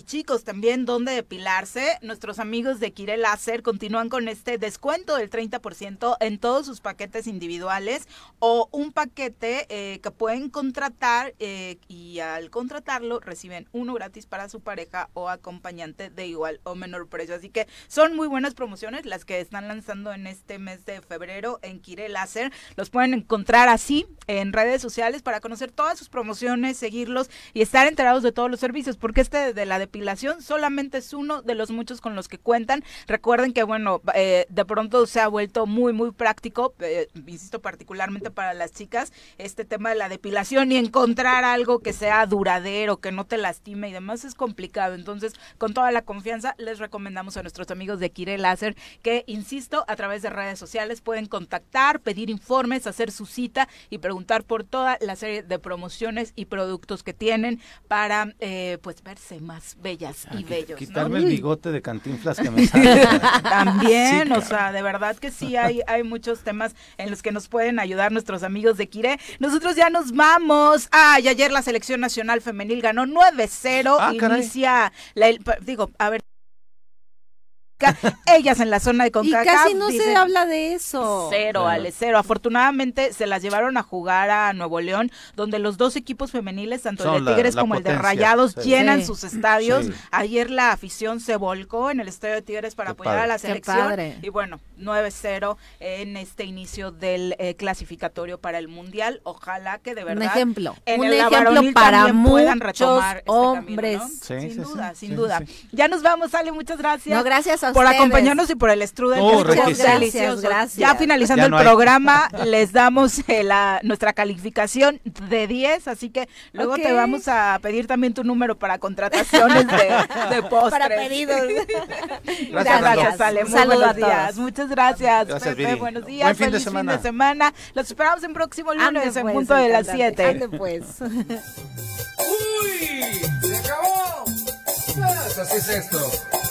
Speaker 1: Chicos, también donde depilarse. Nuestros amigos de Kire Láser continúan con este descuento del 30% en todos sus paquetes individuales o un paquete eh, que pueden contratar eh, y al contratarlo reciben uno gratis para su pareja o acompañante de igual o menor precio. Así que son muy buenas promociones las que están lanzando en este mes de febrero en Kire Láser. Los pueden encontrar así en redes sociales para conocer todas sus promociones, seguirlos y estar enterados de todos los servicios, porque este de la depilación solamente es uno de los muchos con los que cuentan. Recuerden que, bueno, eh, de pronto se ha vuelto muy, muy práctico, eh, insisto, particularmente para las chicas, este tema de la depilación y encontrar algo que sea duradero, que no te lastime y demás es complicado. Entonces, con toda la confianza, les recomendamos a nuestros amigos de Kire Láser que, insisto, a través de redes sociales pueden contactar, pedir informes, hacer su cita y preguntar por toda la serie de promociones y productos que tienen para, eh, pues, verse más bellas y bellos. ¿no?
Speaker 2: Quitarme el bigote de cantinflas que me sale.
Speaker 1: También,
Speaker 2: Sí,
Speaker 1: o sea, de verdad que sí hay, hay muchos temas en los que nos pueden ayudar nuestros amigos de Kire. Nosotros ya nos vamos. Ah, y ayer la selección nacional femenil ganó 9-0.
Speaker 2: Ah, caray.
Speaker 1: Inicia, la, el- digo, a ver. América, ellas en la zona de CONCACAF.
Speaker 3: Y casi no se habla de eso.
Speaker 1: Cero, Ale, cero. Afortunadamente se las llevaron a jugar a Nuevo León, donde los dos equipos femeniles, tanto el de Tigres como el de Rayados, llenan sus estadios. Ayer la afición se volcó en el estadio de Tigres para apoyar a la selección. Y bueno, 9-0 en este inicio del eh, clasificatorio para el Mundial. Ojalá que de verdad.
Speaker 3: Un ejemplo. un ejemplo para muchos este hombres.
Speaker 1: sin duda, sin duda. Ya nos vamos, Ale, muchas gracias.
Speaker 3: No, gracias a
Speaker 1: Por acompañarnos y por el strudel.
Speaker 3: Oh, gracias, gracias.
Speaker 1: Ya finalizando el programa, les damos eh, la, nuestra calificación de 10, así que luego te vamos a pedir también tu número para contrataciones de, de postres.
Speaker 3: Para pedidos.
Speaker 1: gracias, gracias Ale. Muy buenos días. Muchas gracias,
Speaker 2: gracias
Speaker 1: Pepe. Buenos días.
Speaker 2: Buen fin de semana.
Speaker 1: fin de semana. Los esperamos en próximo lunes en pues, punto de las 7.
Speaker 3: pues.
Speaker 14: ¡Uy! ¡Se acabó! Pues así es esto.